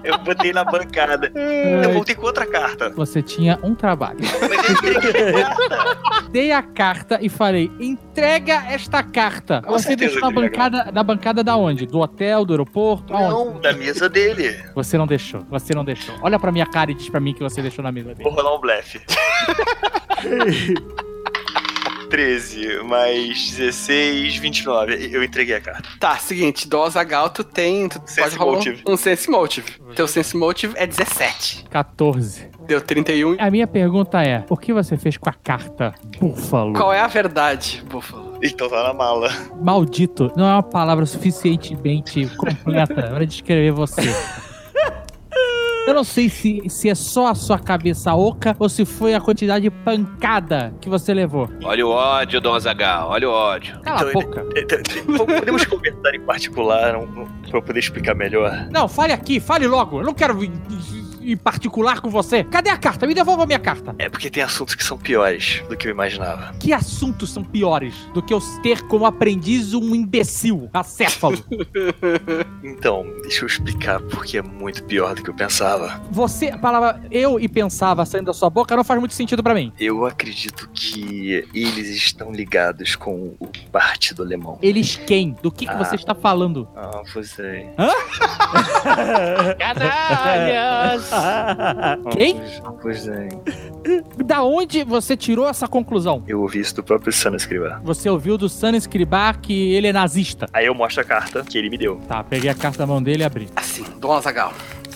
eu botei na bancada. Eu voltei com outra carta. Você tinha um trabalho. Mas eu entreguei a carta. Dei a carta e falei: entrega esta carta. Com Você deixou na ele bancada, na bancada da onde? Do hotel, do aeroporto? Aonde? Não, da mesa dele. Você não deixou, você não deixou. Olha pra minha cara e diz pra mim que você deixou na mesa dele. Vou rolar um blefe. [laughs] 13 mais 16, 29. Eu entreguei a carta. Tá, seguinte, do Azagal tu tem. Tu Sense pode rolar motive. um, um Sense Motive. Teu Sense Motive é 17. 14. Deu 31. A minha pergunta é: o que você fez com a carta, búfalo? Qual é a verdade, Buffalo? Então tá na mala. Maldito não é uma palavra suficientemente completa para descrever você. [laughs] Eu não sei se, se é só a sua cabeça oca ou se foi a quantidade de pancada que você levou. Olha o ódio, Dom Azagal. Olha o ódio. Cala a Então, boca. Podemos conversar em particular não, pra eu poder explicar melhor. Não, fale aqui, fale logo. Eu não quero. Em particular com você? Cadê a carta? Me devolva a minha carta. É porque tem assuntos que são piores do que eu imaginava. Que assuntos são piores do que eu ter como aprendiz um imbecil, acéfalo? [laughs] Então, deixa eu explicar porque é muito pior do que eu pensava. Você, a palavra eu e pensava saindo da sua boca não faz muito sentido pra mim. Eu acredito que eles estão ligados com o Partido Alemão. Eles quem? Do que, que Ah. você está falando? Ah, é. Hã? [laughs] [laughs] Canalhas! Quem? Pois é. Da onde você tirou essa conclusão? Eu ouvi isso do próprio Sana escrever. Você ouviu do Sun Escribar que ele é nazista. Aí eu mostro a carta que ele me deu. Tá, peguei a carta da mão dele e abri. Assim, Dom Azagal.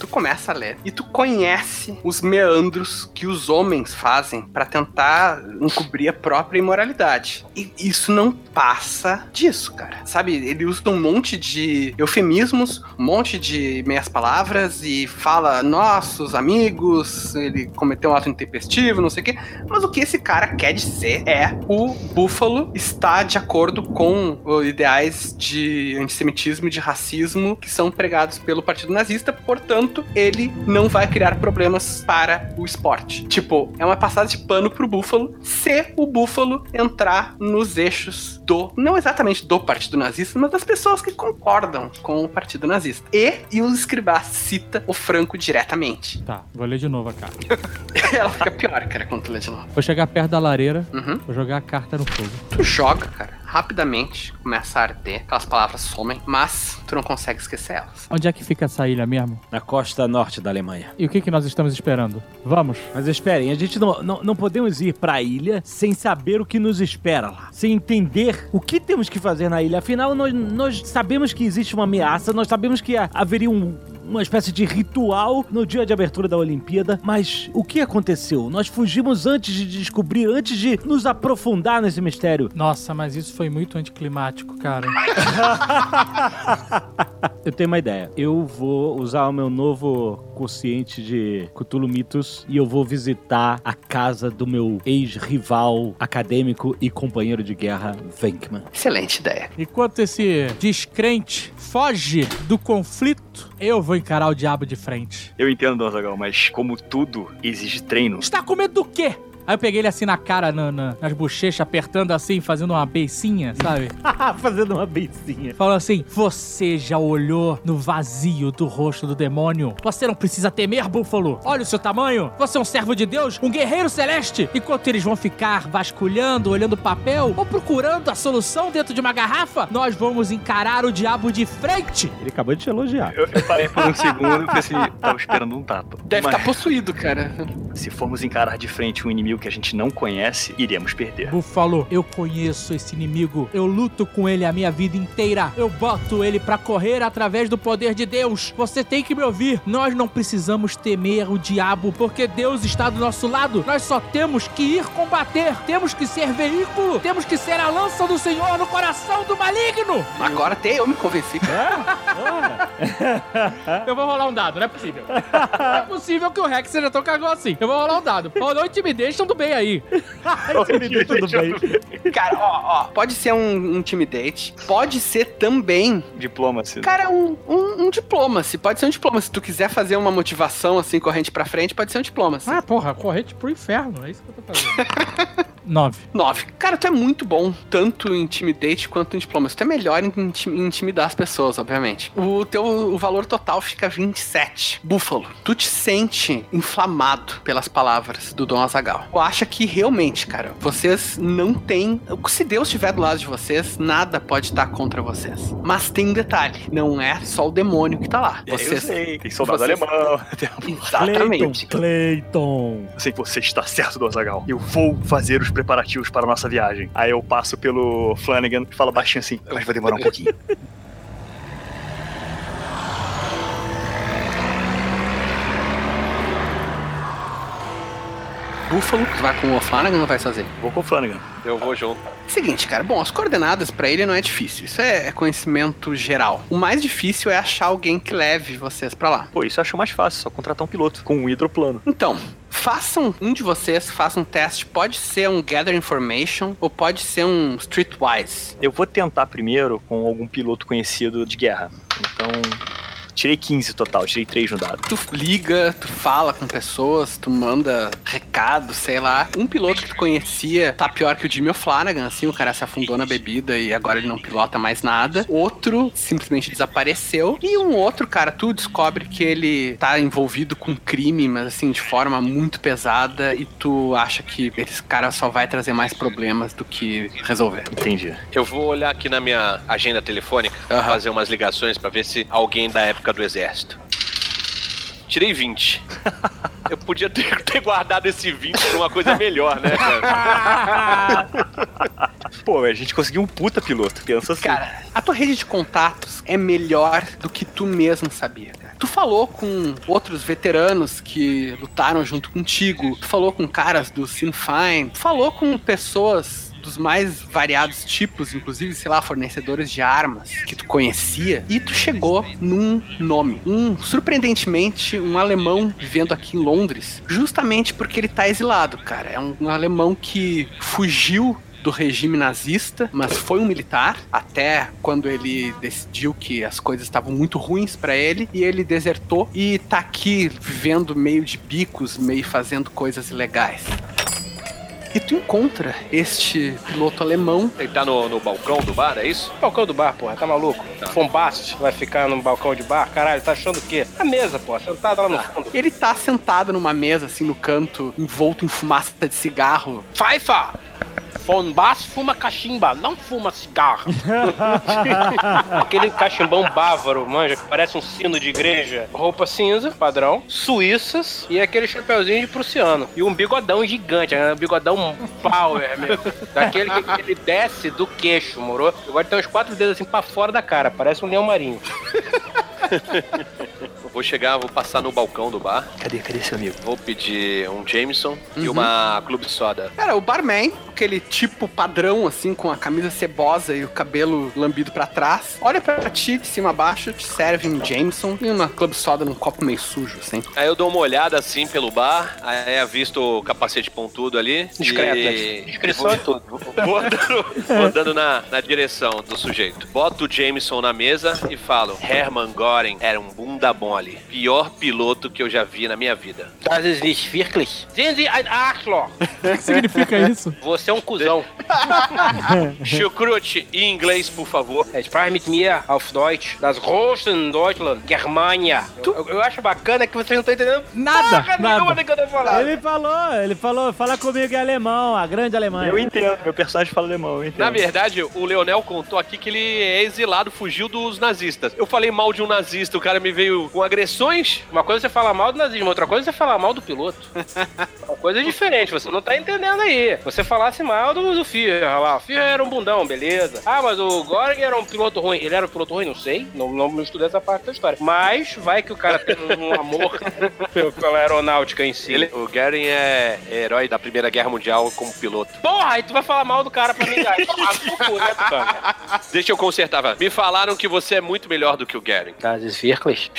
Tu começa a ler e tu conhece os meandros que os homens fazem pra tentar encobrir a própria imoralidade. E isso não passa disso, cara. Sabe, ele usa um monte de eufemismos, um monte de meias palavras e fala nossos amigos, ele cometeu um ato intempestivo, não sei o quê. Mas o que esse cara quer dizer é o Búfalo está de acordo com ideais de antissemitismo e de racismo que são pregados pelo Partido Nazista, portanto, ele não vai criar problemas para o esporte. Tipo, é uma passada de pano pro Búfalo se o Búfalo entrar nos eixos do, não exatamente do Partido Nazista, mas das pessoas que concordam com o Partido Nazista. E, e o escribá cita o Franco diretamente. Tá, vou ler de novo a carta. [laughs] Ela fica pior, cara, quando tu lê de novo. Vou chegar perto da lareira, Uhum. vou jogar a carta no fogo. Tu joga, cara, rapidamente, começa a arder, aquelas palavras somem, mas tu não consegue esquecer elas. Onde é que fica essa ilha mesmo? Na costa norte da Alemanha. E o que, que nós estamos esperando? Vamos. Mas esperem, a gente não, não, não podemos ir pra ilha sem saber o que nos espera lá. Sem entender o que temos que fazer na ilha. Afinal, nós, nós sabemos que existe uma ameaça, nós sabemos que ha- haveria um. Uma espécie de ritual no dia de abertura da Olimpíada, mas o que aconteceu? Nós fugimos antes de descobrir, antes de nos aprofundar nesse mistério. Nossa, mas isso foi muito anticlimático, cara. [laughs] Eu tenho uma ideia. Eu vou usar o meu novo consciente de Cthulhu Mitos e eu vou visitar a casa do meu ex-rival acadêmico e companheiro de guerra, Venkman. Excelente ideia. Enquanto esse descrente foge do conflito, eu vou encarar o diabo de frente. Eu entendo, Don Zagal, mas como tudo exige treino. Está com medo do quê? Aí eu peguei ele assim na cara, na- na- nas bochechas, apertando assim, fazendo uma beicinha, sabe? [laughs] Fazendo uma beicinha. Falando assim: Você já olhou no vazio do rosto do demônio? Você não precisa temer, búfalo. Olha o seu tamanho. Você é um servo de Deus, um guerreiro celeste. Enquanto eles vão ficar vasculhando, olhando o papel ou procurando a solução dentro de uma garrafa, nós vamos encarar o diabo de frente. Ele acabou de te elogiar. Eu, eu parei por um segundo e pensei, tava esperando um tapa. Deve Mas estar possuído, cara. se formos encarar de frente um inimigo que a gente não conhece, iremos perder. Búfalo, eu conheço esse inimigo. Eu luto com ele a minha vida inteira. Eu boto ele pra correr através do poder de Deus. Você tem que me ouvir. Nós não precisamos temer o diabo, porque Deus está do nosso lado. Nós só temos que ir combater. Temos que ser veículo. Temos que ser a lança do Senhor no coração do maligno. Agora até eu me convenci. [laughs] Eu vou rolar um dado, não é possível. Não é possível que o Rex seja tão cagão assim. Eu vou rolar um dado. Rolou intimidation, tudo bem aí. [laughs] Tudo bem. Cara, ó, ó, pode ser um intimidate, pode ser também, Diplomacy. cara, um, um, um diploma-se. Pode ser um diploma. Se tu quiser fazer uma motivação assim, corrente pra frente, pode ser um diploma. Ah, porra, corrente pro inferno. É isso que eu tô fazendo. [laughs] Nove. 9. Cara, tu é muito bom, tanto em Intimidate quanto em Diplomacy. Tu é melhor em, inti- em intimidar as pessoas, obviamente. O teu o valor total fica 27. Búfalo, tu te sente inflamado pelas palavras do Dom Azagal. Tu acha que realmente, cara, vocês não têm. Se Deus estiver do lado de vocês, nada pode estar contra vocês. Mas tem um detalhe: não é só o demônio que tá lá. Eu Vocês. sei, tem soldado vocês- alemão. [laughs] Exatamente. Clayton. Eu sei que você está certo, Don Zagal. Eu vou fazer os preparativos para a nossa viagem. Aí eu passo pelo Flanagan e falo baixinho assim, vai demorar um pouquinho. [laughs] Búfalo, tu vai com o Flanagan ou vai sozinho? Vou com o Flanagan. Eu vou junto. Seguinte, cara, bom, as coordenadas pra ele não é difícil. Isso é é conhecimento geral. O mais difícil é achar alguém que leve vocês pra lá. Pô, isso eu acho mais fácil, só contratar um piloto com um hidroplano. Então, façam um de vocês, faça um teste. Pode ser um Gather Information ou pode ser um Streetwise. Eu vou tentar primeiro com algum piloto conhecido de guerra. Então, Tirei 15 total, tirei 3 no dado. Tu liga, tu fala com pessoas, tu manda recado, sei lá. Um piloto que tu conhecia tá pior que o Jimmy O'Flanagan, assim, o cara se afundou na bebida e agora ele não pilota mais nada. Outro simplesmente desapareceu. E um outro, cara, tu descobre que ele tá envolvido com crime, mas assim, de forma muito pesada, e tu acha que esse cara só vai trazer mais problemas do que resolver. Entendi. Eu vou olhar aqui na minha agenda telefônica, fazer umas ligações pra ver se alguém da época do exército. Tirei 20. [laughs] Eu podia ter, ter guardado esse 20 pra uma coisa melhor, né, cara? [laughs] Pô, a gente conseguiu um puta piloto, pensa assim. Cara, a tua rede de contatos é melhor do que tu mesmo sabia, cara. Tu falou com outros veteranos que lutaram junto contigo, tu falou com caras do Sinn Féin, tu falou com pessoas dos mais variados tipos, inclusive, sei lá, fornecedores de armas que tu conhecia, e tu chegou num nome. Um, surpreendentemente, um alemão vivendo aqui em Londres, justamente porque ele tá exilado, cara. É um, um alemão que fugiu do regime nazista, mas foi um militar até quando ele decidiu que as coisas estavam muito ruins pra ele e ele desertou e tá aqui vivendo meio de bicos, meio fazendo coisas ilegais. E tu encontra este piloto alemão. Ele tá no, no balcão do bar, é isso? Balcão do bar, porra, tá maluco? Fombast vai ficar no balcão de bar? Caralho, tá achando o quê? A mesa, porra, sentado lá no fundo. Ele tá sentado numa mesa, assim, no canto, envolto em fumaça de cigarro. Pfeiffer! Fombast fuma cachimba, não fuma cigarro. [laughs] Aquele cachimbão bávaro, manja, que parece um sino de igreja. Roupa cinza, padrão, suíças e aquele chapeuzinho de prussiano. E um bigodão gigante, né? um bigodão power mesmo. Daquele que ele desce do queixo, moro? Agora tem uns quatro dedos assim pra fora da cara, parece um leão marinho. [laughs] Vou chegar, vou passar no balcão do bar. Cadê, cadê seu amigo? Vou pedir um Jameson e Uhum. uma Clube Soda. Cara, o barman, aquele tipo padrão, assim, com a camisa cebosa e o cabelo lambido pra trás, olha pra ti de cima a baixo, te serve um Jameson e uma club soda num copo meio sujo, assim. Aí eu dou uma olhada assim pelo bar, aí avisto o capacete pontudo ali. Discreto, e... né? Discrição é tudo. Vou andando, vou andando na, na direção do sujeito. Boto o Jameson na mesa e falo: Hermann Göring era um bunda mole. Pior piloto que eu já vi na minha vida. Das ist wirklich. Sehen Sie ein Arschloch. [laughs] O que significa isso? Você é um cuzão. [laughs] Chucrute, em inglês, por favor. Er sprach mit mir auf Deutsch. Das großen Deutschland, Germania. Eu, eu- eu acho bacana que vocês não estão entendendo Nada, porra nada. do que eu tô falando. Ele falou, ele falou, fala comigo em alemão, a grande Alemanha. Eu entendo, meu personagem fala alemão, eu entendo. Na verdade, o Leonel contou aqui que ele é exilado, fugiu dos nazistas. Eu falei mal de um nazista, o cara me veio com agressões. Uma coisa é você falar mal do nazismo, outra coisa é você falar mal do piloto. [laughs] Uma coisa diferente, você não tá entendendo aí. Você falasse mal do, do Führer, lá. O Führer era um bundão, beleza. Ah, mas o Göring era um piloto ruim. Ele era um piloto ruim? Não sei. Não, não estudei essa parte da história. Mas vai que o cara tem um amor pela aeronáutica em si. Ele, o Goering é herói da Primeira Guerra Mundial como piloto. Porra, aí tu vai falar mal do cara pra mim, cara. Cu, né, cara? Deixa eu consertar. vai. Me falaram que você é muito melhor do que o Goering. Das ist wirklich.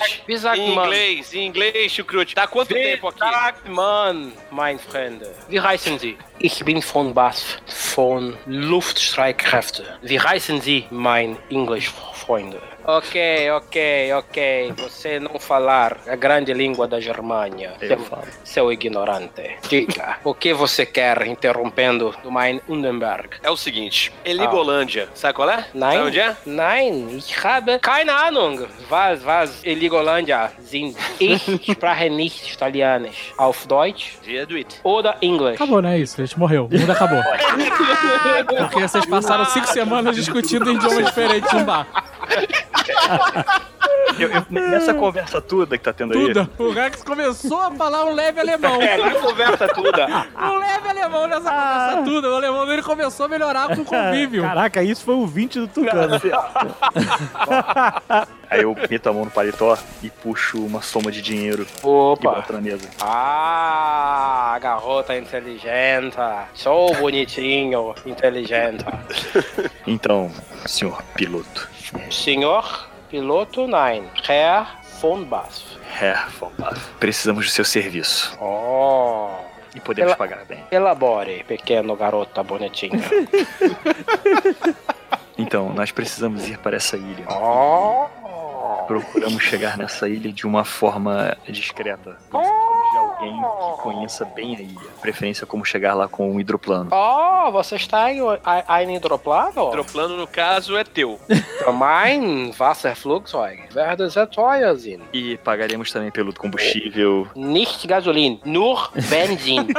Chucrute, Wie sagt em man? inglês, em inglês, Chucrute. Tá quanto tempo aqui? Sagt man, mein Freund. Wie heißen Sie? Ich bin von BASF, von Luftstreitkräfte. Wie heißen Sie, mein English Freunde? Ok, ok, ok. Você não falar a grande língua da Germânia. Eu seu, falo. seu ignorante. Diga, [laughs] o que você quer interrompendo do mein Undenberg? É o seguinte, Heligolândia, sabe qual é? Nein, Sabe onde é? nein, ich habe keine Ahnung. Was, was, Eligolândia sind. Ich [laughs] spreche nicht Italianisch. Auf Deutsch Dia do it. oder English. Acabou, né? Isso, a gente morreu. O mundo acabou. [laughs] Porque vocês passaram cinco semanas discutindo em idiomas diferentes no bar. Eu- eu- nessa conversa toda que tá tendo aí. O Gax começou a falar um leve alemão. É, na conversa toda. Um leve alemão nessa conversa tudo. O alemão dele começou a melhorar com o convívio. Caraca, isso foi o 20 do Tucano. [laughs] Aí eu meto a mão no paletó e puxo uma soma de dinheiro e Opa. boto na mesa. Ah, garota inteligente. Sou bonitinho, inteligente. Então, senhor piloto, Senhor piloto, nein. Herr von Basf. Herr von Bath, precisamos do seu serviço Oh. e podemos Ela- pagar bem. Elabore, pequeno garota bonitinha. [laughs] Então, nós precisamos ir para essa ilha. Oh. Procuramos chegar nessa ilha de uma forma discreta. De alguém que conheça bem a ilha. Preferência como chegar lá com um hidroplano. Oh, você está em, a- em hidroplano? Hidroplano, no caso, é teu. [laughs] Mein Wasserflugzeug. Werde sehr teuer sein. E pagaremos também pelo combustível. Nicht Gasolin, nur Benzin. [laughs]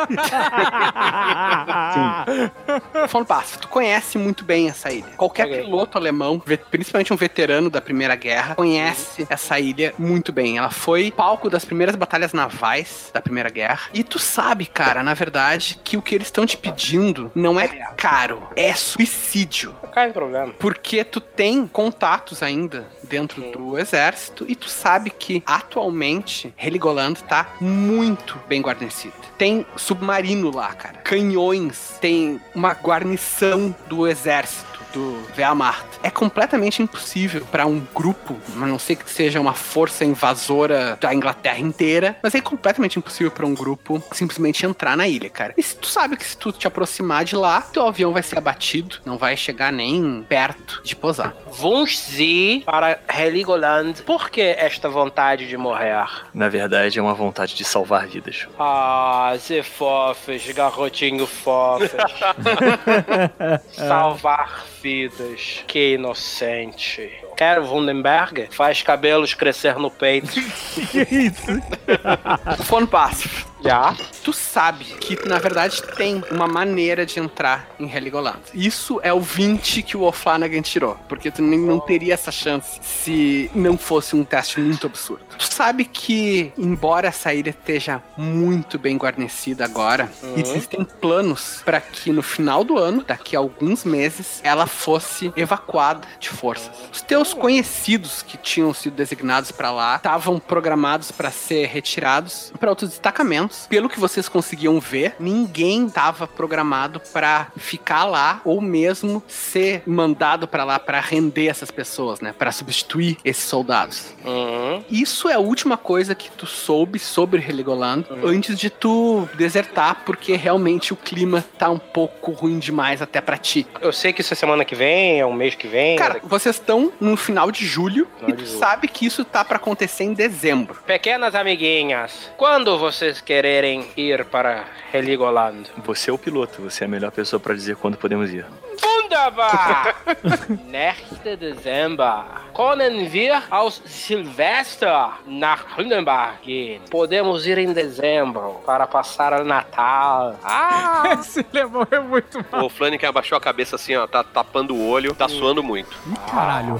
Von Bass, tu conhece muito bem essa ilha. Qualquer Ok. piloto alemão, principalmente um veterano da Primeira Guerra, conhece essa ilha muito bem. Ela foi palco das primeiras batalhas navais da Primeira Guerra. E tu sabe, cara, na verdade, que o que eles estão te pedindo não é caro, é suicídio. Cai problema. Porque tu tem contatos ainda dentro do exército e tu sabe que atualmente Heligoland tá muito bem guarnecido. Tem submarino lá, cara. Canhões, tem uma guarnição do exército do Wehrmacht. É completamente impossível para um grupo, a não ser que seja uma força invasora da Inglaterra inteira, mas é completamente impossível para um grupo simplesmente entrar na ilha, cara. E se tu sabe que se tu te aproximar de lá, teu avião vai ser abatido, não vai chegar nem perto de posar. Vamos Sie para Heligoland. Por que esta vontade de morrer? Na verdade, é uma vontade de salvar vidas. Ah, ze fofes, garotinho fofes. [laughs] Salvar vidas. Que inocente. Quero Wundenberg? Faz cabelos crescer no peito. [laughs] que isso? Fone passo. Já? Tu sabe que, na verdade, tem uma maneira de entrar em Heligoland. Isso é o 20 que o O'Flanagan tirou. Porque tu nem, não teria essa chance se não fosse um teste muito absurdo. Tu sabe que, embora essa ilha esteja muito bem guarnecida agora, Uhum. existem planos para que no final do ano, daqui a alguns meses, ela fosse evacuada de forças. Os teus conhecidos que tinham sido designados para lá estavam programados para ser retirados para outros destacamentos. Pelo que vocês conseguiam ver, ninguém estava programado para ficar lá ou mesmo ser mandado para lá para render essas pessoas, né? Para substituir esses soldados. Uhum. Isso é a última coisa que tu soube sobre Heligoland antes de tu desertar, porque realmente o clima tá um pouco ruim demais até pra ti. Eu sei que isso é semana que vem, é um mês que vem. Cara, vocês estão no final de julho Final e tu julho. sabe que isso tá pra acontecer em dezembro. Pequenas amiguinhas, quando vocês quererem ir para Heligoland? Você é o piloto, você é a melhor pessoa para dizer quando podemos ir. Wunderbar! [laughs] Nächste Dezember können wir aus Silvester nach Hindenburg gehen. Podemos ir em dezembro para passar o Natal. Ah! [laughs] Esse lemão é muito mal. O Flanagan abaixou a cabeça assim, ó, tá tapando o olho, tá suando muito. Caralho.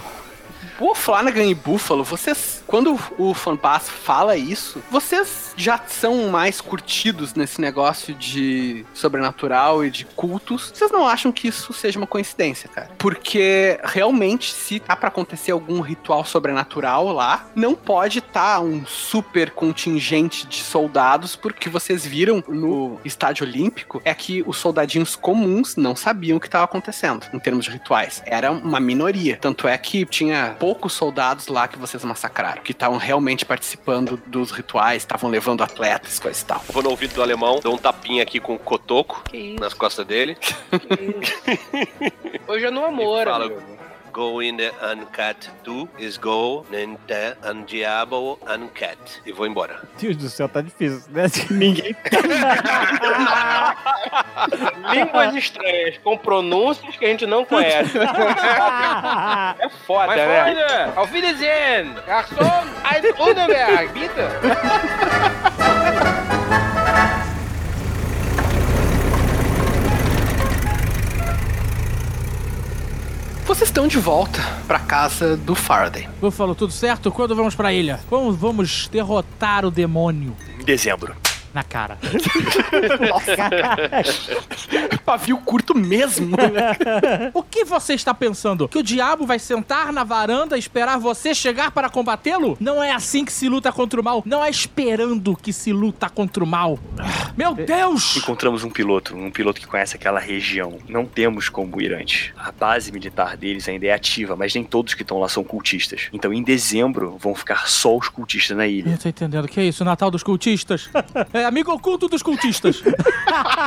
O Flanagan e Buffalo, vocês, quando o Fanpass fala isso, vocês já são mais curtidos nesse negócio de sobrenatural e de cultos. Vocês não acham que isso seja uma coincidência, cara? Porque realmente, se tá pra acontecer algum ritual sobrenatural lá, não pode estar um super contingente de soldados, porque vocês viram no estádio olímpico é que os soldadinhos comuns não sabiam o que estava acontecendo em termos de rituais. Era uma minoria. Tanto é que tinha poucos soldados lá que vocês massacraram, que estavam realmente participando dos rituais, estavam levando atletas, coisa e tal. Vou no ouvido do alemão, dou um tapinha aqui com o cotoco nas costas dele. [laughs] Hoje é no amor, Fala. amigo. Go in the uncut do is go in the undiabo uncut. E vou embora. Deus do céu, tá difícil, né? [laughs] Ninguém. [laughs] Línguas estranhas, com pronúncias que a gente não conhece. [laughs] é foda, Mas né? olha! Auf Wiedersehen! Garçom, ein Undenberg, bitte! Vocês estão de volta pra casa do Faraday. Buffalo, tudo certo? Quando vamos pra ilha? Como vamos derrotar o demônio? Em dezembro. Na cara. [laughs] Pavio curto mesmo. [laughs] o que você está pensando? Que o diabo vai sentar na varanda e esperar você chegar para combatê-lo? Não é assim que se luta contra o mal. Não é esperando que se luta contra o mal. Meu Deus! Encontramos um piloto, um piloto que conhece aquela região. Não temos como ir antes. A base militar deles ainda é ativa, mas nem todos que estão lá são cultistas. Então em dezembro vão ficar só os cultistas na ilha. Eu tô entendendo. O que é isso? O Natal dos cultistas? [laughs] É amigo oculto dos cultistas.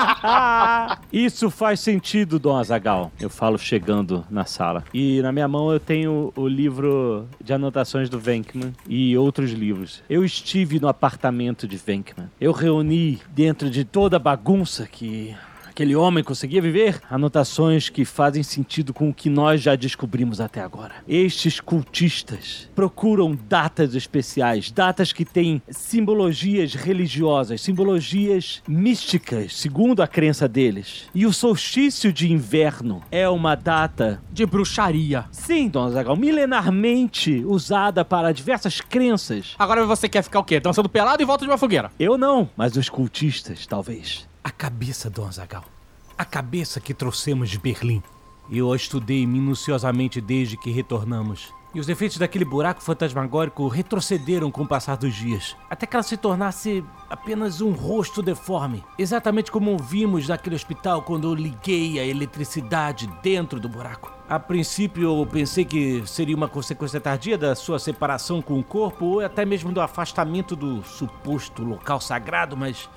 [laughs] Isso faz sentido, Dom Azagal. Eu falo chegando na sala. E na minha mão eu tenho o livro de anotações do Venkman e outros livros. Eu estive no apartamento de Venkman. Eu reuni dentro de toda a bagunça que aquele homem conseguia viver anotações que fazem sentido com o que nós já descobrimos até agora. Estes cultistas procuram datas especiais, datas que têm simbologias religiosas, simbologias místicas, segundo a crença deles. E o solstício de inverno é uma data de bruxaria. Sim, Dona Zagal, milenarmente usada para diversas crenças. Agora você quer ficar o quê? Dançando pelado em volta de uma fogueira. Eu não, mas os cultistas, talvez. A cabeça, Dom Azagal. A cabeça que trouxemos de Berlim. Eu a estudei minuciosamente desde que retornamos. E os efeitos daquele buraco fantasmagórico retrocederam com o passar dos dias, até que ela se tornasse apenas um rosto deforme, exatamente como vimos naquele hospital quando eu liguei a eletricidade dentro do buraco. A princípio eu pensei que seria uma consequência tardia da sua separação com o corpo ou até mesmo do afastamento do suposto local sagrado, mas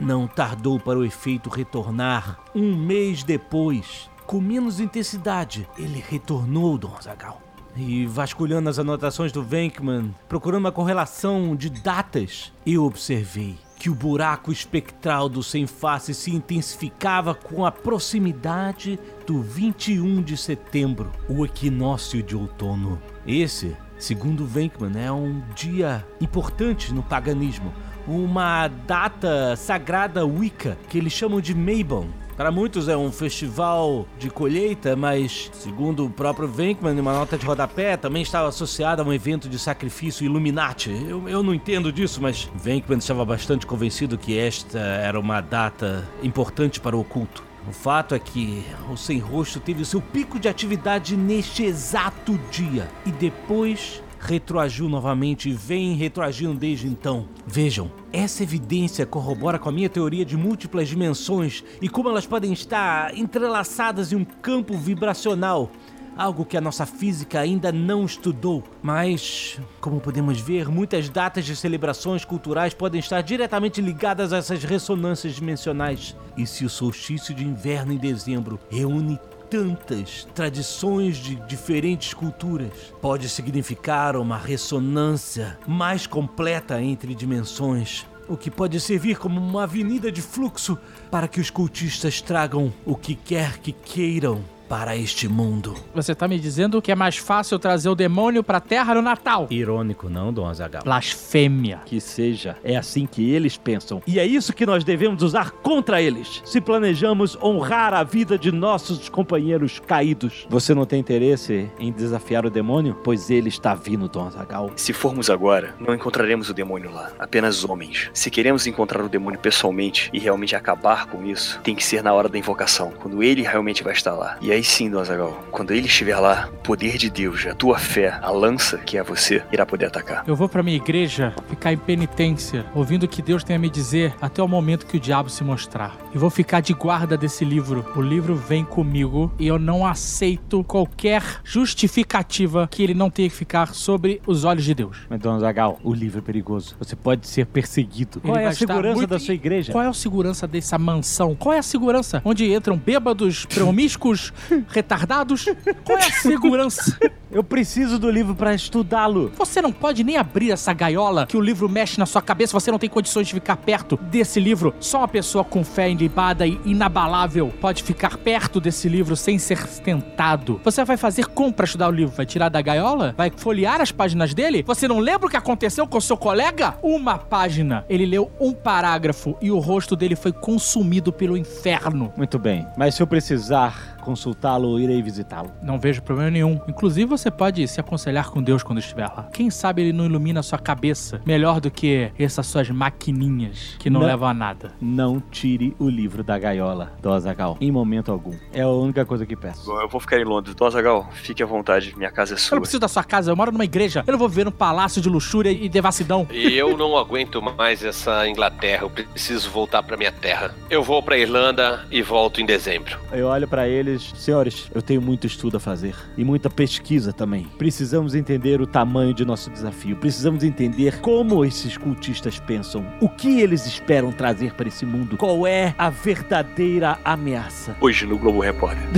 não tardou para o efeito retornar. Um mês depois, com menos intensidade, ele retornou, Dom Zagal. E vasculhando as anotações do Venkman, procurando uma correlação de datas, eu observei que o buraco espectral do sem face se intensificava com a proximidade do 21 de setembro, o equinócio de outono. Esse, segundo Venkman, é um dia importante no paganismo, uma data sagrada Wicca que eles chamam de Mabon. Para muitos é um festival de colheita, mas, segundo o próprio Venkman, em uma nota de rodapé, também estava associado a um evento de sacrifício Illuminati. Eu, eu não entendo disso, mas Venkman estava bastante convencido que esta era uma data importante para o oculto. O fato é que o Sem Rosto teve o seu pico de atividade neste exato dia e depois retroagiu novamente e vem retroagindo desde então. Vejam, essa evidência corrobora com a minha teoria de múltiplas dimensões e como elas podem estar entrelaçadas em um campo vibracional. Algo que a nossa física ainda não estudou, mas, como podemos ver, muitas datas de celebrações culturais podem estar diretamente ligadas a essas ressonâncias dimensionais. E se o solstício de inverno em dezembro reúne tantas tradições de diferentes culturas. Pode significar uma ressonância mais completa entre dimensões, o que pode servir como uma avenida de fluxo para que os cultistas tragam o que quer que queiram para este mundo. Você tá me dizendo que é mais fácil trazer o demônio pra Terra no Natal? Irônico, não, Dom Azaghal? Blasfêmia. Que seja. É assim que eles pensam. E é isso que nós devemos usar contra eles. Se planejamos honrar a vida de nossos companheiros caídos. Você não tem interesse em desafiar o demônio? Pois ele está vindo, Dom Azaghal. Se formos agora, não encontraremos o demônio lá. Apenas homens. Se queremos encontrar o demônio pessoalmente e realmente acabar com isso, tem que ser na hora da invocação, quando ele realmente vai estar lá. E aí sim, Dom Azaghal, quando ele estiver lá, o poder de Deus, a tua fé, a lança que é você, irá poder atacar. Eu vou pra minha igreja ficar em penitência, ouvindo o que Deus tem a me dizer até o momento que o diabo se mostrar. E vou ficar de guarda desse livro. O livro vem comigo e eu não aceito qualquer justificativa que ele não tenha que ficar sobre os olhos de Deus. Mas, Dom Azaghal, o livro é perigoso. Você pode ser perseguido. Qual Ele é a segurança muito- da sua igreja? Qual é a segurança dessa mansão? Qual é a segurança? Onde entram bêbados, promíscuos, retardados? Qual é a segurança? Eu preciso do livro para estudá-lo. Você não pode nem abrir essa gaiola que o livro mexe na sua cabeça. Você não tem condições de ficar perto desse livro. Só uma pessoa com fé ilibada e inabalável pode ficar perto desse livro sem ser tentado. Você vai fazer como pra estudar o livro? Vai tirar da gaiola? Vai folhear as páginas dele? Você não lembra o que aconteceu com o seu colega? Uma página. Ele leu um parágrafo e o rosto dele foi consumido pelo inferno. Muito bem, mas se eu precisar consultá-lo, irei visitá-lo. Não vejo problema nenhum. Inclusive, você pode se aconselhar com Deus quando estiver lá. Quem sabe ele não ilumina a sua cabeça melhor do que essas suas maquininhas que não, Não. levam a nada. Não tire o livro da gaiola, Dom Azaghal, em momento algum. É a única coisa que peço. Bom, eu vou ficar em Londres. Dom Azaghal, fique à vontade, minha casa é Eu sua. não preciso da sua casa, eu moro numa igreja. Eu não vou viver num palácio de luxúria e devassidão. E eu não aguento mais essa Inglaterra. Eu preciso voltar pra minha terra. Eu vou pra Irlanda e volto em dezembro. Eu olho pra eles, senhores, eu tenho muito estudo a fazer e muita pesquisa também. Precisamos entender o tamanho de nosso desafio. Precisamos entender como esses cultistas pensam. O que eles esperam trazer para esse mundo. Qual é a verdadeira ameaça. Hoje no Globo Repórter.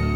[laughs]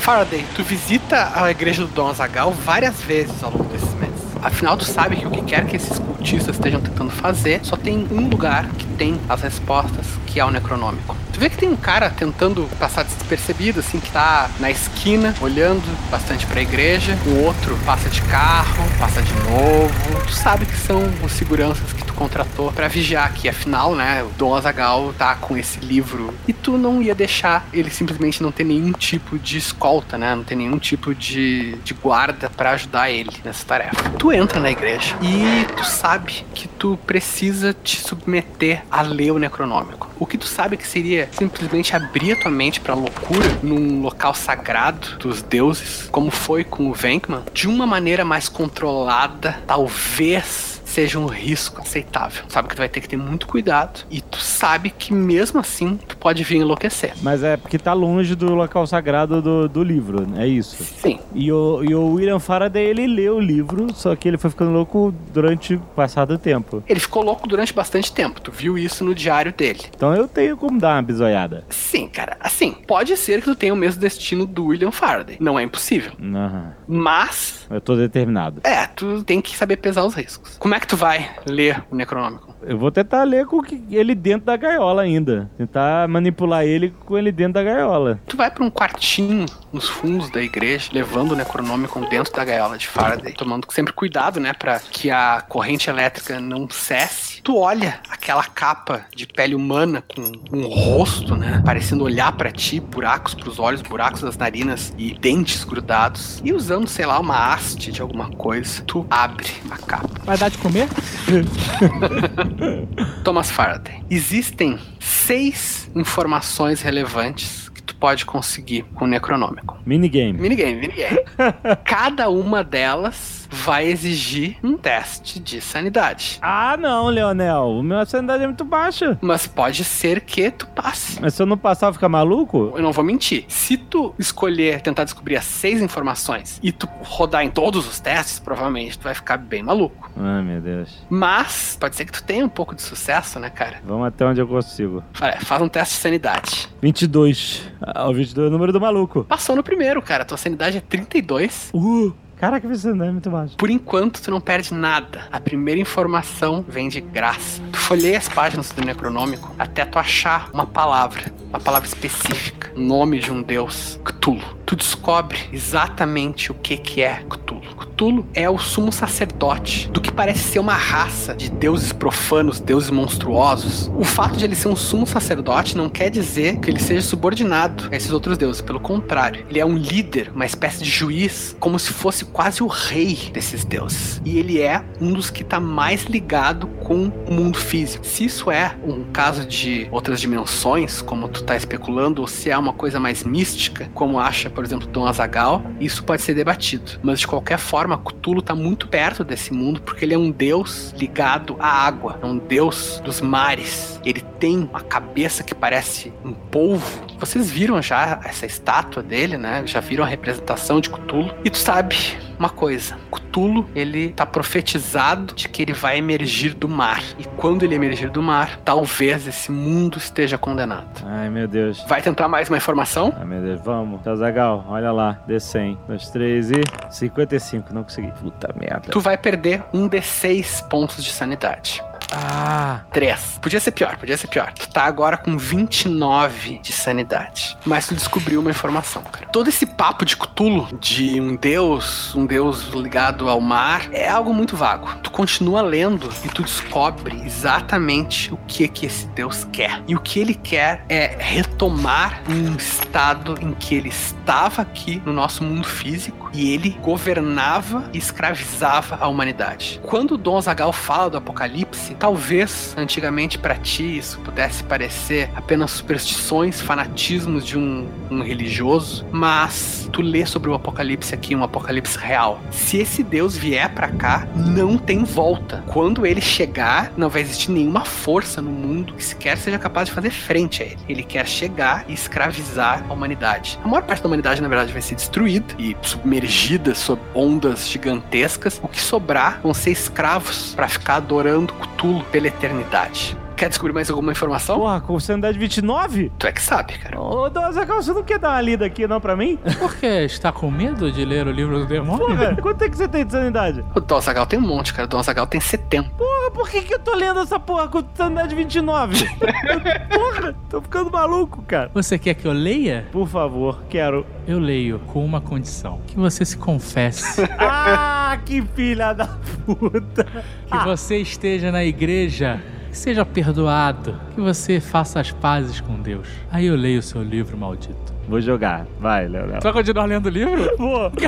Faraday, tu visita a igreja do Dom Azagal várias vezes ao longo desses meses. Afinal, tu sabe que o que quer que esses cultistas estejam tentando fazer, só tem um lugar que tem as respostas, que é o Necronômico. Tu vê que tem um cara tentando passar despercebido, assim, que tá na esquina, olhando bastante pra igreja. O outro passa de carro, passa de novo. Tu sabe que são os seguranças que tu contratou pra vigiar aqui. Afinal, né, o Dom Azagal tá com esse livro e tu não ia deixar ele simplesmente não ter nenhum tipo de escolta, né? Não ter nenhum tipo de, de guarda pra ajudar ele nessa tarefa. Tu entra na igreja e tu sabe que tu precisa te submeter a ler o Necronômico. O que tu sabe que seria simplesmente abrir a tua mente pra loucura num local sagrado dos deuses, como foi com o Venkman, de uma maneira mais controlada, talvez seja um risco aceitável. Sabe que tu vai ter que ter muito cuidado e tu sabe que mesmo assim tu pode vir enlouquecer. Mas é porque tá longe do local sagrado do, do livro, é isso? Sim. E o, e o William Faraday, ele leu o livro, só que ele foi ficando louco durante o passado tempo. Ele ficou louco durante bastante tempo. Tu viu isso no diário dele. Então eu tenho como dar uma bisoiada. Sim, cara. Assim, pode ser que tu tenha o mesmo destino do William Faraday. Não é impossível. Aham. Mas, Eu tô determinado. é, tu tem que saber pesar os riscos. Como é que tu vai ler o Necronômico? Eu vou tentar ler com ele dentro da gaiola ainda. Tentar manipular ele com ele dentro da gaiola. Tu vai pra um quartinho nos fundos da igreja, levando o Necronômico dentro da gaiola de Faraday, tomando sempre cuidado, né, pra que a corrente elétrica não cesse. Tu olha aquela capa de pele humana com um rosto, né, parecendo olhar pra ti, buracos pros olhos, buracos das narinas e dentes grudados. E usando, sei lá, uma haste de alguma coisa, tu abre a capa. Vai dar de comer? [laughs] Thomas Faraday. Existem seis informações relevantes que tu pode conseguir com o Necronômico. Minigame. Minigame, minigame. [laughs] Cada uma delas vai exigir um teste de sanidade. Ah, não, Leonel. O meu sanidade é muito baixa. Mas pode ser que tu passe. Mas se eu não passar, fica maluco? Eu não vou mentir. Se tu escolher tentar descobrir as seis informações e tu rodar em todos os testes, provavelmente tu vai ficar bem maluco. Ai, meu Deus. Mas pode ser que tu tenha um pouco de sucesso, né, cara? Vamos até onde eu consigo. Olha, faz um teste de sanidade. 22. Ah, o 22 é o número do maluco. Passou no primeiro, cara. Tua sanidade é 32. Uh! Caraca, minha sanidade é muito baixa. Por enquanto, tu não perde nada. A primeira informação vem de graça. Tu folheia as páginas do Necronômico até tu achar uma palavra, uma palavra específica, nome de um deus, Cthulhu. Tu descobre exatamente o que que é Cthulhu. Cthulhu é o sumo sacerdote do que parece ser uma raça de deuses profanos, deuses monstruosos. O fato de ele ser um sumo sacerdote não quer dizer que ele seja subordinado a esses outros deuses. Pelo contrário, ele é um líder, uma espécie de juiz, como se fosse quase o rei desses deuses. E ele é um dos que está mais ligado com o mundo físico. Se isso é um caso de outras dimensões, como tu tá especulando, ou se é uma coisa mais mística, como acha, por exemplo, Dom Azagal, isso pode ser debatido. Mas de qualquer forma, Cthulhu tá muito perto desse mundo porque ele é um deus ligado à água, é um deus dos mares. Ele tem uma cabeça que parece um polvo. Vocês viram já essa estátua dele, né? Já viram a representação de Cthulhu. E tu sabe uma coisa, Cthulhu, ele tá profetizado de que ele vai emergir do mar. E quando ele emergir do mar, talvez esse mundo esteja condenado. Ai, meu Deus. Vai tentar mais uma informação? Ai, meu Deus. Vamos. Zagal, olha lá. D100. 2, 3 e... 55. Não consegui. Puta merda. Tu vai perder um D6 pontos de sanidade. Ah! 3. Podia ser pior, podia ser pior. Tu tá agora com 29 de sanidade. Mas tu descobriu uma informação, cara. Todo esse papo de Cthulhu, de um deus, um deus ligado ao mar, é algo muito vago. Tu continua lendo e tu descobre exatamente o que que esse deus quer. E o que ele quer é retomar um estado em que ele estava aqui no nosso mundo físico E ele governava e escravizava a humanidade. Quando Dom Azaghal fala do apocalipse, talvez antigamente para ti isso pudesse parecer apenas superstições, fanatismos de um, um religioso, mas tu lê sobre o apocalipse aqui, um apocalipse real. Se esse Deus vier para cá, não tem volta. Quando ele chegar, não vai existir nenhuma força no mundo que sequer seja capaz de fazer frente a ele. Ele quer chegar e escravizar a humanidade. A maior parte da humanidade, na verdade, vai ser destruída e submergida sob ondas gigantescas. O que sobrar vão ser escravos para ficar adorando Cthulhu pela eternidade. Quer descobrir mais alguma informação? Porra, com sanidade 29? Tu é que sabe, cara. Ô, Dom Azaghal, você não quer dar uma lida aqui não pra mim? [laughs] Por que? Está com medo de ler o livro do demônio? Porra, quanto é que você tem de sanidade? O Dom Azaghal tem um monte, cara. O Dom Azaghal tem 70. Porra, por que, que eu tô lendo essa porra com sanidade 29? [laughs] porra, tô ficando maluco, cara. Você quer que eu leia? Por favor, quero. Eu leio com uma condição: que você se confesse. [laughs] ah, que filha da puta. Que você esteja na igreja que seja perdoado, que você faça as pazes com Deus. Aí eu leio o seu livro maldito. Vou jogar. Vai, Léo. Tu vai continuar lendo o livro? [laughs] Vou. [laughs]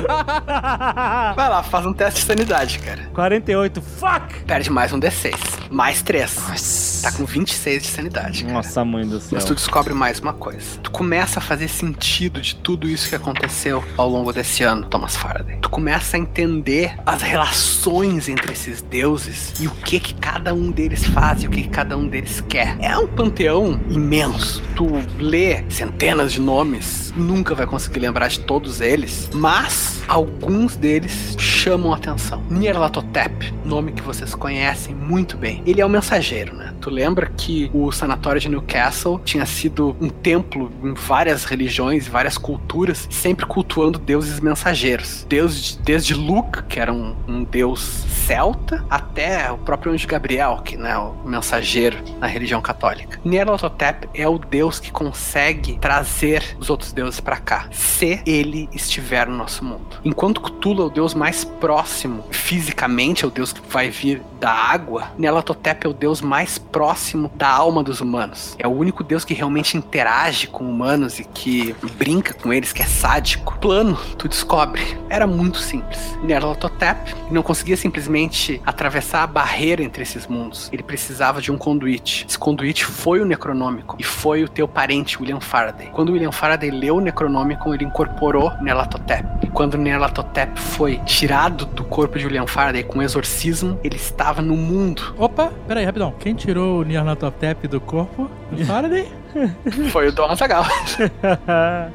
Vai lá, faz um teste de sanidade, cara. 48. Fuck! Perde mais um D6. Mais 3. Tá com 26 de sanidade. Cara. Nossa, mãe do céu. Mas tu descobre mais uma coisa. Tu começa a fazer sentido de tudo isso que aconteceu ao longo desse ano, Thomas Faraday. Tu começa a entender as relações entre esses deuses e o que que cada um deles faz e o que, que cada um deles quer. É um panteão imenso. Tu lê centenas de nomes, nunca vai conseguir lembrar de todos eles, mas alguns deles chamam a atenção. Nyarlathotep, nome que vocês conhecem muito bem. Ele é o mensageiro, né? Tu lembra que o sanatório de Newcastle tinha sido um templo em várias religiões, várias culturas, sempre cultuando deuses mensageiros. Deus desde Luke, que era um, um deus celta, até o próprio anjo Gabriel, que né, o mensageiro na religião católica. Nyarlathotep é o deus que consegue trazer os outros deuses para cá, se ele estiver no nosso mundo. Enquanto Cthulhu é o deus mais próximo fisicamente, é o deus que vai vir da água, Nyarlathotep é o deus mais próximo da alma dos humanos. É o único deus que realmente interage com humanos e que brinca com eles, que é sádico. Plano, tu descobre, era muito simples. Nyarlathotep não conseguia simplesmente atravessar a barreira entre esses mundos. Ele precisava de um conduíte. Esse conduíte foi o Necronômico e foi o teu parente, William Faraday. Quando William Faraday leu o Necronômico, ele incorporou Nyarlathotep. Quando Nyarlathotep foi tirado do corpo de William Faraday com exorcismo, ele estava no mundo. Opa, peraí, rapidão. Quem tirou o Nyarlathotep do corpo do [laughs] Faraday? [laughs] Foi o Dom Azaghal.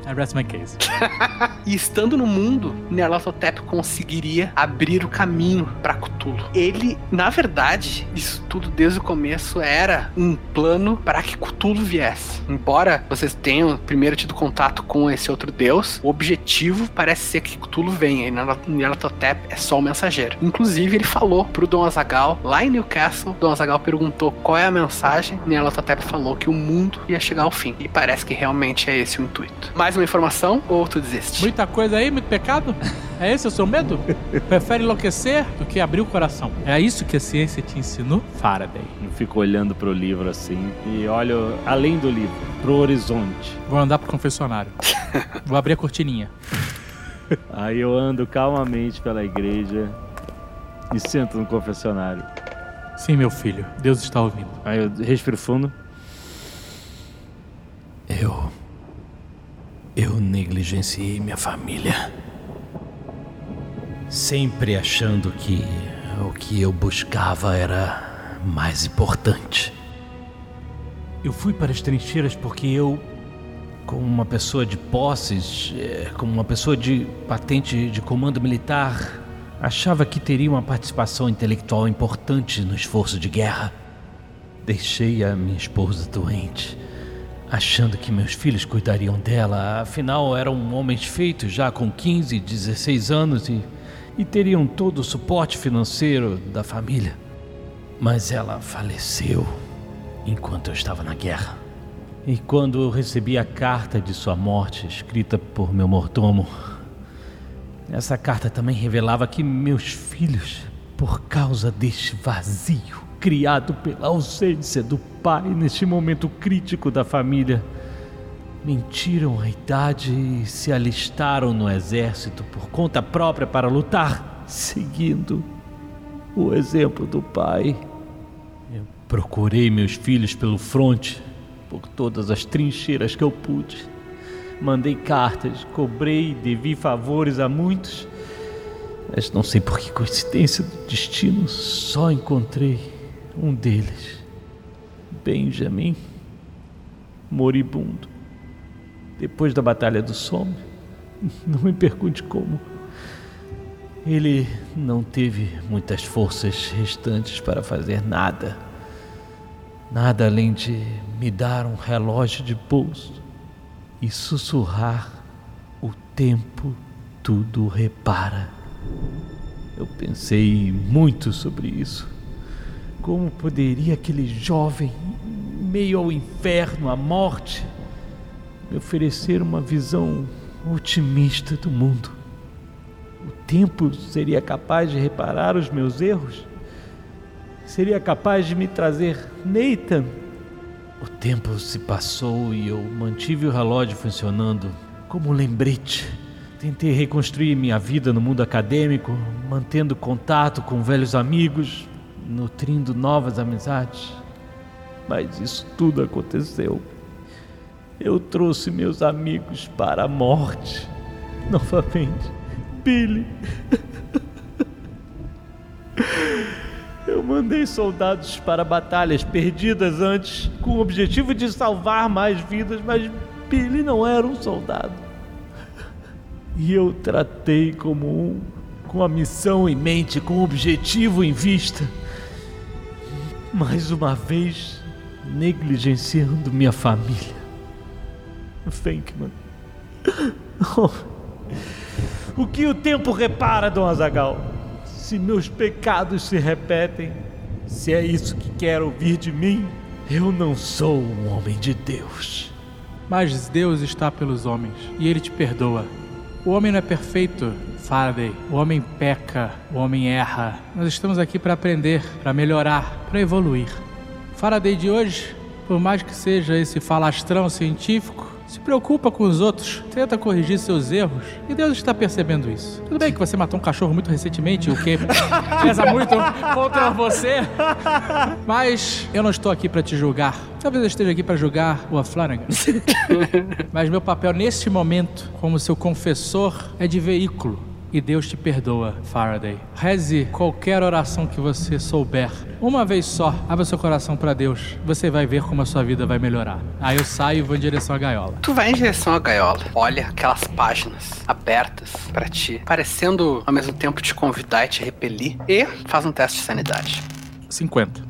I rest my case. [laughs] e estando no mundo, Nyarlathotep conseguiria abrir o caminho para Cthulhu. Ele, na verdade, isso tudo desde o começo era um plano para que Cthulhu viesse. Embora vocês tenham primeiro tido contato com esse outro deus, o objetivo parece ser que Cthulhu venha e Nyarlathotep é só o mensageiro. Inclusive, ele falou pro Dom Azaghal lá em Newcastle. Dom Azaghal perguntou qual é a mensagem. Nyarlathotep falou que o mundo ia chegar ao fim. E parece que realmente é esse o intuito. Mais uma informação ou tu desiste? Muita coisa aí, muito pecado? É esse o seu medo? [laughs] Prefere enlouquecer do que abrir o coração. É isso que a ciência te ensinou, Faraday. Eu fico olhando pro livro assim e olho além do livro, pro horizonte. Vou andar pro confessionário. [laughs] Vou abrir a cortininha. Aí eu ando calmamente pela igreja e sento no confessionário. Sim, meu filho. Deus está ouvindo. Aí eu respiro fundo. Eu. Eu negligenciei minha família. Sempre achando que o que eu buscava era mais importante. Eu fui para as trincheiras porque eu, como uma pessoa de posses, eh, como uma pessoa de patente de comando militar, achava que teria uma participação intelectual importante no esforço de guerra. Deixei a minha esposa doente achando que meus filhos cuidariam dela. Afinal, eram homens feitos já com 15, 16 anos e, e teriam todo o suporte financeiro da família. Mas ela faleceu enquanto eu estava na guerra. E quando eu recebi a carta de sua morte, escrita por meu mordomo, essa carta também revelava que meus filhos, por causa deste vazio, criado pela ausência do pai neste momento crítico da família, mentiram a idade e se alistaram no exército por conta própria para lutar, seguindo o exemplo do pai. Eu procurei meus filhos pelo fronte, por todas as trincheiras que eu pude. Mandei cartas, cobrei devi favores a muitos, mas não sei por que coincidência do destino, só encontrei um deles, Benjamin, moribundo. Depois da Batalha do Somme, [laughs] não me pergunte como. Ele não teve muitas forças restantes para fazer nada. Nada além de me dar um relógio de pulso e sussurrar: o tempo tudo repara. Eu pensei muito sobre isso. Como poderia aquele jovem, meio ao inferno, à morte, me oferecer uma visão otimista do mundo? O tempo seria capaz de reparar os meus erros? Seria capaz de me trazer Nathan? O tempo se passou e eu mantive o relógio funcionando como um lembrete. Tentei reconstruir minha vida no mundo acadêmico, mantendo contato com velhos amigos, nutrindo novas amizades. Mas isso tudo aconteceu. Eu trouxe meus amigos para a morte [laughs] novamente. Billy. [laughs] Eu mandei soldados para batalhas perdidas antes, com o objetivo de salvar mais vidas, mas Billy não era um soldado. E eu tratei como um, com a missão em mente, com o objetivo em vista. Mais uma vez, negligenciando minha família. Venkman. Oh. O que o tempo repara, Dom Azagal? Se meus pecados se repetem, se é isso que quer ouvir de mim, eu não sou um homem de Deus. Mas Deus está pelos homens e ele te perdoa. O homem não é perfeito, Faraday. O homem peca, o homem erra. Nós estamos aqui para aprender, para melhorar, para evoluir. Faraday de hoje, por mais que seja esse falastrão científico, se preocupa com os outros, tenta corrigir seus erros, e Deus está percebendo isso. Tudo bem que você matou um cachorro muito recentemente, o que [laughs] pesa muito contra você, mas eu não estou aqui para te julgar. Talvez eu esteja aqui para julgar o Flanagan. [laughs] mas meu papel neste momento, como seu confessor, é de veículo e Deus te perdoa, Faraday. Reze qualquer oração que você souber. Uma vez só, abra seu coração para Deus. Você vai ver como a sua vida vai melhorar. Aí eu saio e vou em direção à gaiola. Tu vai em direção à gaiola, olha aquelas páginas abertas para ti, parecendo ao mesmo tempo te convidar e te repelir, e faz um teste de sanidade. 50.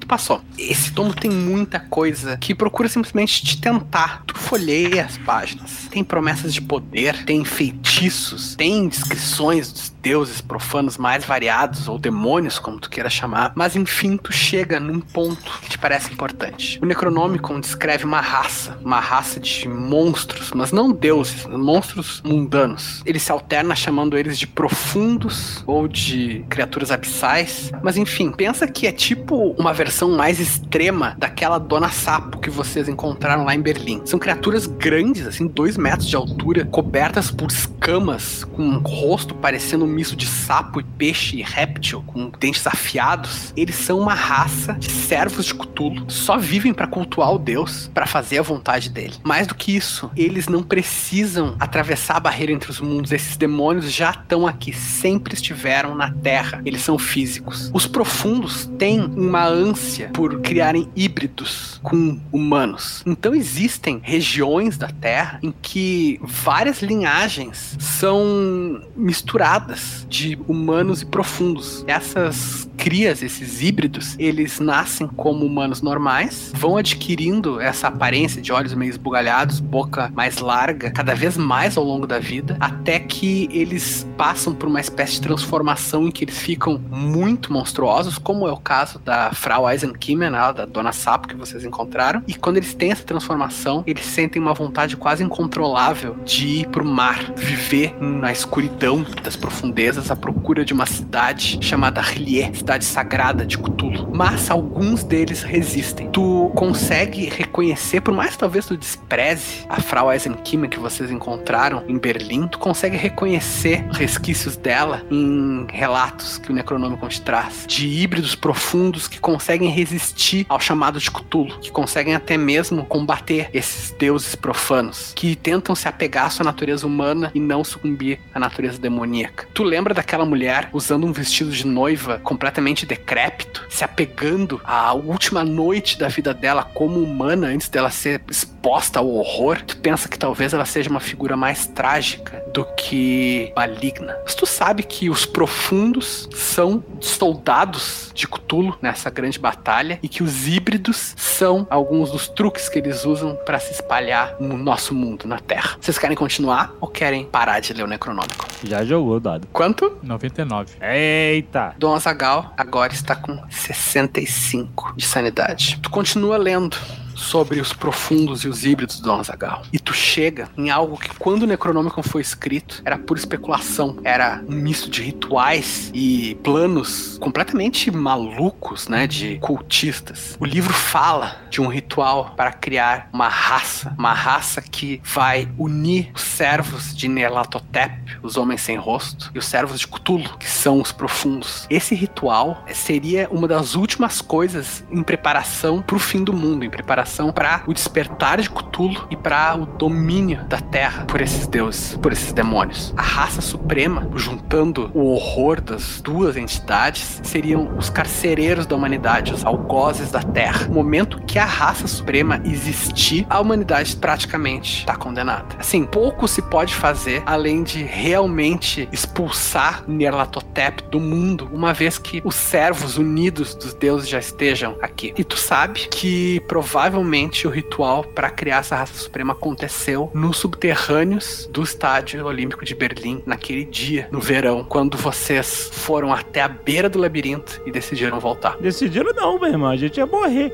Tu passou. Esse tomo tem muita coisa que procura simplesmente te tentar. Tu folheia as páginas. Tem promessas de poder, tem feitiços, tem descrições dos deuses profanos mais variados, ou demônios, como tu queira chamar. Mas enfim, tu chega num ponto que te parece importante. O Necronomicon descreve uma raça, uma raça de monstros, mas não deuses, monstros mundanos. Ele se alterna chamando eles de profundos ou de criaturas abissais. Mas enfim, pensa que é tipo uma versão mais extrema daquela Dona Sapo que vocês encontraram lá em Berlim. São criaturas grandes, assim, dois metros de altura, cobertas por escamas, com um rosto parecendo um misto de sapo e peixe e réptil, com dentes afiados. Eles são uma raça de servos de Cthulhu, só vivem para cultuar o deus, para fazer a vontade dele. Mais do que isso, eles não precisam atravessar a barreira entre os mundos. Esses demônios já estão aqui, sempre estiveram na Terra. Eles são físicos. Os profundos têm uma ânsia por criarem híbridos com humanos. Então existem regiões da Terra em que várias linhagens são misturadas de humanos e profundos. Essas crias, esses híbridos, eles nascem como humanos normais, vão adquirindo essa aparência de olhos meio esbugalhados, boca mais larga, cada vez mais ao longo da vida, até que eles passam por uma espécie de transformação em que eles ficam muito monstruosos, como é o caso da Frau Eisenkimmer, né, da Dona Sapo que vocês encontraram. E quando eles têm essa transformação, eles sentem uma vontade quase incontrolável de ir pro mar, viver na escuridão das profundidades redondezas à procura de uma cidade chamada Rlier, cidade sagrada de Cthulhu. Mas alguns deles resistem. Tu consegue reconhecer, por mais talvez tu despreze a Frau Eisenkima que vocês encontraram em Berlim, tu consegue reconhecer resquícios dela em relatos que o Necronômico te traz, de híbridos profundos que conseguem resistir ao chamado de Cthulhu, que conseguem até mesmo combater esses deuses profanos, que tentam se apegar à sua natureza humana e não sucumbir à natureza demoníaca. Tu lembra daquela mulher usando um vestido de noiva completamente decrépito, se apegando à última noite da vida dela como humana antes dela ser exposta ao horror? Tu pensa que talvez ela seja uma figura mais trágica do que maligna. Mas tu sabe que os profundos são soldados de Cthulhu nessa grande batalha e que os híbridos são alguns dos truques que eles usam para se espalhar no nosso mundo, na Terra. Vocês querem continuar ou querem parar de ler o Necronômico? Já jogou o dado. Quanto? 99. Eita! Dom Azagal agora está com 65 de sanidade. Tu continua lendo sobre os profundos e os híbridos do Dom Azagal. E tu chega em algo que, quando o Necronômico foi escrito, era pura especulação. Era um misto de rituais e planos completamente malucos, né? De cultistas. O livro fala de um ritual para criar uma raça. Uma raça que vai unir os servos de Nerlatotep, os homens sem rosto, e os servos de Cthulhu, que são os profundos. Esse ritual seria uma das últimas coisas em preparação para o fim do mundo, em preparação para o despertar de Cthulhu e para o domínio da Terra por esses deuses, por esses demônios. A raça suprema, juntando o horror das duas entidades, seriam os carcereiros da humanidade, os algozes da Terra. No momento que a raça suprema existir, a humanidade praticamente está condenada. Assim, pouco se pode fazer além de realmente expulsar Nerlatotep do mundo, uma vez que os servos unidos dos deuses já estejam aqui. E tu sabe que provavelmente o ritual para criar essa raça suprema aconteceu nos subterrâneos do Estádio Olímpico de Berlim naquele dia, no verão, quando vocês foram até a beira do labirinto e decidiram voltar. Decidiram não, meu irmão. A gente ia morrer.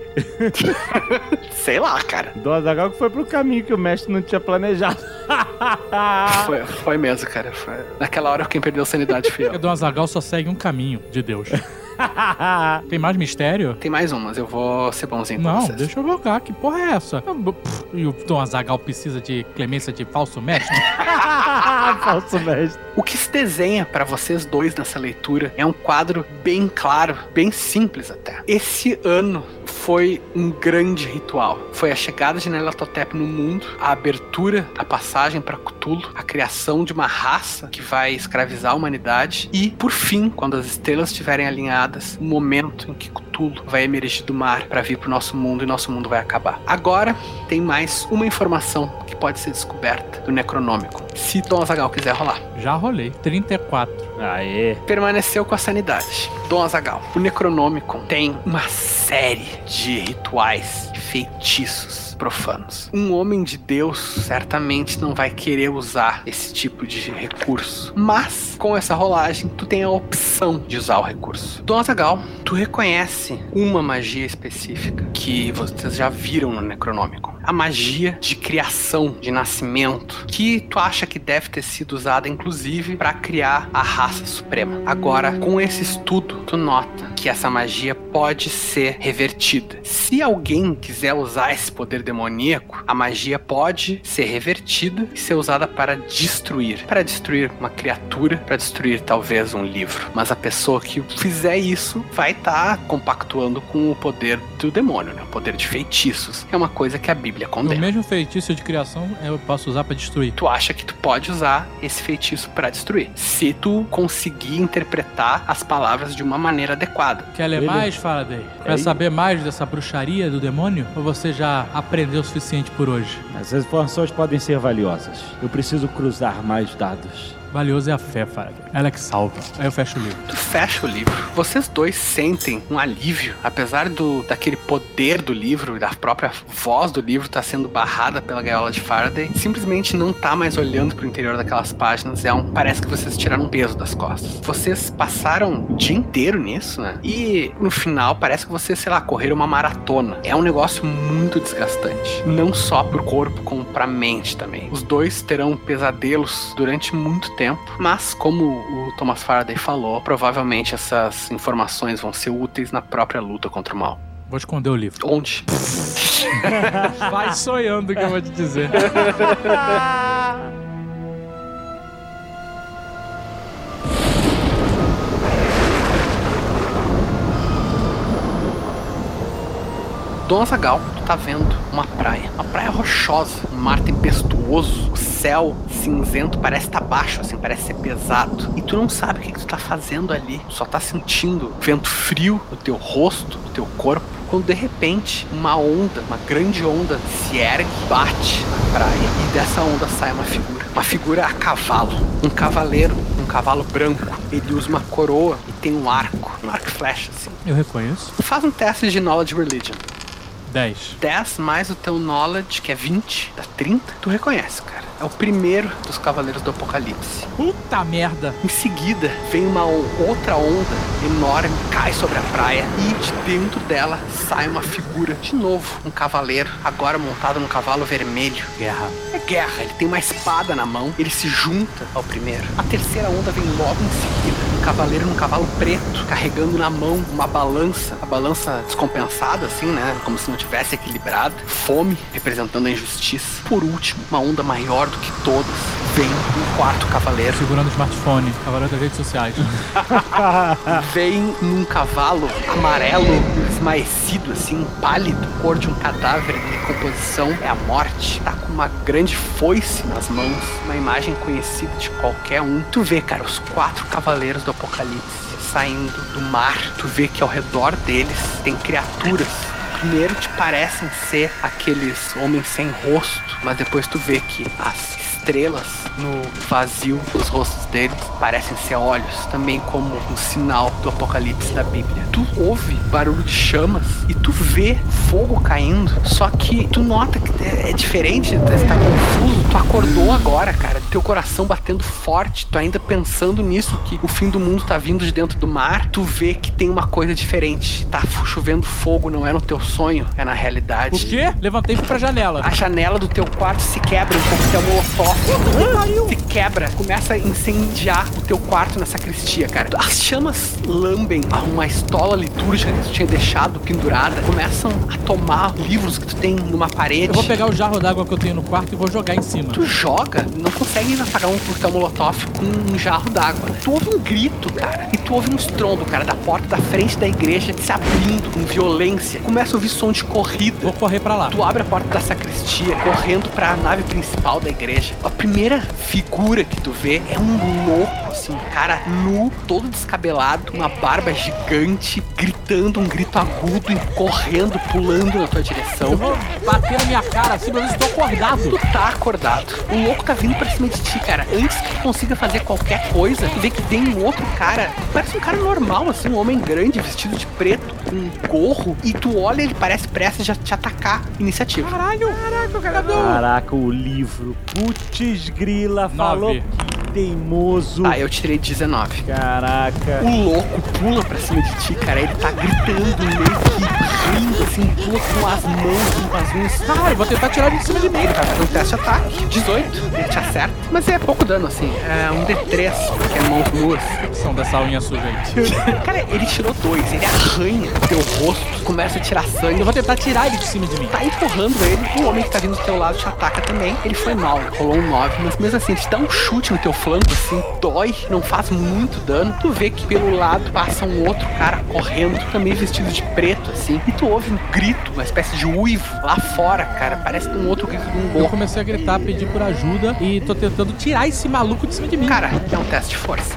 [laughs] Sei lá, cara. Do Azagal que foi pro caminho que o mestre não tinha planejado. [laughs] Foi, foi mesmo, cara. Foi. Naquela hora quem perdeu a sanidade fui eu. [laughs] Porque Dom Azagal só segue um caminho de Deus. [laughs] Tem mais mistério? Tem mais um, mas eu vou ser bonzinho com Não, vocês. deixa eu jogar. Que porra é essa? E o Dom Azagal precisa de clemência de falso mestre? [laughs] Falso mestre. O que se desenha para vocês dois nessa leitura é um quadro bem claro, bem simples até. Esse ano foi um grande ritual. Foi a chegada de Nelatotep no mundo, a abertura, a passagem para Cthulhu, a criação de uma raça que vai escravizar a humanidade e, por fim, quando as estrelas estiverem alinhadas, o momento em que Cthulhu vai emergir do mar para vir pro nosso mundo e nosso mundo vai acabar. Agora tem mais uma informação que pode ser descoberta do Necronômico. Se Dom Azagal quiser rolar. Já rolei. 34. Aê. Permaneceu com a sanidade. Dom Azagal, o Necronômico tem uma série de rituais e feitiços profanos. Um homem de Deus certamente não vai querer usar esse tipo de recurso. Mas, com essa rolagem, tu tem a opção de usar o recurso. Dom Azagal, tu reconhece uma magia específica que vocês já viram no Necronômico. A magia de criação, de nascimento, que tu acha que deve ter sido usada, inclusive, para criar a raça suprema. Agora, com esse estudo, tu nota que essa magia pode ser revertida. Se alguém quiser usar esse poder demoníaco, a magia pode ser revertida e ser usada para destruir. Para destruir uma criatura, para destruir talvez um livro. Mas a pessoa que fizer isso vai estar compactuando com o poder do demônio, né? o poder de feitiços. É uma coisa que a Bíblia O condena. mesmo feitiço de criação eu posso usar pra destruir. Tu acha que tu pode usar esse feitiço para destruir, se tu conseguir interpretar as palavras de uma maneira adequada. Quer ler Ele- mais, Faraday? Quer saber mais dessa bruxaria do demônio? Ou você já aprendeu o suficiente por hoje? Essas informações podem ser valiosas. Eu preciso cruzar mais dados. Valioso é a fé, Faraday. Ela é que salva. Aí eu fecho o livro. Tu fecha o livro. Vocês dois sentem um alívio, apesar do daquele poder do livro da própria voz do livro estar sendo barrada pela gaiola de Faraday. Simplesmente não tá mais olhando pro interior daquelas páginas. É um, parece que vocês tiraram um peso das costas. Vocês passaram o dia inteiro nisso, né? E no final parece que vocês, sei lá, correram uma maratona. É um negócio muito desgastante, não só pro corpo como pra mente também. Os dois terão pesadelos durante muito tempo, mas como o Thomas Faraday falou, provavelmente essas informações vão ser úteis na própria luta contra o mal. Vou esconder o livro. Onde? [laughs] Vai sonhando que eu vou te dizer. [laughs] Dom Azagal, tu tá vendo uma praia, uma praia rochosa, um mar tempestuoso, o céu cinzento parece estar tá baixo, assim, parece ser pesado. E tu não sabe o que, que tu tá fazendo ali, tu só tá sentindo vento frio no teu rosto, no teu corpo. Quando de repente uma onda, uma grande onda, se ergue, bate na praia e dessa onda sai uma figura. Uma figura a cavalo, um cavaleiro, um cavalo branco. Ele usa uma coroa e tem um arco, um arco flecha, assim. Eu reconheço. Faz um teste de Knowledge Religion. 10. 10 mais o teu knowledge, que é 20, dá 30, tu reconhece, cara. É o primeiro dos Cavaleiros do Apocalipse. Puta merda! Em seguida, vem uma outra onda enorme, cai sobre a praia e de dentro dela sai uma figura. De novo, um cavaleiro, agora montado num cavalo vermelho. Guerra. É guerra, ele tem uma espada na mão, ele se junta ao primeiro. A terceira onda vem logo em seguida. Um cavaleiro num cavalo preto, carregando na mão uma balança, a balança descompensada, assim, né? Como se não tivesse equilibrado. Fome, representando a injustiça. Por último, uma onda maior do que todas, vem um quarto cavaleiro. Segurando o smartphone. Cavaleiro das redes sociais. [laughs] Vem num cavalo amarelo, esmaecido, assim, pálido, cor de um cadáver em decomposição. É a morte. Tá com uma grande foice nas mãos, uma imagem conhecida de qualquer um. Tu vê, cara, os quatro cavaleiros do apocalipse saindo do mar. Tu vê que ao redor deles tem criaturas. Primeiro te parecem ser aqueles homens sem rosto, mas depois tu vê que as estrelas no vazio dos rostos deles parecem ser olhos, também como um sinal do apocalipse da Bíblia. Tu ouve barulho de chamas e tu vê fogo caindo, só que tu nota que é é diferente, tu está confuso, tu acordou agora, cara, teu coração batendo forte, tu ainda pensando nisso que o fim do mundo tá vindo de dentro do mar, tu vê que tem uma coisa diferente, tá chovendo fogo, não é no teu sonho, é na realidade. O quê? Levantei e fui pra janela. A janela do teu quarto se quebra, um coquetel molotov. Se quebra, começa a incendiar o teu quarto na sacristia, cara. As chamas lambem uma estola litúrgica que tu tinha deixado pendurada. Começam a tomar livros que tu tem numa parede. Eu vou pegar o jarro d'água que eu tenho no quarto e vou jogar em cima. Tu joga, não consegue apagar um coquetel molotov com um jarro d'água. Tu ouve um grito, cara. E tu ouve um estrondo, cara, da porta da frente da igreja se abrindo com violência. Começa a ouvir som de corrida. Vou correr pra lá. Tu abre a porta da sacristia, correndo pra nave principal da igreja. A primeira figura que tu vê é um louco, assim, um cara nu, todo descabelado, uma barba gigante, gritando um grito agudo e correndo, pulando na tua direção. Eu vou bater na minha cara assim ver se tô acordado. Tu tá acordado. O louco tá vindo pra cima de ti, cara. Antes que tu consiga fazer qualquer coisa, tu vê que vem um outro cara. Parece um cara normal, assim, um homem grande, vestido de preto, com um gorro. E tu olha, ele parece prestes a te atacar. Iniciativa. Caralho! Caraca, o... Caraca, o livro. Putz grila, falou Nove. Que teimoso. Ah, eu tirei 19. Caraca. O louco pula pra cima de ti, cara. Ele tá gritando, meio que rindo, assim, pula com as mãos, com as unhas. Caralho, vou tentar tirar ele de cima de mim. Vai fazer um teste de ataque. 18. Ele te acerta. Mas é pouco dano, assim. É um D3, porque é mãos nuas. São dessa unha suja aí. [laughs] Cara, ele tirou dois. Ele arranha teu rosto, começa a tirar sangue. Eu vou tentar tirar ele de cima de mim. Tá empurrando ele, o homem que tá vindo do teu lado te ataca também. Ele foi mal, rolou um 9, mas mesmo assim, ele te dá um chute no teu flanco, assim, dói, não faz muito dano. Tu vê que pelo lado passa um outro cara correndo, também vestido de preto, assim, e tu ouve um grito, uma espécie de uivo lá fora, cara. Parece um outro grito de um Eu louco. comecei a gritar, pedir por ajuda e tô tentando tirar esse maluco de cima de mim. Cara, é um teste de força.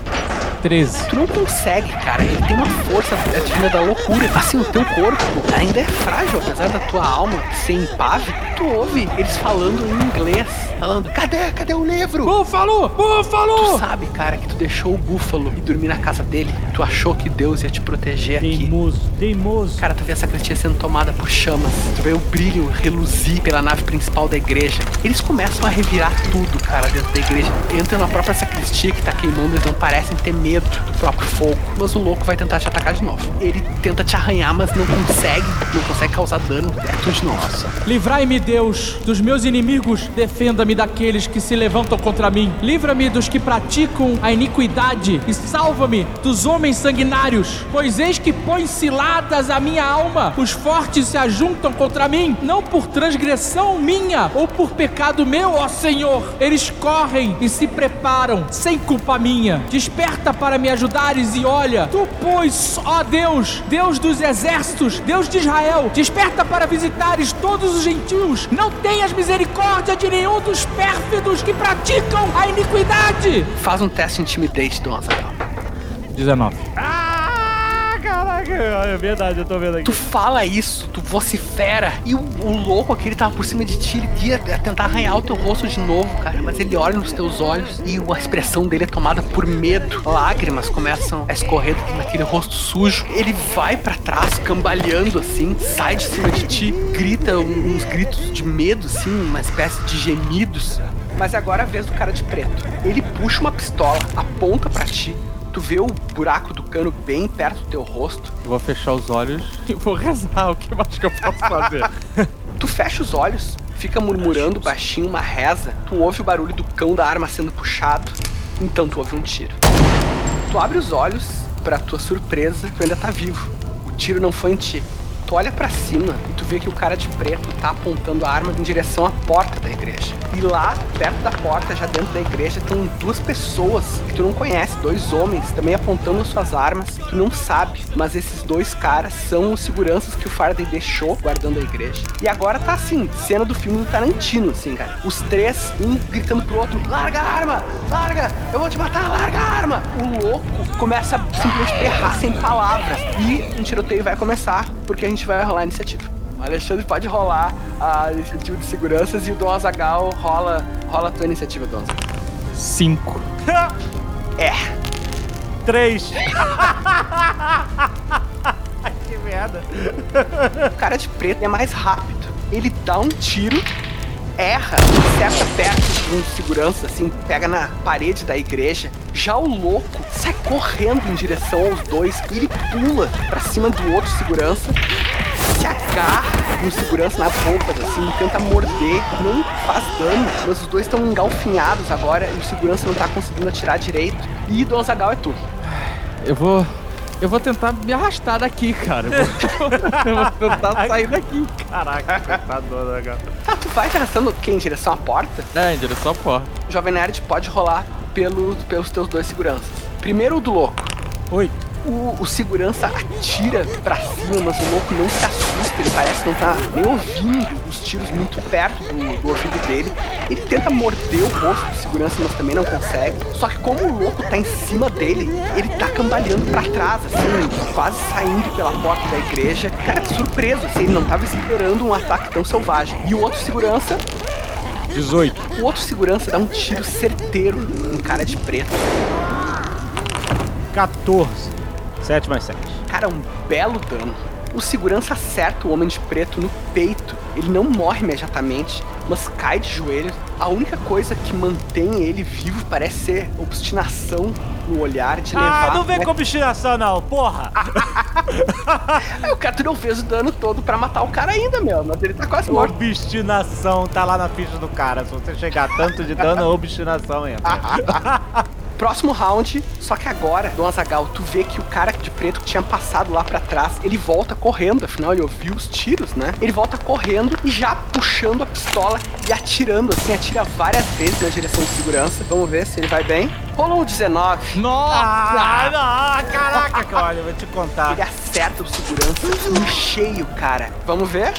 13. Tu não consegue, cara. Ele tem uma força divina da loucura. Assim, o teu corpo ainda é frágil, apesar da tua alma ser impávido. Tu ouve eles falando em inglês. Falando, cadê? Cadê o livro? Búfalo! Tu Búfalo! sabe, cara, que tu deixou o búfalo e dormir na casa dele. Tu achou que Deus ia te proteger aqui. Teimoso, teimoso. Cara, tu vê a sacristia sendo tomada por chamas. Tu vê o brilho reluzir pela nave principal da igreja. Eles começam a revirar tudo, cara, dentro da igreja. Entram na própria sacristia que tá queimando, eles não parecem ter medo medo do próprio fogo, mas o louco vai tentar te atacar de novo. Ele tenta te arranhar, mas não consegue, não consegue causar dano. Tudo de novo. Livrai-me, Deus, dos meus inimigos. Defenda-me daqueles que se levantam contra mim. Livra-me dos que praticam a iniquidade e salva-me dos homens sanguinários. Pois eis que põe ciladas a minha alma. Os fortes se ajuntam contra mim, não por transgressão minha ou por pecado meu, ó Senhor. Eles correm e se preparam sem culpa minha. Desperta para me ajudares e olha, tu, pois, ó Deus, Deus dos exércitos, Deus de Israel, desperta para visitares todos os gentios. Não tenhas misericórdia de nenhum dos pérfidos que praticam a iniquidade. Faz um teste de Dom Azaghal. 19. Ah, caraca, é verdade, eu tô vendo aqui. Tu fala isso, tu vocifera, e o, o louco aqui, ele tava por cima de ti, ele ia tentar arranhar o teu rosto de novo, cara, mas ele olha nos teus olhos e a expressão dele é tomada por medo. Lágrimas começam a escorrer naquele rosto sujo. Ele vai pra trás, cambaleando assim, sai de cima de ti, grita uns gritos de medo, assim, uma espécie de gemidos. Mas agora é a vez do cara de preto. Ele puxa uma pistola, aponta pra ti. Tu vê o buraco do cano bem perto do teu rosto. Eu vou fechar os olhos [laughs] e vou rezar. O que mais que eu posso fazer? [laughs] Tu fecha os olhos, fica murmurando baixinho uma reza. Tu ouve o barulho do cão da arma sendo puxado. Então tu ouve um tiro. Tu abre os olhos, pra tua surpresa, tu ainda tá vivo. O tiro não foi em ti. Tu olha pra cima e tu vê que o cara de preto tá apontando a arma em direção à porta da igreja. E lá, perto da porta, já dentro da igreja, tem duas pessoas que tu não conhece, dois homens, também apontando as suas armas. Tu não sabe, mas esses dois caras são os seguranças que o Faraday deixou guardando a igreja. E agora tá assim, cena do filme do Tarantino, assim, cara. Os três, um gritando pro outro: larga a arma, larga, eu vou te matar, larga a arma. O louco começa a simplesmente berrar sem palavras. E um tiroteio vai começar, porque a gente vai rolar a iniciativa. O Alexandre pode rolar a iniciativa de seguranças e o Dom Azagal rola, rola a tua iniciativa, Dom. 5. [laughs] É. Três. [laughs] que merda. O cara de preto é mais rápido. Ele dá um tiro, erra, acerta perto de um segurança, assim, pega na parede da igreja. Já o louco sai correndo em direção aos dois e ele pula pra cima do outro segurança, se agarra no segurança nas roupas, assim, tenta morder, não faz dano, mas os dois estão engalfinhados agora e o segurança não tá conseguindo atirar direito. E Don Zagal é tu. Eu vou. Eu vou tentar me arrastar daqui, cara. Eu vou, [laughs] eu vou tentar sair daqui. Caraca, coitado, né, cara? Tá, tu vai te arrastando o quê? Em direção à porta? É, em direção à porta. Jovem Nerd pode rolar pelo, pelos teus dois seguranças. Primeiro o do louco. Oi. O, o segurança atira pra cima, mas o louco não se assusta, ele parece não tá nem ouvindo os tiros muito perto do, do ouvido dele. Ele tenta morder o rosto do segurança, mas também não consegue. Só que como o louco tá em cima dele, ele tá cambaleando pra trás, assim, quase saindo pela porta da igreja. Cara, surpreso, assim, ele não tava esperando um ataque tão selvagem. E o outro segurança 18. o outro segurança dá um tiro certeiro no cara de preto. 14. 7 mais 7. Cara, um belo dano. O segurança acerta o homem de preto no peito. Ele não morre imediatamente, mas cai de joelhos. A única coisa que mantém ele vivo parece ser obstinação no olhar de levar. Ah, não vem né? com obstinação, não, porra! [laughs] O cara não fez o dano todo pra matar o cara ainda, meu. Mas ele tá quase morto. Obstinação tá lá na ficha do cara. Se você chegar tanto de dano, é obstinação entra. [laughs] Próximo round, só que agora, Dom Azagal, tu vê que o cara de preto que tinha passado lá pra trás, ele volta correndo, afinal ele ouviu os tiros, né? Ele volta correndo e já puxando a pistola e atirando, assim, atira várias vezes na direção de segurança. Vamos ver se ele vai bem. Rolou um 19. Ah, não, caraca, [laughs] olha, eu vou te contar. Ele acerta o segurança em cheio, cara. Vamos ver?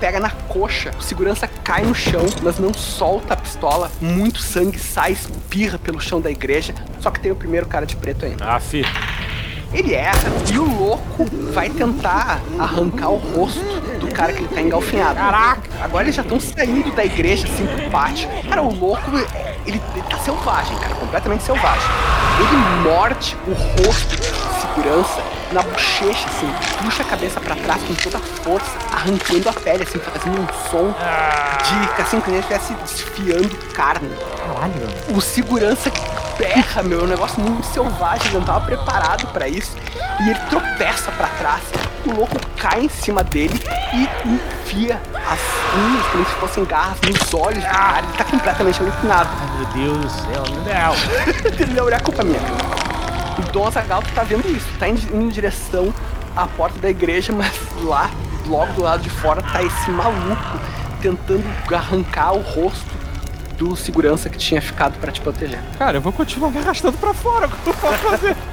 Pega na coxa, o segurança cai no chão, mas não solta a pistola. Muito sangue sai, espirra pelo chão da igreja. Só que tem o primeiro cara de preto ainda. Ah, fi. Ele erra e o louco vai tentar arrancar o rosto do cara que ele tá engalfinhado. Caraca! Agora eles já estão saindo da igreja, assim, pro pátio. Cara, o louco, ele, ele tá selvagem, cara, completamente selvagem. Ele morde o rosto segurança na bochecha, assim, puxa a cabeça pra trás com toda a força, arrancando a pele, assim, fazendo um som de, assim, que ele estivesse desfiando carne. Caralho. O segurança berra, meu, é um negócio muito selvagem, ele não tava preparado pra isso. E ele tropeça pra trás. O louco cai em cima dele e enfia as unhas como se fossem garras nos olhos do cara. Ele tá completamente alucinado. Meu Deus do céu, não. Não [laughs] é culpa minha. O Dom Azaghal tá vendo isso, tá indo em direção à porta da igreja, mas lá, logo do lado de fora, tá esse maluco tentando arrancar o rosto do segurança que tinha ficado pra te proteger. Cara, eu vou continuar me arrastando pra fora. O que eu vou fazer? [laughs]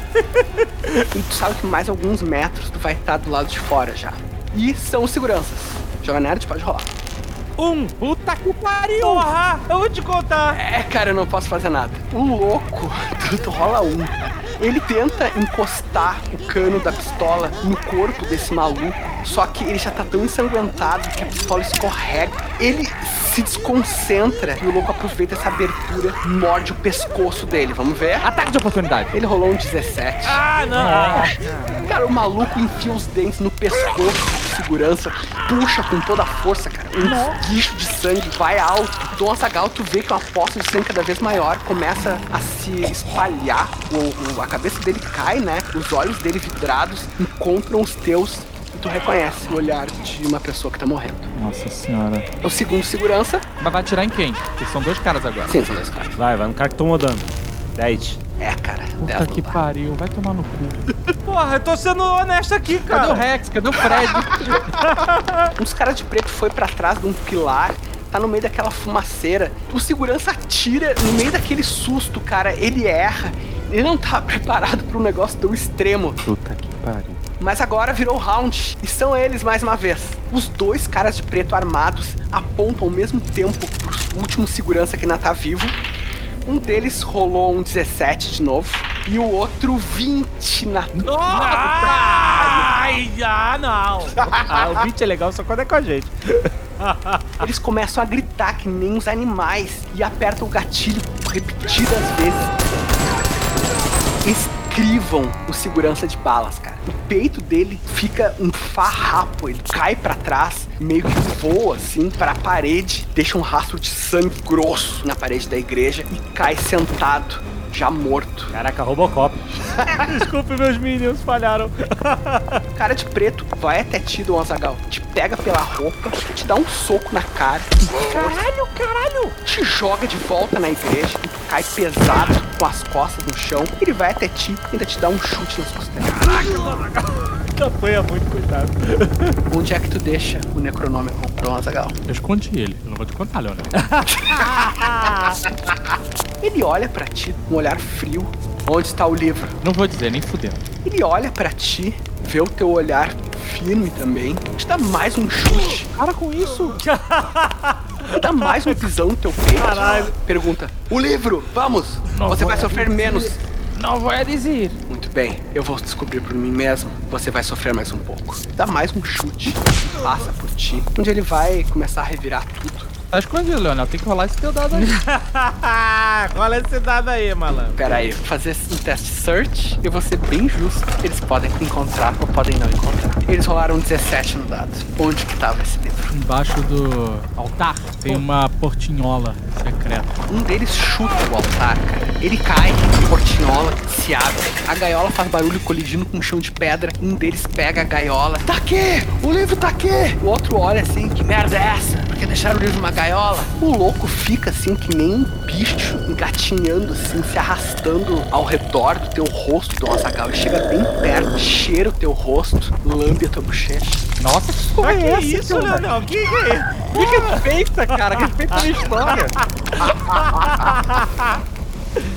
E tu sabe que mais alguns metros tu vai estar do lado de fora já. E são os seguranças. Joga nerd, pode rolar. Um! Puta que pariu! Porra! Eu vou te contar! É, cara, eu não posso fazer nada. O louco, [laughs] tu, tu rola um. Ele tenta encostar o cano da pistola no corpo desse maluco, só que ele já tá tão ensanguentado que a pistola escorrega. Ele se desconcentra e o louco aproveita essa abertura morde o pescoço dele. Vamos ver? Ataque de oportunidade. Ele rolou um 17. Ah, não! Cara, o maluco enfia os dentes no pescoço segurança, puxa com toda a força, cara. Um guicho de sangue vai alto. Dom Azaghal, tu vê que uma poça de sangue cada vez maior começa a se espalhar. O, o- a cabeça dele cai, né? Os olhos dele vidrados encontram os teus e tu reconhece o olhar de uma pessoa que tá morrendo. Nossa senhora. O segundo segurança, Mas vai atirar em quem? Porque são dois caras agora. sim, são dois caras. Vai, vai no cara que tomou dano. 10. É, cara, Puta que pariu. Vai tomar no cu. Porra, eu tô sendo honesto aqui, Cadê o cara! Rex? Cadê o Fred? [laughs] Uns caras de preto foi pra trás de um pilar, tá no meio daquela fumaceira. O segurança atira no meio daquele susto, cara. Ele erra. Ele não tá [laughs] preparado pra um negócio tão extremo. Puta que pariu. Mas agora virou round. E são eles mais uma vez. Os dois caras de preto armados apontam ao mesmo tempo pro último segurança que ainda tá vivo. Um deles rolou um 17 de novo. E o outro 20 na. Ai, ah, não! Ah, o beat é legal só quando é com a gente. Eles começam a gritar que nem os animais e apertam o gatilho repetidas vezes. Eles crivam o segurança de balas, cara. O peito dele fica um farrapo, ele cai pra trás, meio que voa assim pra parede, deixa um rastro de sangue grosso na parede da igreja e cai sentado, já morto. Caraca, Robocop. [laughs] Desculpe, meus minions falharam. [laughs] Cara de preto vai até ti, Dom Azagal, te pega pela roupa, te dá um soco na cara. Caralho, caralho! Te joga de volta na igreja e tu cai pesado com as costas no chão. Ele vai até ti e ainda te dá um chute nas costelas. Campanha muito cuidado. [laughs] Onde é que tu deixa o Necronômico, Dom Azagal? Eu escondi ele. Eu não vou te contar, Leonel. [laughs] Ele olha pra ti com um olhar frio. Onde está o livro? Não vou dizer, nem fudendo. Ele olha pra ti, vê o teu olhar firme também, te dá mais um chute. Para com isso! Dá mais um pisão no teu peito. Caralho. Pergunta: O livro, vamos! Você vai sofrer menos. Não vou dizer. Muito bem, eu vou descobrir por mim mesmo. Você vai sofrer mais um pouco. Dá mais um chute. Passa por ti. Onde ele vai começar a revirar tudo. Tá escondido, Leonel. Tem que rolar esse teu dado aí. [laughs] Rola esse dado aí, malandro. Pera aí, vou fazer um teste search. Eu vou ser bem justo. Eles podem encontrar ou podem não encontrar. Eles rolaram 17 no dado. Onde que tava esse livro? Embaixo do altar tem uma portinhola secreta. Um deles chuta o altar, cara. Ele cai, a portinhola se abre. A gaiola faz barulho colidindo com o chão de pedra. Um deles pega a gaiola. Tá aqui! O livro tá aqui! O outro olha assim, que merda é essa? Por que deixaram o livro numa gaiola? O louco fica assim, que nem um bicho, engatinhando assim, se arrastando ao redor do teu rosto, do Azaghal. Chega bem perto, cheira o teu rosto, lambe a tua bochecha. Nossa, que Ah, que é essa, isso? Leonel? Que que é isso? Que respeita, cara. Que respeita a história.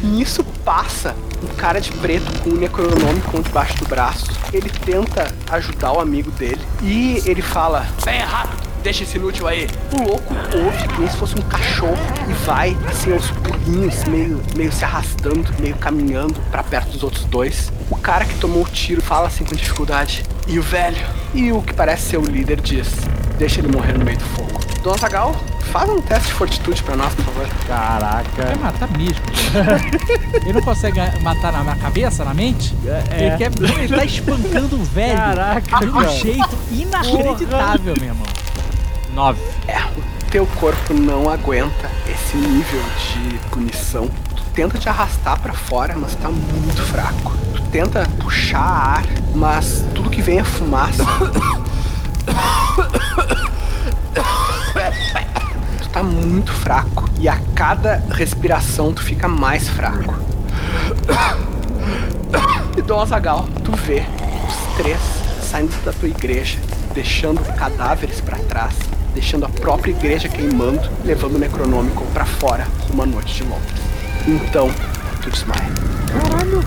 Nisso passa um cara de preto com um necronômico debaixo do braço. Ele tenta ajudar o amigo dele e ele fala: Venha rápido, deixa esse inútil aí. O louco ouve como se fosse um cachorro e vai assim aos pulinhos, meio, meio se arrastando, meio caminhando pra perto dos outros dois. O cara que tomou o tiro fala assim com dificuldade: E o velho? E o que parece ser o líder diz: Deixa ele morrer no meio do fogo. Dona Zagal, faz um teste de fortitude pra nós, por favor. Quer Caraca. matar mesmo. [laughs] ele não consegue matar na, cabeça, na mente? Ele, quer, ele tá espancando o velho Caraca, de um cara. jeito inacreditável, meu irmão. Nove. É, o teu corpo não aguenta esse nível de punição. Tu tenta te arrastar pra fora, mas tá muito fraco. Tu tenta puxar ar, mas tudo que vem é fumaça. [coughs] tu tá muito fraco e a cada respiração tu fica mais fraco. E Dom Azagal, tu vê os três saindo da tua igreja, deixando cadáveres pra trás, deixando a própria igreja queimando, levando o Necronômico pra fora, uma noite de Londres. Então, tu desmaia. Caralho!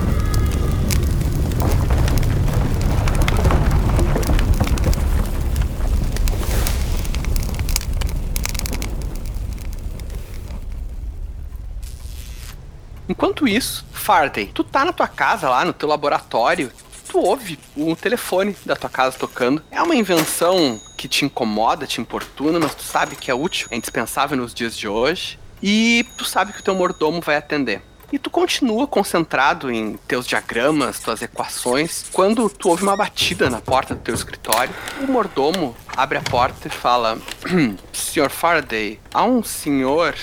Enquanto isso, Faraday, tu tá na tua casa lá, no teu laboratório, tu ouve o telefone da tua casa tocando. É uma invenção que te incomoda, te importuna, mas tu sabe que é útil, é indispensável nos dias de hoje. E tu sabe que o teu mordomo vai atender. E tu continua concentrado em teus diagramas, tuas equações, quando tu ouve uma batida na porta do teu escritório. O mordomo abre a porta e fala: Sr. Faraday, há um senhor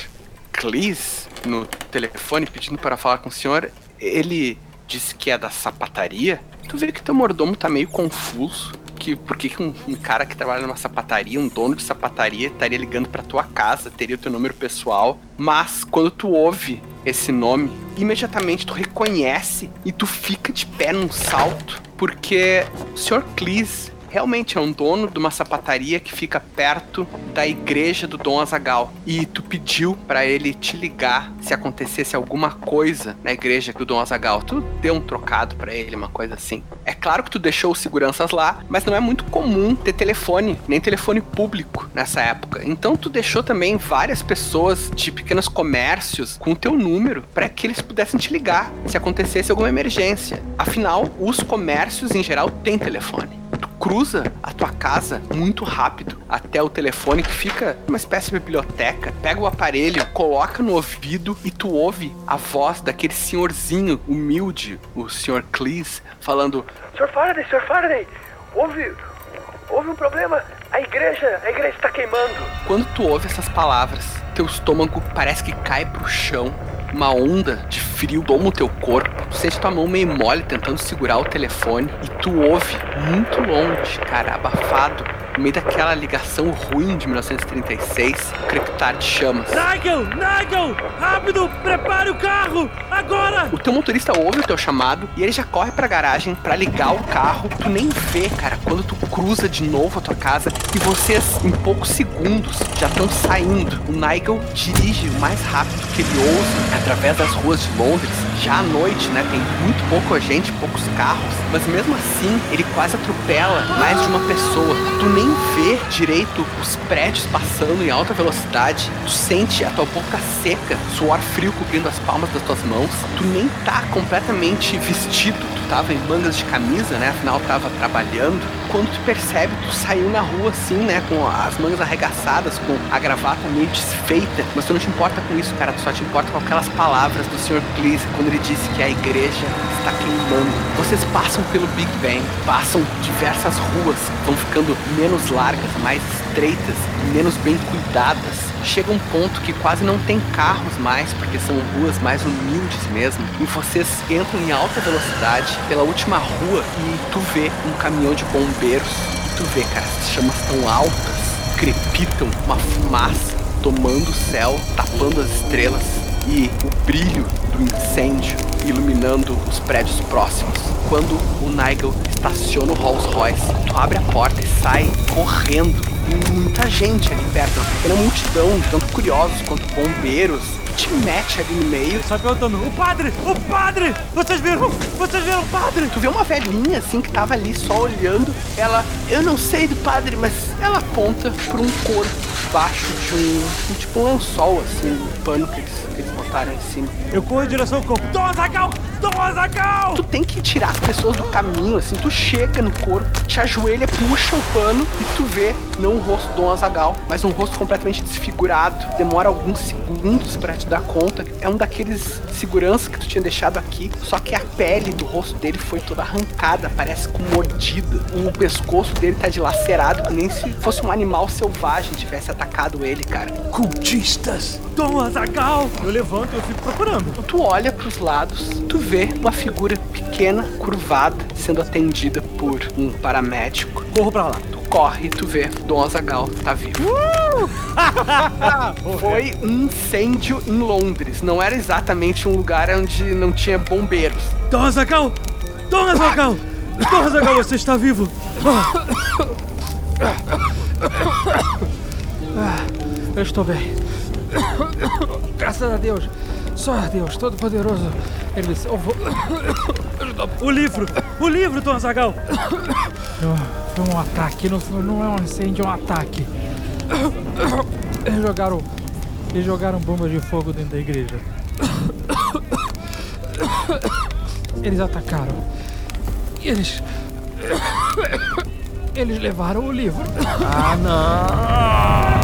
Cleese no telefone pedindo para falar com o senhor. Ele disse que é da sapataria. Tu vê que teu mordomo tá meio confuso. Que por que um, um cara que trabalha numa sapataria, um dono de sapataria, estaria ligando pra tua casa, teria o teu número pessoal. Mas quando tu ouve esse nome, imediatamente tu reconhece e tu fica de pé num salto, porque o Sr. Cleese realmente é um dono de uma sapataria que fica perto da igreja do Dom Azagal. E tu pediu pra ele te ligar se acontecesse alguma coisa na igreja do Dom Azagal. Tu deu um trocado pra ele, uma coisa assim. É claro que tu deixou os seguranças lá, mas não é muito comum ter telefone, nem telefone público nessa época. Então tu deixou também várias pessoas de pequenos comércios com o teu número para que eles pudessem te ligar se acontecesse alguma emergência. Afinal, os comércios em geral têm telefone cruza a tua casa muito rápido até o telefone que fica uma espécie de biblioteca. Pega o aparelho, coloca no ouvido e tu ouve a voz daquele senhorzinho humilde, o Sr. Cleese, falando: Sr. Faraday, Sr. Faraday, houve, houve um problema. A igreja, a igreja está queimando. Quando tu ouve essas palavras, teu estômago parece que cai pro chão. Uma onda de frio toma o teu corpo. Tu sente tua mão meio mole tentando segurar o telefone. E tu ouve muito longe, cara, abafado, no meio daquela ligação ruim de 1936, o crepitar de chamas. Nigel! Nigel! Rápido! Prepare o carro! Agora! O teu motorista ouve o teu chamado e ele já corre pra garagem pra ligar o carro. Tu nem vê, cara, quando tu cruza de novo a tua casa e vocês, em poucos segundos, já estão saindo. O Nigel dirige o mais rápido que ele ousa através das ruas de Londres. Já à noite, né? Tem muito pouca gente, poucos carros, mas mesmo assim ele quase atropela mais de uma pessoa. Tu nem vê direito os prédios passando em alta velocidade. Tu sente a tua boca seca, suor frio cobrindo as palmas das tuas mãos. Tu nem tá completamente vestido. Tu tava em mangas de camisa, né? Afinal tava trabalhando. Quando tu percebe, tu saiu na rua assim, né? Com as mangas arregaçadas, com a gravata meio desfeita. Mas tu não te importa com isso, cara. Tu só te importa com aquelas palavras do Sr. Cleese quando ele disse que a igreja está queimando. Vocês passam pelo Big Ben, passam diversas ruas, vão ficando menos largas, mais estreitas, menos bem cuidadas. Chega um ponto que quase não tem carros mais, porque são ruas mais humildes mesmo. E vocês entram em alta velocidade pela última rua e tu vê um caminhão de bombeiros. E tu vê, cara, as chamas tão altas, crepitam, uma fumaça tomando o céu, tapando as estrelas e o brilho do incêndio iluminando os prédios próximos. Quando o Nigel estaciona o Rolls Royce, tu abre a porta e sai correndo. E muita gente ali perto, uma pequena multidão, tanto curiosos quanto bombeiros, te mete ali no meio. Só perguntando, o padre! O padre! Vocês viram? Vocês viram o padre? Tu vê uma velhinha assim que tava ali só olhando. Ela, eu não sei do padre, mas ela aponta pra um corpo baixo de um, um tipo um lençol assim, um pano que eles, cima. Eu corro em direção ao corpo. Dom Azagal! Tu tem que tirar as pessoas do caminho, assim, tu chega no corpo, te ajoelha, puxa o pano e tu vê não o rosto do Dom Azagal, mas um rosto completamente desfigurado. Demora alguns segundos pra te dar conta. É um daqueles seguranças que tu tinha deixado aqui, só que a pele do rosto dele foi toda arrancada, parece com mordida. O pescoço dele tá dilacerado, nem se fosse um animal selvagem tivesse atacado ele, cara. Cultistas! Dom Azagal! Eu levanto e eu fico procurando. Tu olha pros lados, tu vê uma figura pequena, curvada, sendo atendida por um paramédico. Corro pra lá. Tu corre e tu vê Dom Azagal tá vivo. [laughs] Foi um incêndio em Londres. Não era exatamente um lugar onde não tinha bombeiros. Dom Azagal! Dom Azagal! Dom Azagal, você está vivo! Ah, eu estou bem. Graças a Deus. Só Deus Todo-Poderoso. Ele me salvou. [coughs] O livro! O livro, Dom Azagal! Foi um ataque, não, não é um incêndio, é um ataque. [coughs] Eles jogaram. Eles jogaram bombas de fogo dentro da igreja. [coughs] Eles atacaram. E eles. Eles levaram o livro. Ah, não!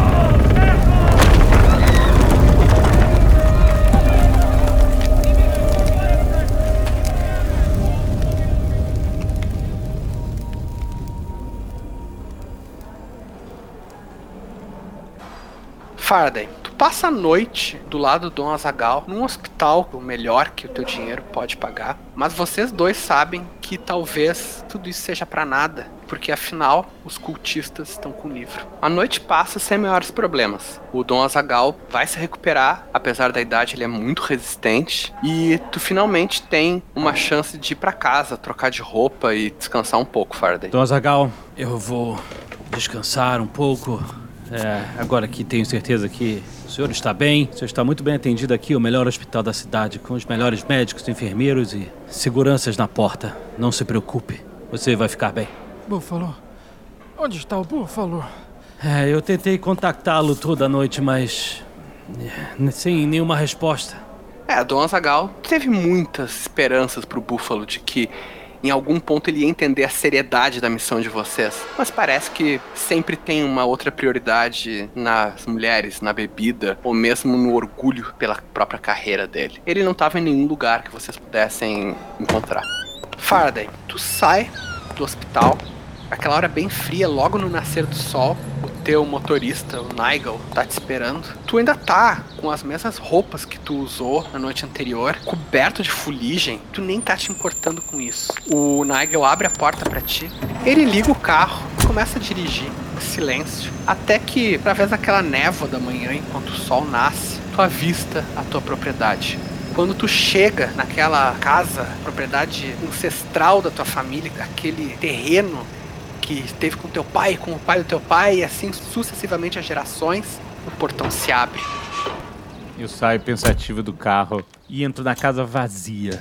Faraday, tu passa a noite do lado do Dom Azagal num hospital, o melhor que o teu dinheiro pode pagar. Mas vocês dois sabem que talvez tudo isso seja pra nada, porque afinal os cultistas estão com o livro. A noite passa sem maiores problemas. O Dom Azagal vai se recuperar, apesar da idade ele é muito resistente, e tu finalmente tem uma chance de ir pra casa, trocar de roupa e descansar um pouco, Faraday. Dom Azagal, eu vou descansar um pouco. É, agora que tenho certeza que o senhor está bem, o senhor está muito bem atendido aqui, o melhor hospital da cidade, com os melhores médicos, enfermeiros e seguranças na porta. Não se preocupe, você vai ficar bem. Búfalo. Onde está o búfalo? É, eu tentei contactá-lo toda a noite, mas. é, sem nenhuma resposta. É, Dom Azagal teve muitas esperanças pro Búfalo de que em algum ponto ele ia entender a seriedade da missão de vocês. Mas parece que sempre tem uma outra prioridade nas mulheres, na bebida, ou mesmo no orgulho pela própria carreira dele. Ele não estava em nenhum lugar que vocês pudessem encontrar. Faraday, tu sai do hospital, aquela hora bem fria, logo no nascer do sol. O teu motorista, o Nigel, tá te esperando. Tu ainda tá com as mesmas roupas que tu usou na noite anterior, coberto de fuligem. Tu nem tá te importando com isso. O Nigel abre a porta pra ti. Ele liga o carro, começa a dirigir, silêncio, até que, através daquela névoa da manhã, enquanto o sol nasce, tu avista a tua propriedade. Quando tu chega naquela casa, propriedade ancestral da tua família, aquele terreno que teve com teu pai, com o pai do teu pai, e assim sucessivamente as gerações, o portão se abre. Eu saio pensativo do carro e entro na casa vazia.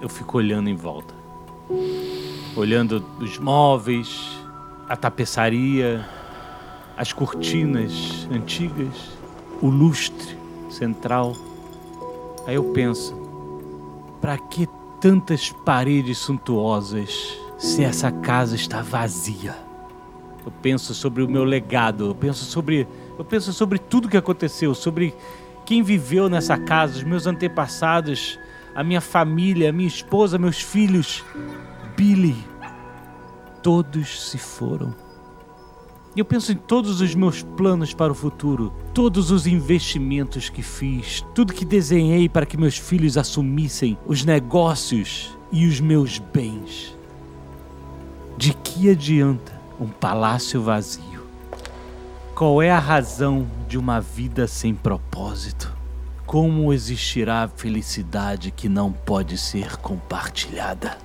Eu fico olhando em volta. Olhando os móveis, a tapeçaria, as cortinas antigas, o lustre central. Aí eu penso, para que tantas paredes suntuosas se essa casa está vazia? Eu penso sobre o meu legado, eu penso sobre, eu penso sobre tudo que aconteceu, sobre quem viveu nessa casa, os meus antepassados, a minha família, a minha esposa, meus filhos, Billy. Todos se foram. E eu penso em todos os meus planos para o futuro, todos os investimentos que fiz, tudo que desenhei para que meus filhos assumissem os negócios e os meus bens. De que adianta um palácio vazio? Qual é a razão de uma vida sem propósito? Como existirá felicidade que não pode ser compartilhada?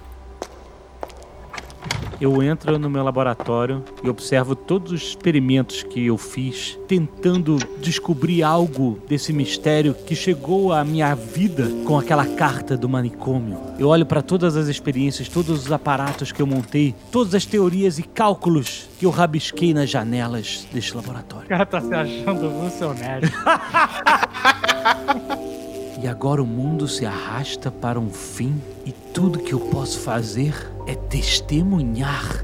Eu entro no meu laboratório e observo todos os experimentos que eu fiz, tentando descobrir algo desse mistério que chegou à minha vida com aquela carta do manicômio. Eu olho para todas as experiências, todos os aparatos que eu montei, todas as teorias e cálculos que eu rabisquei nas janelas deste laboratório. O cara tá se achando funcionário. [laughs] E agora o mundo se arrasta para um fim e tudo que eu posso fazer é testemunhar.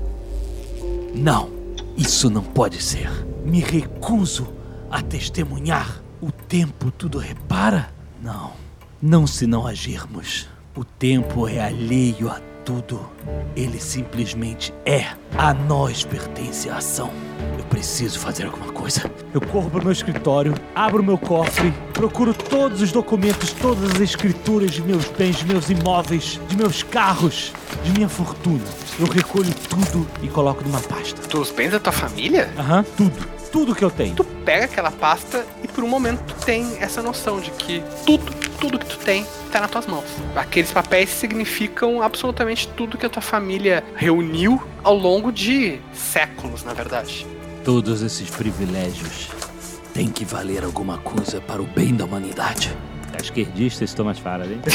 Não, isso não pode ser. Me recuso a testemunhar. O tempo tudo repara? Não, não se não agirmos. O tempo é alheio a tudo. Ele simplesmente é. A nós pertence a ação. Eu preciso fazer alguma coisa. Eu corro pro meu escritório, abro meu cofre, procuro todos os documentos, todas as escrituras de meus bens, de meus imóveis, de meus carros, de minha fortuna. Eu recolho tudo e coloco numa pasta. Dos bens da tua família? Aham, tudo. Tudo que eu tenho. Tu pega aquela pasta e por um momento tu tem essa noção de que tudo, tudo que tu tem tá nas tuas mãos. Aqueles papéis significam absolutamente tudo que a tua família reuniu ao longo de séculos, na verdade. Todos esses privilégios têm que valer alguma coisa para o bem da humanidade. Esquerdistas, Thomas Faraday. [laughs]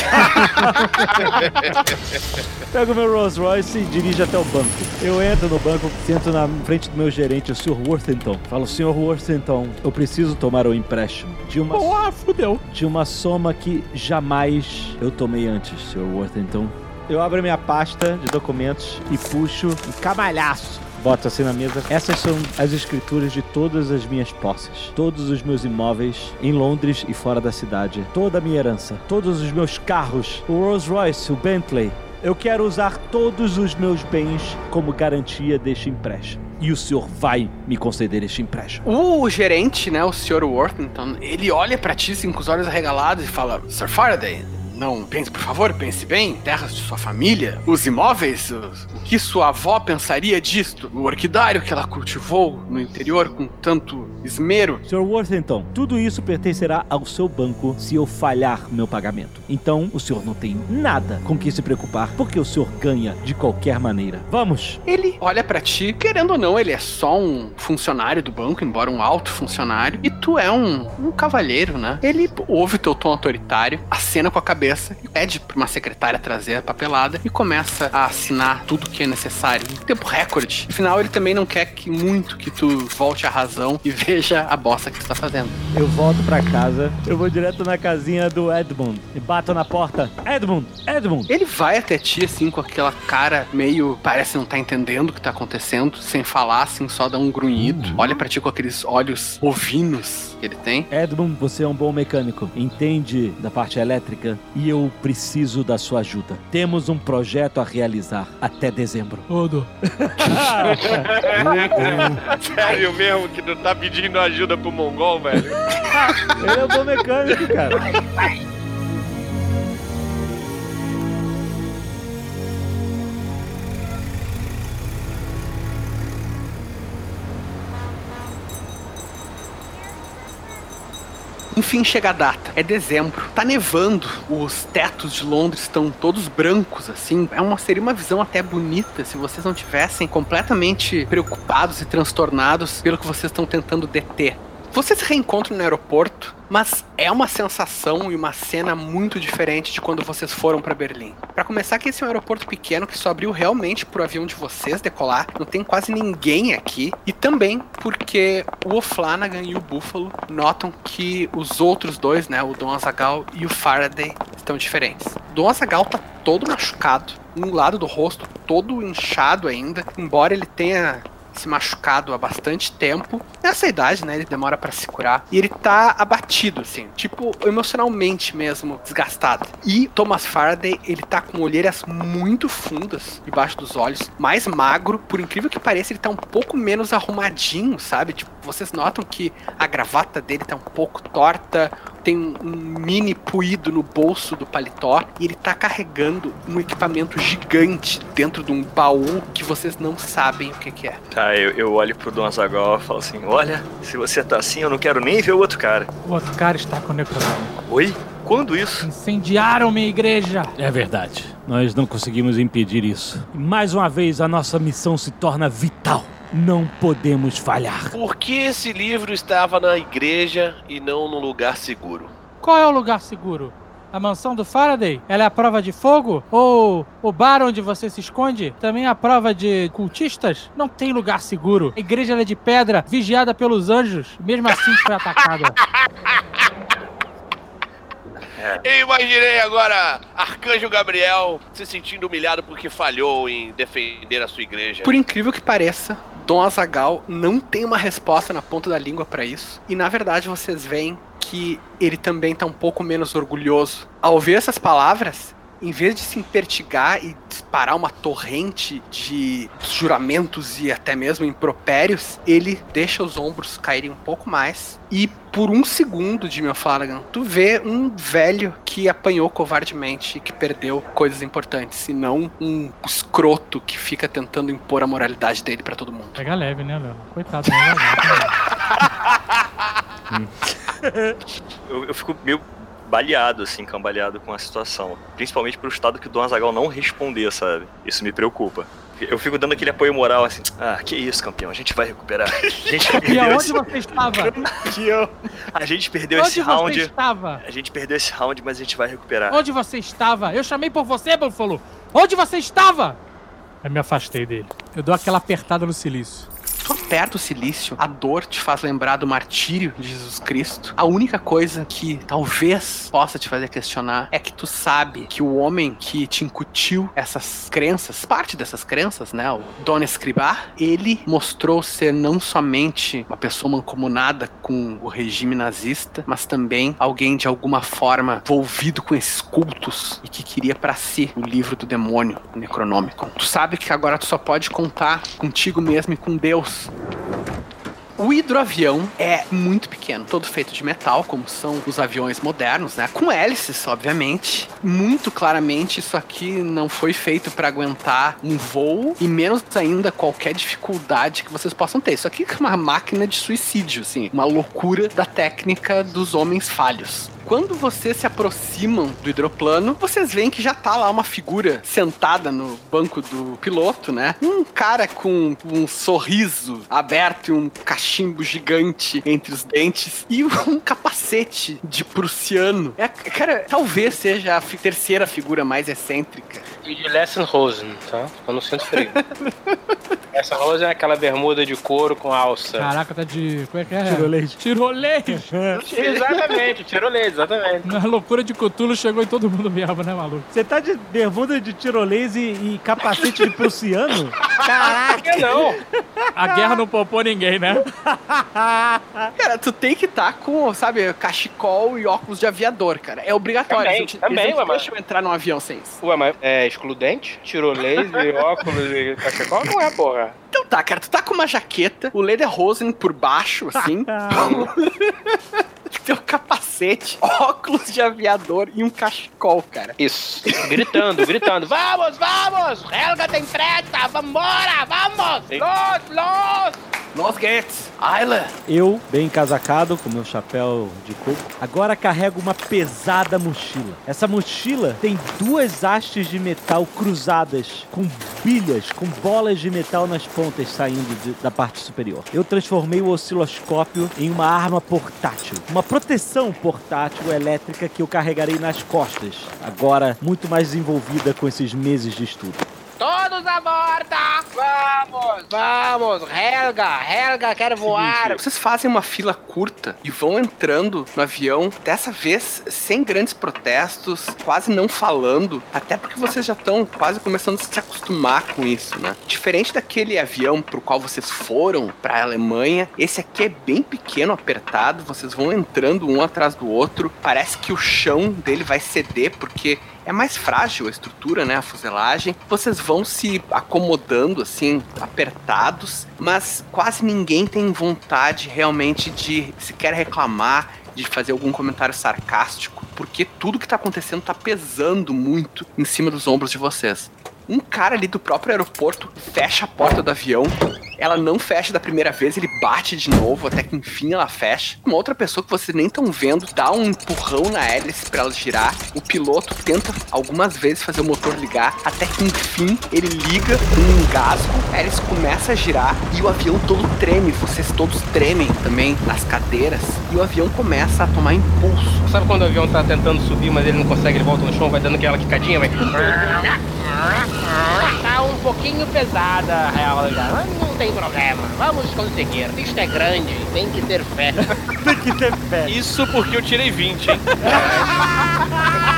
Pego meu Rolls Royce e dirijo até o banco. Eu entro no banco, sento na frente do meu gerente, o Sr. Worthington. Falo, Sr. Worthington, eu preciso tomar o empréstimo de uma... Ah, fudeu. De uma soma que jamais eu tomei antes, Sr. Worthington. Eu abro minha pasta de documentos e puxo um camalhaço. Boto assim na mesa. Essas são as escrituras de todas as minhas posses. Todos os meus imóveis em Londres e fora da cidade. Toda a minha herança. Todos os meus carros. O Rolls Royce, o Bentley. Eu quero usar todos os meus bens como garantia deste empréstimo. E o senhor vai me conceder este empréstimo. O gerente, né, o Sr. Worthington, ele olha pra ti assim, com os olhos arregalados e fala: Sir Faraday, não pense, por favor, pense bem, terras de sua família, os imóveis, os- o que sua avó pensaria disto, o orquidário que ela cultivou no interior com tanto esmero. Sr. Worthington, tudo isso pertencerá ao seu banco se eu falhar meu pagamento. Então, o senhor não tem nada com que se preocupar, porque o senhor ganha de qualquer maneira. Vamos! Ele olha pra ti, querendo ou não, ele é só um funcionário do banco, embora um alto funcionário, e tu é um, um cavalheiro, né? Ele ouve o teu tom autoritário, acena com a cabeça e pede pra uma secretária trazer a papelada e começa a assinar tudo que é necessário em tempo recorde. Afinal, ele também não quer que muito que tu volte à razão e [laughs] veja a bosta que tu tá fazendo. Eu volto pra casa, eu vou direto na casinha do Edmund e bato na porta. Edmund! Edmund! Ele vai até ti, assim, com aquela cara meio. Parece não tá entendendo o que tá acontecendo, sem falar, assim, só dá um grunhido. Olha pra ti com aqueles olhos ovinos que ele tem. Edmund, você é um bom mecânico, entende da parte elétrica e eu preciso da sua ajuda. Temos um projeto a realizar até dezembro. Tudo. Sério mesmo que tu tá pedindo ajuda pro Mongol, velho? Ele é bom mecânico, cara. Enfim, chega a data. É dezembro. Tá nevando. Os tetos de Londres estão todos brancos, assim. É uma, seria uma visão até bonita se vocês não tivessem completamente preocupados e transtornados pelo que vocês estão tentando deter. Vocês se reencontram no aeroporto, mas é uma sensação e uma cena muito diferente de quando vocês foram pra Berlim. Pra começar, que esse é um aeroporto pequeno que só abriu realmente pro avião de vocês decolar. Não tem quase ninguém aqui. E também porque o O'Flanagan e o Buffalo notam que os outros dois, né, o Dom Azagal e o Faraday, estão diferentes. O Dom Azagal tá todo machucado, um lado do rosto todo inchado ainda, embora ele tenha se machucado há bastante tempo. Nessa idade, né, ele demora pra se curar. E ele tá abatido, assim, tipo, emocionalmente mesmo, desgastado. E Thomas Faraday, ele tá com olheiras muito fundas debaixo dos olhos, mais magro, por incrível que pareça, ele tá um pouco menos arrumadinho, sabe? Tipo, vocês notam que a gravata dele tá um pouco torta, tem um mini puído no bolso do paletó e ele tá carregando um equipamento gigante dentro de um baú que vocês não sabem o que, que é. Tá, eu, eu olho pro Dom Azaghal e falo assim: Olha, se você tá assim, eu não quero nem ver o outro cara. O outro cara está com necrosoma. Oi? Quando isso? Incendiaram minha igreja. É verdade. Nós não conseguimos impedir isso. E mais uma vez a nossa missão se torna vital. Não podemos falhar. Por que esse livro estava na igreja e não num lugar seguro? Qual é o lugar seguro? A mansão do Faraday? Ela é a prova de fogo? Ou o bar onde você se esconde? Também é a prova de cultistas? Não tem lugar seguro. A igreja é de pedra, vigiada pelos anjos. Mesmo assim foi atacada. [laughs] Eu imaginei agora Arcanjo Gabriel se sentindo humilhado porque falhou em defender a sua igreja. Por incrível que pareça, Dom Azagal não tem uma resposta na ponta da língua pra isso. E na verdade vocês veem que ele também tá um pouco menos orgulhoso. Ao ouvir essas palavras, em vez de se impertigar e disparar uma torrente de juramentos e até mesmo impropérios, ele deixa os ombros caírem um pouco mais e por um segundo de meu Flanagan, tu vê um velho que apanhou covardemente e que perdeu coisas importantes, e não um escroto que fica tentando impor a moralidade dele pra todo mundo. Pega leve, né, Léo? Coitado, né? [laughs] Eu, eu fico meio baleado, assim, cambaleado com a situação. Principalmente pelo estado que o Dom Azagal não responder, sabe? Isso me preocupa. Eu fico dando aquele apoio moral assim, ah, que isso, campeão, a gente vai recuperar. [laughs] A gente perdeu onde esse... você estava? Campeão. A gente perdeu Onde esse você round. estava? A gente perdeu esse round, mas a gente vai recuperar. Onde você estava? Eu chamei por você, Buffalo. Onde você estava? Eu me afastei dele. Eu dou aquela apertada no silício. Tu aperta o silício, a dor te faz lembrar do martírio de Jesus Cristo. A única coisa que talvez possa te fazer questionar é que tu sabe que o homem que te incutiu essas crenças, parte dessas crenças, né, o Don Escribar, ele mostrou ser não somente uma pessoa mancomunada com o regime nazista, mas também alguém de alguma forma envolvido com esses cultos e que queria pra si o livro do demônio, o Necronômico. Tu sabe que agora tu só pode contar contigo mesmo e com Deus. O hidroavião é muito pequeno, todo feito de metal, como são os aviões modernos, né? Com hélices, obviamente. Muito claramente, isso aqui não foi feito para aguentar um voo e menos ainda qualquer dificuldade que vocês possam ter. Isso aqui é uma máquina de suicídio, assim, uma loucura da técnica dos homens falhos. Quando vocês se aproximam do hidroplano, vocês veem que já tá lá uma figura sentada no banco do piloto, né? Um cara com um sorriso aberto e um cachimbo gigante entre os dentes e um capacete de prussiano. É, cara, talvez seja a terceira figura mais excêntrica. E de Lesson Rosen, tá? Eu não sinto frio. [laughs] Essa Rosen é aquela bermuda de couro com alça. Caraca, tá de. Como é que é? Tirolês. Tirolês! [laughs] Exatamente, tirolês, exatamente. A loucura de Cthulhu chegou em todo mundo mesmo, né, maluco? Você tá de bermuda de tirolês e, e capacete de prussiano? [laughs] Por que não? A guerra não poupou ninguém, né? Cara, tu tem que estar com, sabe, cachecol e óculos de aviador, cara. É obrigatório. Também, Eles também, eles não ué, te mas- deixam entrar num avião sem isso. Ué, mas é excludente? Tirolês [laughs] e óculos e cachecol? Não é, porra. Então tá, cara, tu tá com uma jaqueta, o Lederhosen por baixo, assim. [laughs] [laughs] Teu capacete, [laughs] óculos de aviador e um cachecol, cara. Isso. Gritando, gritando. Vamos, vamos! Helga tem preta! Vambora! Vamos! Los, los! Los Gates, Ayla. Eu, bem encasacado, com meu chapéu de coco, agora carrego uma pesada mochila. Essa mochila tem duas hastes de metal cruzadas, com bilhas, com bolas de metal nas pontas saindo de- da parte superior. Eu transformei o osciloscópio em uma arma portátil, uma proteção portátil elétrica que eu carregarei nas costas, agora muito mais desenvolvida com esses meses de estudo. Todos a borda! Vamos, vamos! Helga, Helga quer voar! Vocês fazem uma fila curta e vão entrando no avião, dessa vez sem grandes protestos, quase não falando, até porque vocês já estão quase começando a se acostumar com isso, né? Diferente daquele avião pro qual vocês foram para a Alemanha, esse aqui é bem pequeno, apertado, vocês vão entrando um atrás do outro, parece que o chão dele vai ceder porque é mais frágil a estrutura, né? A fuselagem. Vocês vão se acomodando, assim, apertados, mas quase ninguém tem vontade realmente de sequer reclamar, de fazer algum comentário sarcástico, porque tudo que tá acontecendo tá pesando muito em cima dos ombros de vocês. Um cara ali do próprio aeroporto fecha a porta do avião. Ela não fecha da primeira vez, ele bate de novo, até que enfim ela fecha. Uma outra pessoa que vocês nem estão vendo dá um empurrão na hélice para ela girar. O piloto tenta algumas vezes fazer o motor ligar, até que enfim ele liga com um engasgo, a hélice começa a girar e o avião todo treme. Vocês todos tremem também nas cadeiras e o avião começa a tomar impulso. Sabe quando o avião tá tentando subir, mas ele não consegue, ele volta no chão, vai dando aquela quicadinha, vai. [laughs] Tá um pouquinho pesada, Helga. Mas não tem problema. Vamos conseguir. Isto é grande, tem que ter fé. [laughs] Tem que ter fé. Isso porque eu tirei 20, hein? [laughs]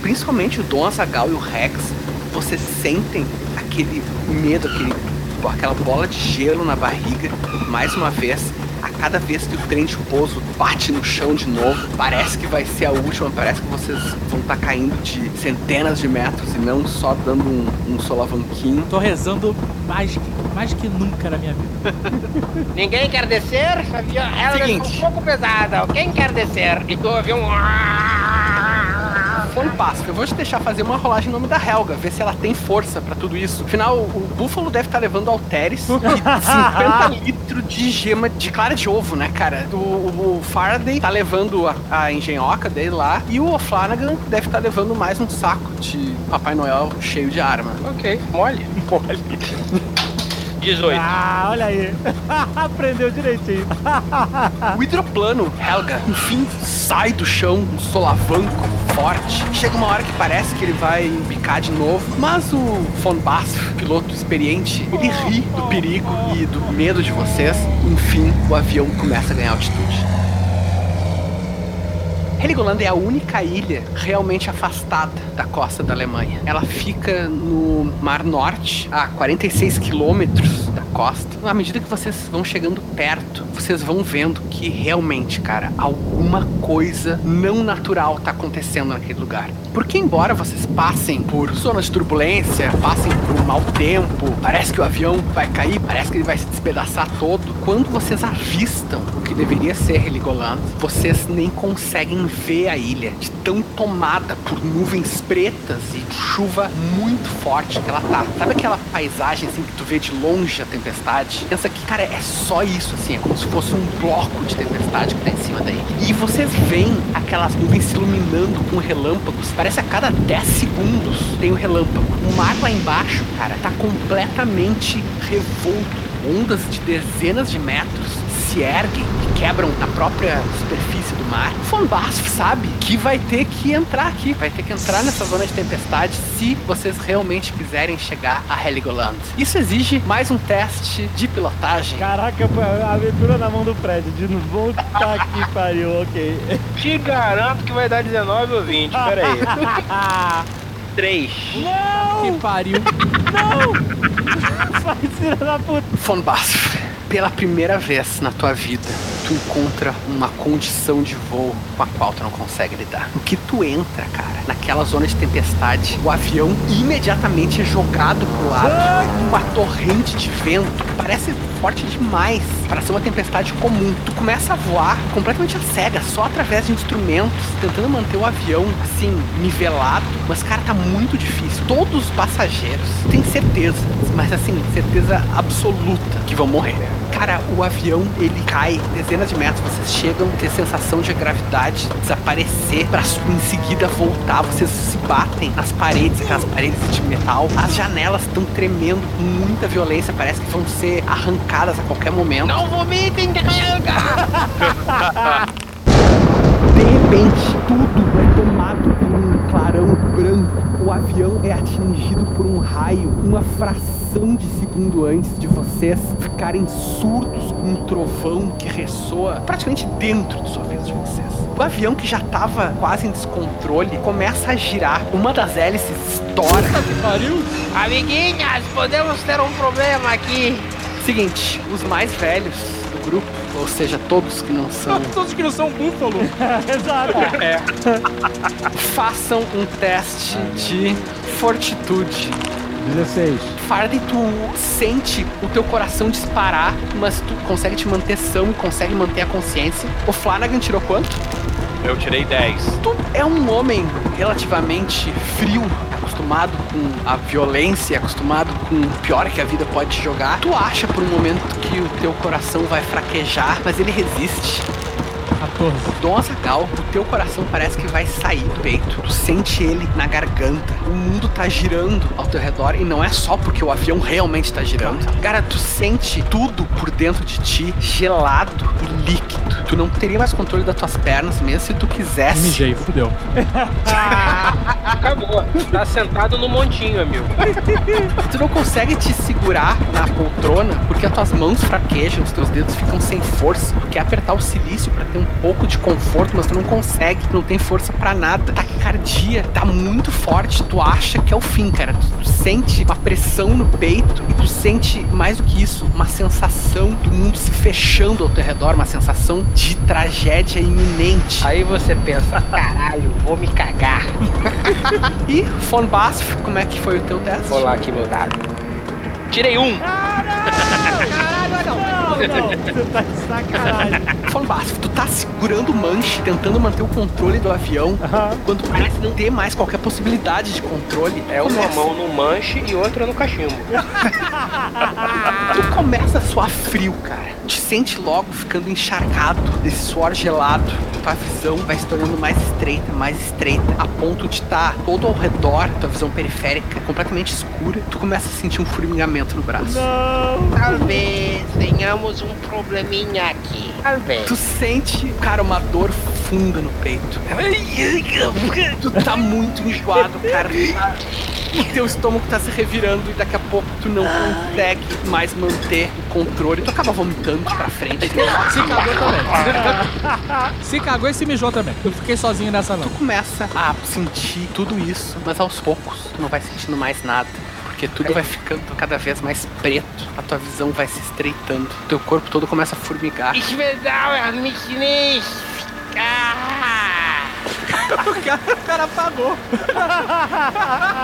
Principalmente o Dom Azagal e o Rex, vocês sentem aquele medo, aquele, aquela bola de gelo na barriga, mais uma vez, A cada vez que o trem de pouso bate no chão de novo, parece que vai ser a última, parece que vocês vão estar caindo de centenas de metros e não só dando um, um solavanquinho. Tô rezando mais, que- mais que nunca na minha vida. [laughs] Ninguém quer descer? Havia- Ela Seguinte. é um pouco pesada. Quem quer descer? E tu ouviu um... [laughs] Fantástico. Eu vou te deixar fazer uma rolagem em nome da Helga, ver se ela tem força pra tudo isso. Afinal, o Búfalo deve estar levando halteres e [laughs] 50 litros de gema de clara de ovo, né, cara? O, o- o Faraday tá levando a, a engenhoca dele lá e o Flanagan deve estar levando mais um saco de Papai Noel cheio de arma. Ok, mole. Mole. 18. Ah, olha aí. [laughs] Aprendeu direitinho. O hidroplano, Helga, enfim, sai do chão, um solavanco forte. Chega uma hora que parece que ele vai bicar de novo, mas o Von Bass, piloto experiente, ele ri do perigo e do medo de vocês. Enfim, o avião começa a ganhar altitude. Heligoland é a única ilha realmente afastada da costa da Alemanha. Ela fica no Mar Norte, a 46 quilômetros da costa. À medida que vocês vão chegando perto, vocês vão vendo que realmente, cara, alguma coisa não natural tá acontecendo naquele lugar. Porque embora vocês passem por zonas de turbulência, passem por um mau tempo, parece que o avião vai cair, parece que ele vai se despedaçar todo. Quando vocês avistam o que deveria ser Heligoland, vocês nem conseguem ver a ilha de tão tomada por nuvens pretas e chuva muito forte que ela tá. Sabe aquela paisagem assim que tu vê de longe a tempestade? Pensa que, cara, é só isso assim, é como se fosse um bloco de tempestade que tá em cima da ilha. E vocês veem aquelas nuvens se iluminando com relâmpagos. Parece a cada 10 segundos tem um relâmpago. O mar lá embaixo, cara, tá completamente revolto. Ondas de dezenas de metros se erguem e quebram na própria superfície do mar. Von Basf sabe que vai ter que entrar aqui, vai ter que entrar nessa zona de tempestade se vocês realmente quiserem chegar a Heligoland. Isso exige mais um teste de pilotagem. Caraca, a aventura na mão do Fred. De novo, volta que pariu, ok. Te garanto que vai dar 19 ou 20. Pera aí. 3. Não! Que pariu. Não! [laughs] Vai, filha da puta. Von Basf, pela primeira vez na tua vida, tu encontra uma condição de voo com a qual tu não consegue lidar. O que tu entra, cara, naquela zona de tempestade, o avião imediatamente é jogado pro lado, uma torrente de vento, parece forte demais para ser uma tempestade comum. Tu começa a voar completamente a cega, só através de instrumentos, tentando manter o avião assim nivelado, mas cara, tá muito difícil. Todos os passageiros têm certeza, mas assim, certeza absoluta que vão morrer. Cara, o avião ele cai dezenas de metros, vocês chegam a ter sensação de gravidade desaparecer para em seguida voltar. Vocês se batem nas paredes, aquelas paredes de metal. As janelas estão tremendo com muita violência, parece que vão ser arrancadas a qualquer momento. Não vomitem, Helga! De repente, tudo é tomado por um clarão branco. O avião é atingido por um raio, uma fração de segundo antes de vocês ficarem surdos com um trovão que ressoa praticamente dentro dos ouvidos de vocês. O avião que já estava quase em descontrole começa a girar. Uma das hélices estoura. Que pariu. Amiguinhas, podemos ter um problema aqui. Seguinte, os mais velhos do grupo, ou seja, todos que não são [laughs] Todos que não são búfalo. [laughs] Exato. É. Façam um teste de fortitude. 16. Faraday, tu sente o teu coração disparar, mas tu consegue te manter são e consegue manter a consciência. O Flanagan tirou quanto? Eu tirei 10. Tu é um homem relativamente frio, acostumado com a violência, acostumado com o pior que a vida pode te jogar. Tu acha por um momento que o teu coração vai fraquejar, mas ele resiste. 14. Dom Azagal, o teu coração parece que vai sair do peito. Tu sente ele na garganta. O mundo tá girando ao teu redor e não é só porque o avião realmente tá girando. Cara, tu sente tudo por dentro de ti gelado e líquido. Tu não teria mais controle das tuas pernas mesmo se tu quisesse. Mijei, fudeu. [laughs] Acabou. Tá sentado no montinho, amigo. [laughs] Tu não consegue te segurar na poltrona porque as tuas mãos fraquejam, os teus dedos ficam sem força. Tu quer apertar o silício pra ter um pouco de conforto, mas tu não consegue, tu não tem força pra nada. Taquicardia tá muito forte, tu acha que é o fim, cara. Tu, tu sente uma pressão no peito e tu sente mais do que isso, uma sensação do mundo se fechando ao teu redor, uma sensação de tragédia iminente. Aí você pensa, caralho, vou me cagar. [laughs] E, Von Basf, como é que foi o teu teste? Vou lá aqui, meu dado. Tirei um. Você tá de sacanagem. Von Basf, tu tá segurando o manche, tentando manter o controle do avião, quando parece não ter mais qualquer possibilidade de controle. É uma Começa- mão no manche e outra no cachimbo. [laughs] Tu começa a suar frio, cara. Te sente logo ficando encharcado desse suor gelado. Tua visão vai se tornando mais estreita, mais estreita, a ponto de estar todo ao redor, tua visão periférica completamente escura. Tu começa a sentir um formigamento no braço. Talvez tenhamos um probleminha aqui. Talvez. Tu sente, cara, uma dor funda no peito. Tu tá muito enjoado, cara. O teu estômago tá se revirando e daqui a pouco tu não consegue mais manter o controle. Tu acaba vomitando pra frente. Se cagou também. Se cagou e se mijou também. Eu fiquei sozinho nessa não. Tu começa a sentir tudo isso, mas aos poucos tu não vai sentindo mais nada. Porque tudo vai ficando cada vez mais preto, a tua visão vai se estreitando, teu corpo todo começa a formigar. Ich will dauern mich nicht. Ah. o, cara, [laughs] o cara apagou.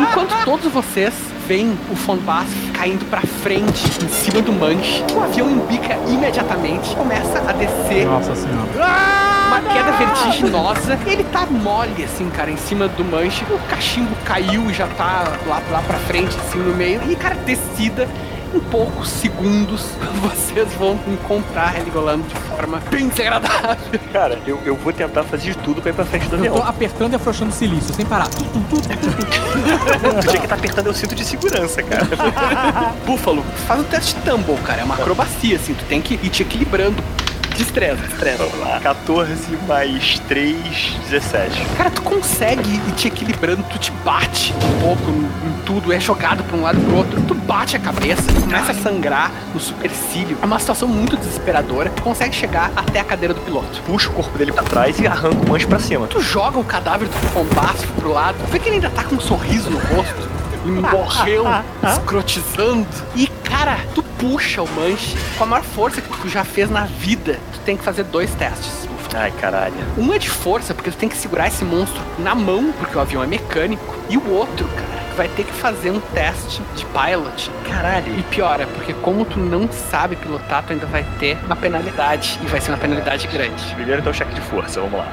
Enquanto todos vocês veem o Von Bass caindo pra frente, em cima do manche, o avião embica imediatamente, começa a descer. Nossa senhora. Uma queda vertiginosa. Ele tá mole, assim, cara, em cima do manche. O cachimbo caiu e já tá lá, lá pra frente, assim, no meio. E, cara, descida. Em poucos segundos, [laughs] vocês vão encontrar Heligoland de forma bem desagradável. Cara, eu, eu vou tentar fazer de tudo pra ir pra frente do Eu tô avião. apertando e afrouxando silício, sem parar. Tum, tum. Tu tinha que estar apertando o cinto de segurança, cara. [laughs] Búfalo, faz o teste tumble, cara. É uma acrobacia, assim. Tu tem que ir te equilibrando. Destreza, destreza. Vamos lá. 14 mais 3, 17. Cara, tu consegue ir te equilibrando, tu te bate um pouco em, tudo, é jogado pra um lado e pro outro, tu bate a cabeça, começa a sangrar no supercílio. É uma situação muito desesperadora. Tu consegue chegar até a cadeira do piloto. Puxa o corpo dele pra trás e arranca o manche pra cima. Tu joga o cadáver do Fombasco pro lado, vê que ele ainda tá com um sorriso no rosto. E morreu, escrotizando. E, cara, tu puxa o manche com a maior força que tu já fez na vida. Tu tem que fazer dois testes. Ai, caralho. Um é de força, porque tu tem que segurar esse monstro na mão, porque o avião é mecânico. E o outro, cara, tu vai ter que fazer um teste de pilot. Caralho. E piora, porque como tu não sabe pilotar, tu ainda vai ter uma penalidade. E vai ser uma penalidade grande. Primeiro então o cheque de força, vamos lá.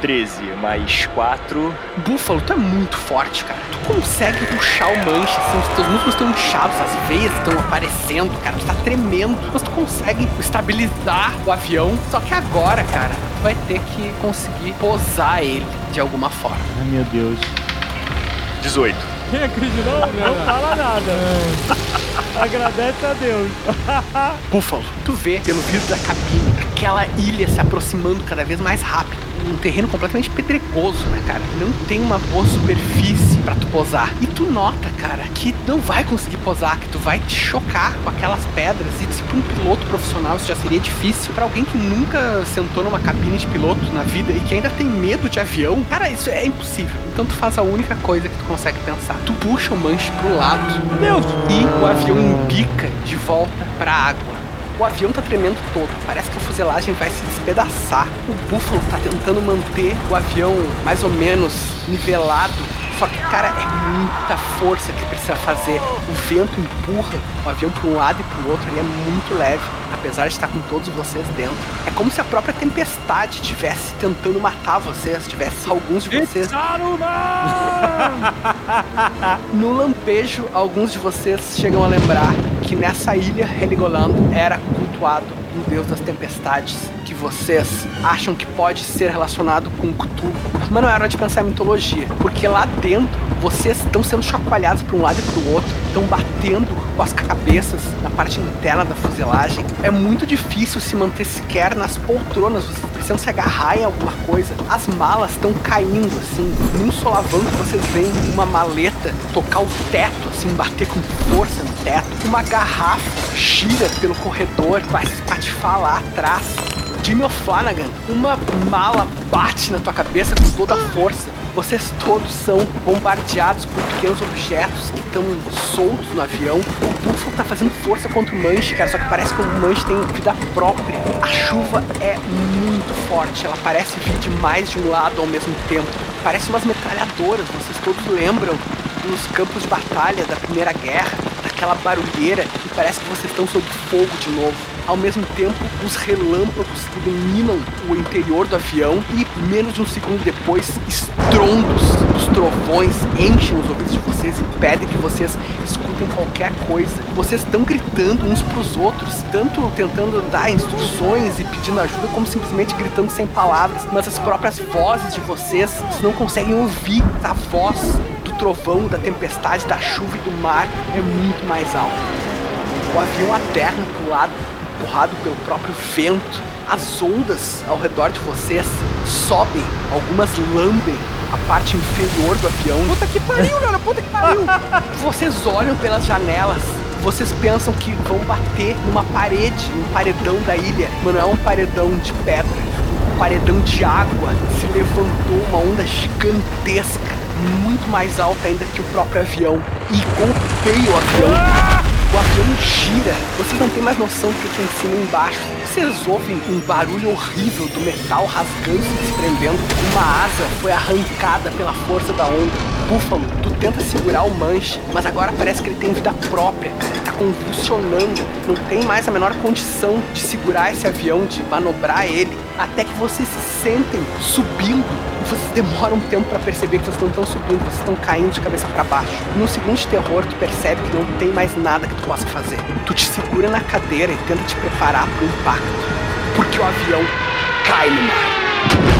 13 mais 4. Búfalo, tu é muito forte, cara. Tu consegue puxar o manche, assim, os teus músculos estão inchados, as veias estão aparecendo, cara. Tu tá tremendo, mas tu consegue estabilizar o avião. Só que agora, cara, tu vai ter que conseguir posar ele de alguma forma. Ai, meu Deus. 18. Quem acredita? Não, não [laughs] fala nada. Agradece a Deus. [laughs] Búfalo, tu vê pelo vidro da cabine aquela ilha se aproximando cada vez mais rápido. Um terreno completamente pedregoso, né, cara? Não tem uma boa superfície pra tu posar. E tu nota, cara, que não vai conseguir posar, que tu vai te chocar com aquelas pedras. E se pra um piloto profissional isso já seria difícil, pra alguém que nunca sentou numa cabine de piloto na vida e que ainda tem medo de avião, cara, isso é impossível. Então tu faz a única coisa que tu consegue pensar. Tu puxa o manche pro lado. Deus! E o avião embica de volta pra água. O avião tá tremendo todo. Parece que a fuselagem vai se despedaçar. O Buffalo tá tentando manter o avião mais ou menos nivelado. Só que, cara, é muita força que precisa fazer. O vento empurra o avião para um lado e para o outro. Ele é muito leve, apesar de estar com todos vocês dentro. É como se a própria tempestade estivesse tentando matar vocês. Tivesse alguns de vocês no lampejo, alguns de vocês chegam a lembrar que nessa ilha Heligoland era cultuado deus das tempestades que vocês acham que pode ser relacionado com Cthulhu. Mas não é hora de pensar em mitologia, porque lá dentro vocês estão sendo chacoalhados para um lado e para o outro, estão batendo com as cabeças na parte interna da fuselagem. É muito difícil se manter sequer nas poltronas, vocês precisam se agarrar em alguma coisa. As malas estão caindo assim, num solavanco vocês veem uma maleta tocar o teto, assim, bater com força no teto. Uma garrafa gira pelo corredor, vai se lá atrás. Jimmy O'Flanagan, uma mala bate na tua cabeça com toda a força. Vocês todos são bombardeados por pequenos objetos que estão soltos no avião. O Buffalo tá fazendo força contra o Manche, cara, só que parece que o Manche tem vida própria. A chuva é muito forte, ela parece vir de mais de um lado ao mesmo tempo. Parece umas metralhadoras, vocês todos lembram dos campos de batalha da Primeira Guerra, daquela barulheira, e parece que vocês estão sob fogo de novo. Ao mesmo tempo, os relâmpagos iluminam o interior do avião e, menos de um segundo depois, estrondos dos trovões enchem os ouvidos de vocês e impedem que vocês escutem qualquer coisa. Vocês estão gritando uns pros outros, tanto tentando dar instruções e pedindo ajuda, como simplesmente gritando sem palavras, mas as próprias vozes de vocês, vocês não conseguem ouvir a voz do trovão, da tempestade, da chuva e do mar é muito mais alta. O avião aterra pro lado, empurrado pelo próprio vento. As ondas ao redor de vocês sobem, algumas lambem a parte inferior do avião. Puta que pariu, [laughs] Leona, puta que pariu! Vocês olham pelas janelas, vocês pensam que vão bater numa parede, um paredão da ilha, mas não é um paredão de pedra, um paredão de água. Se levantou uma onda gigantesca, muito mais alta ainda que o próprio avião, e golpeia o avião. O avião gira, vocês não têm mais noção do que tem em cima e embaixo. Vocês ouvem um barulho horrível do metal rasgando se desprendendo. Uma asa foi arrancada pela força da onda. Búfalo, tu tenta segurar o manche, mas agora parece que ele tem vida própria. Ele tá convulsionando, não tem mais a menor condição de segurar esse avião, de manobrar ele. Até que vocês se sentem subindo e vocês demoram um tempo pra perceber que vocês não estão subindo, vocês estão caindo de cabeça pra baixo. No segundo terror, tu percebe que não tem mais nada que tu possa fazer. Tu te segura na cadeira e tenta te preparar pro impacto. Porque o avião cai no mar.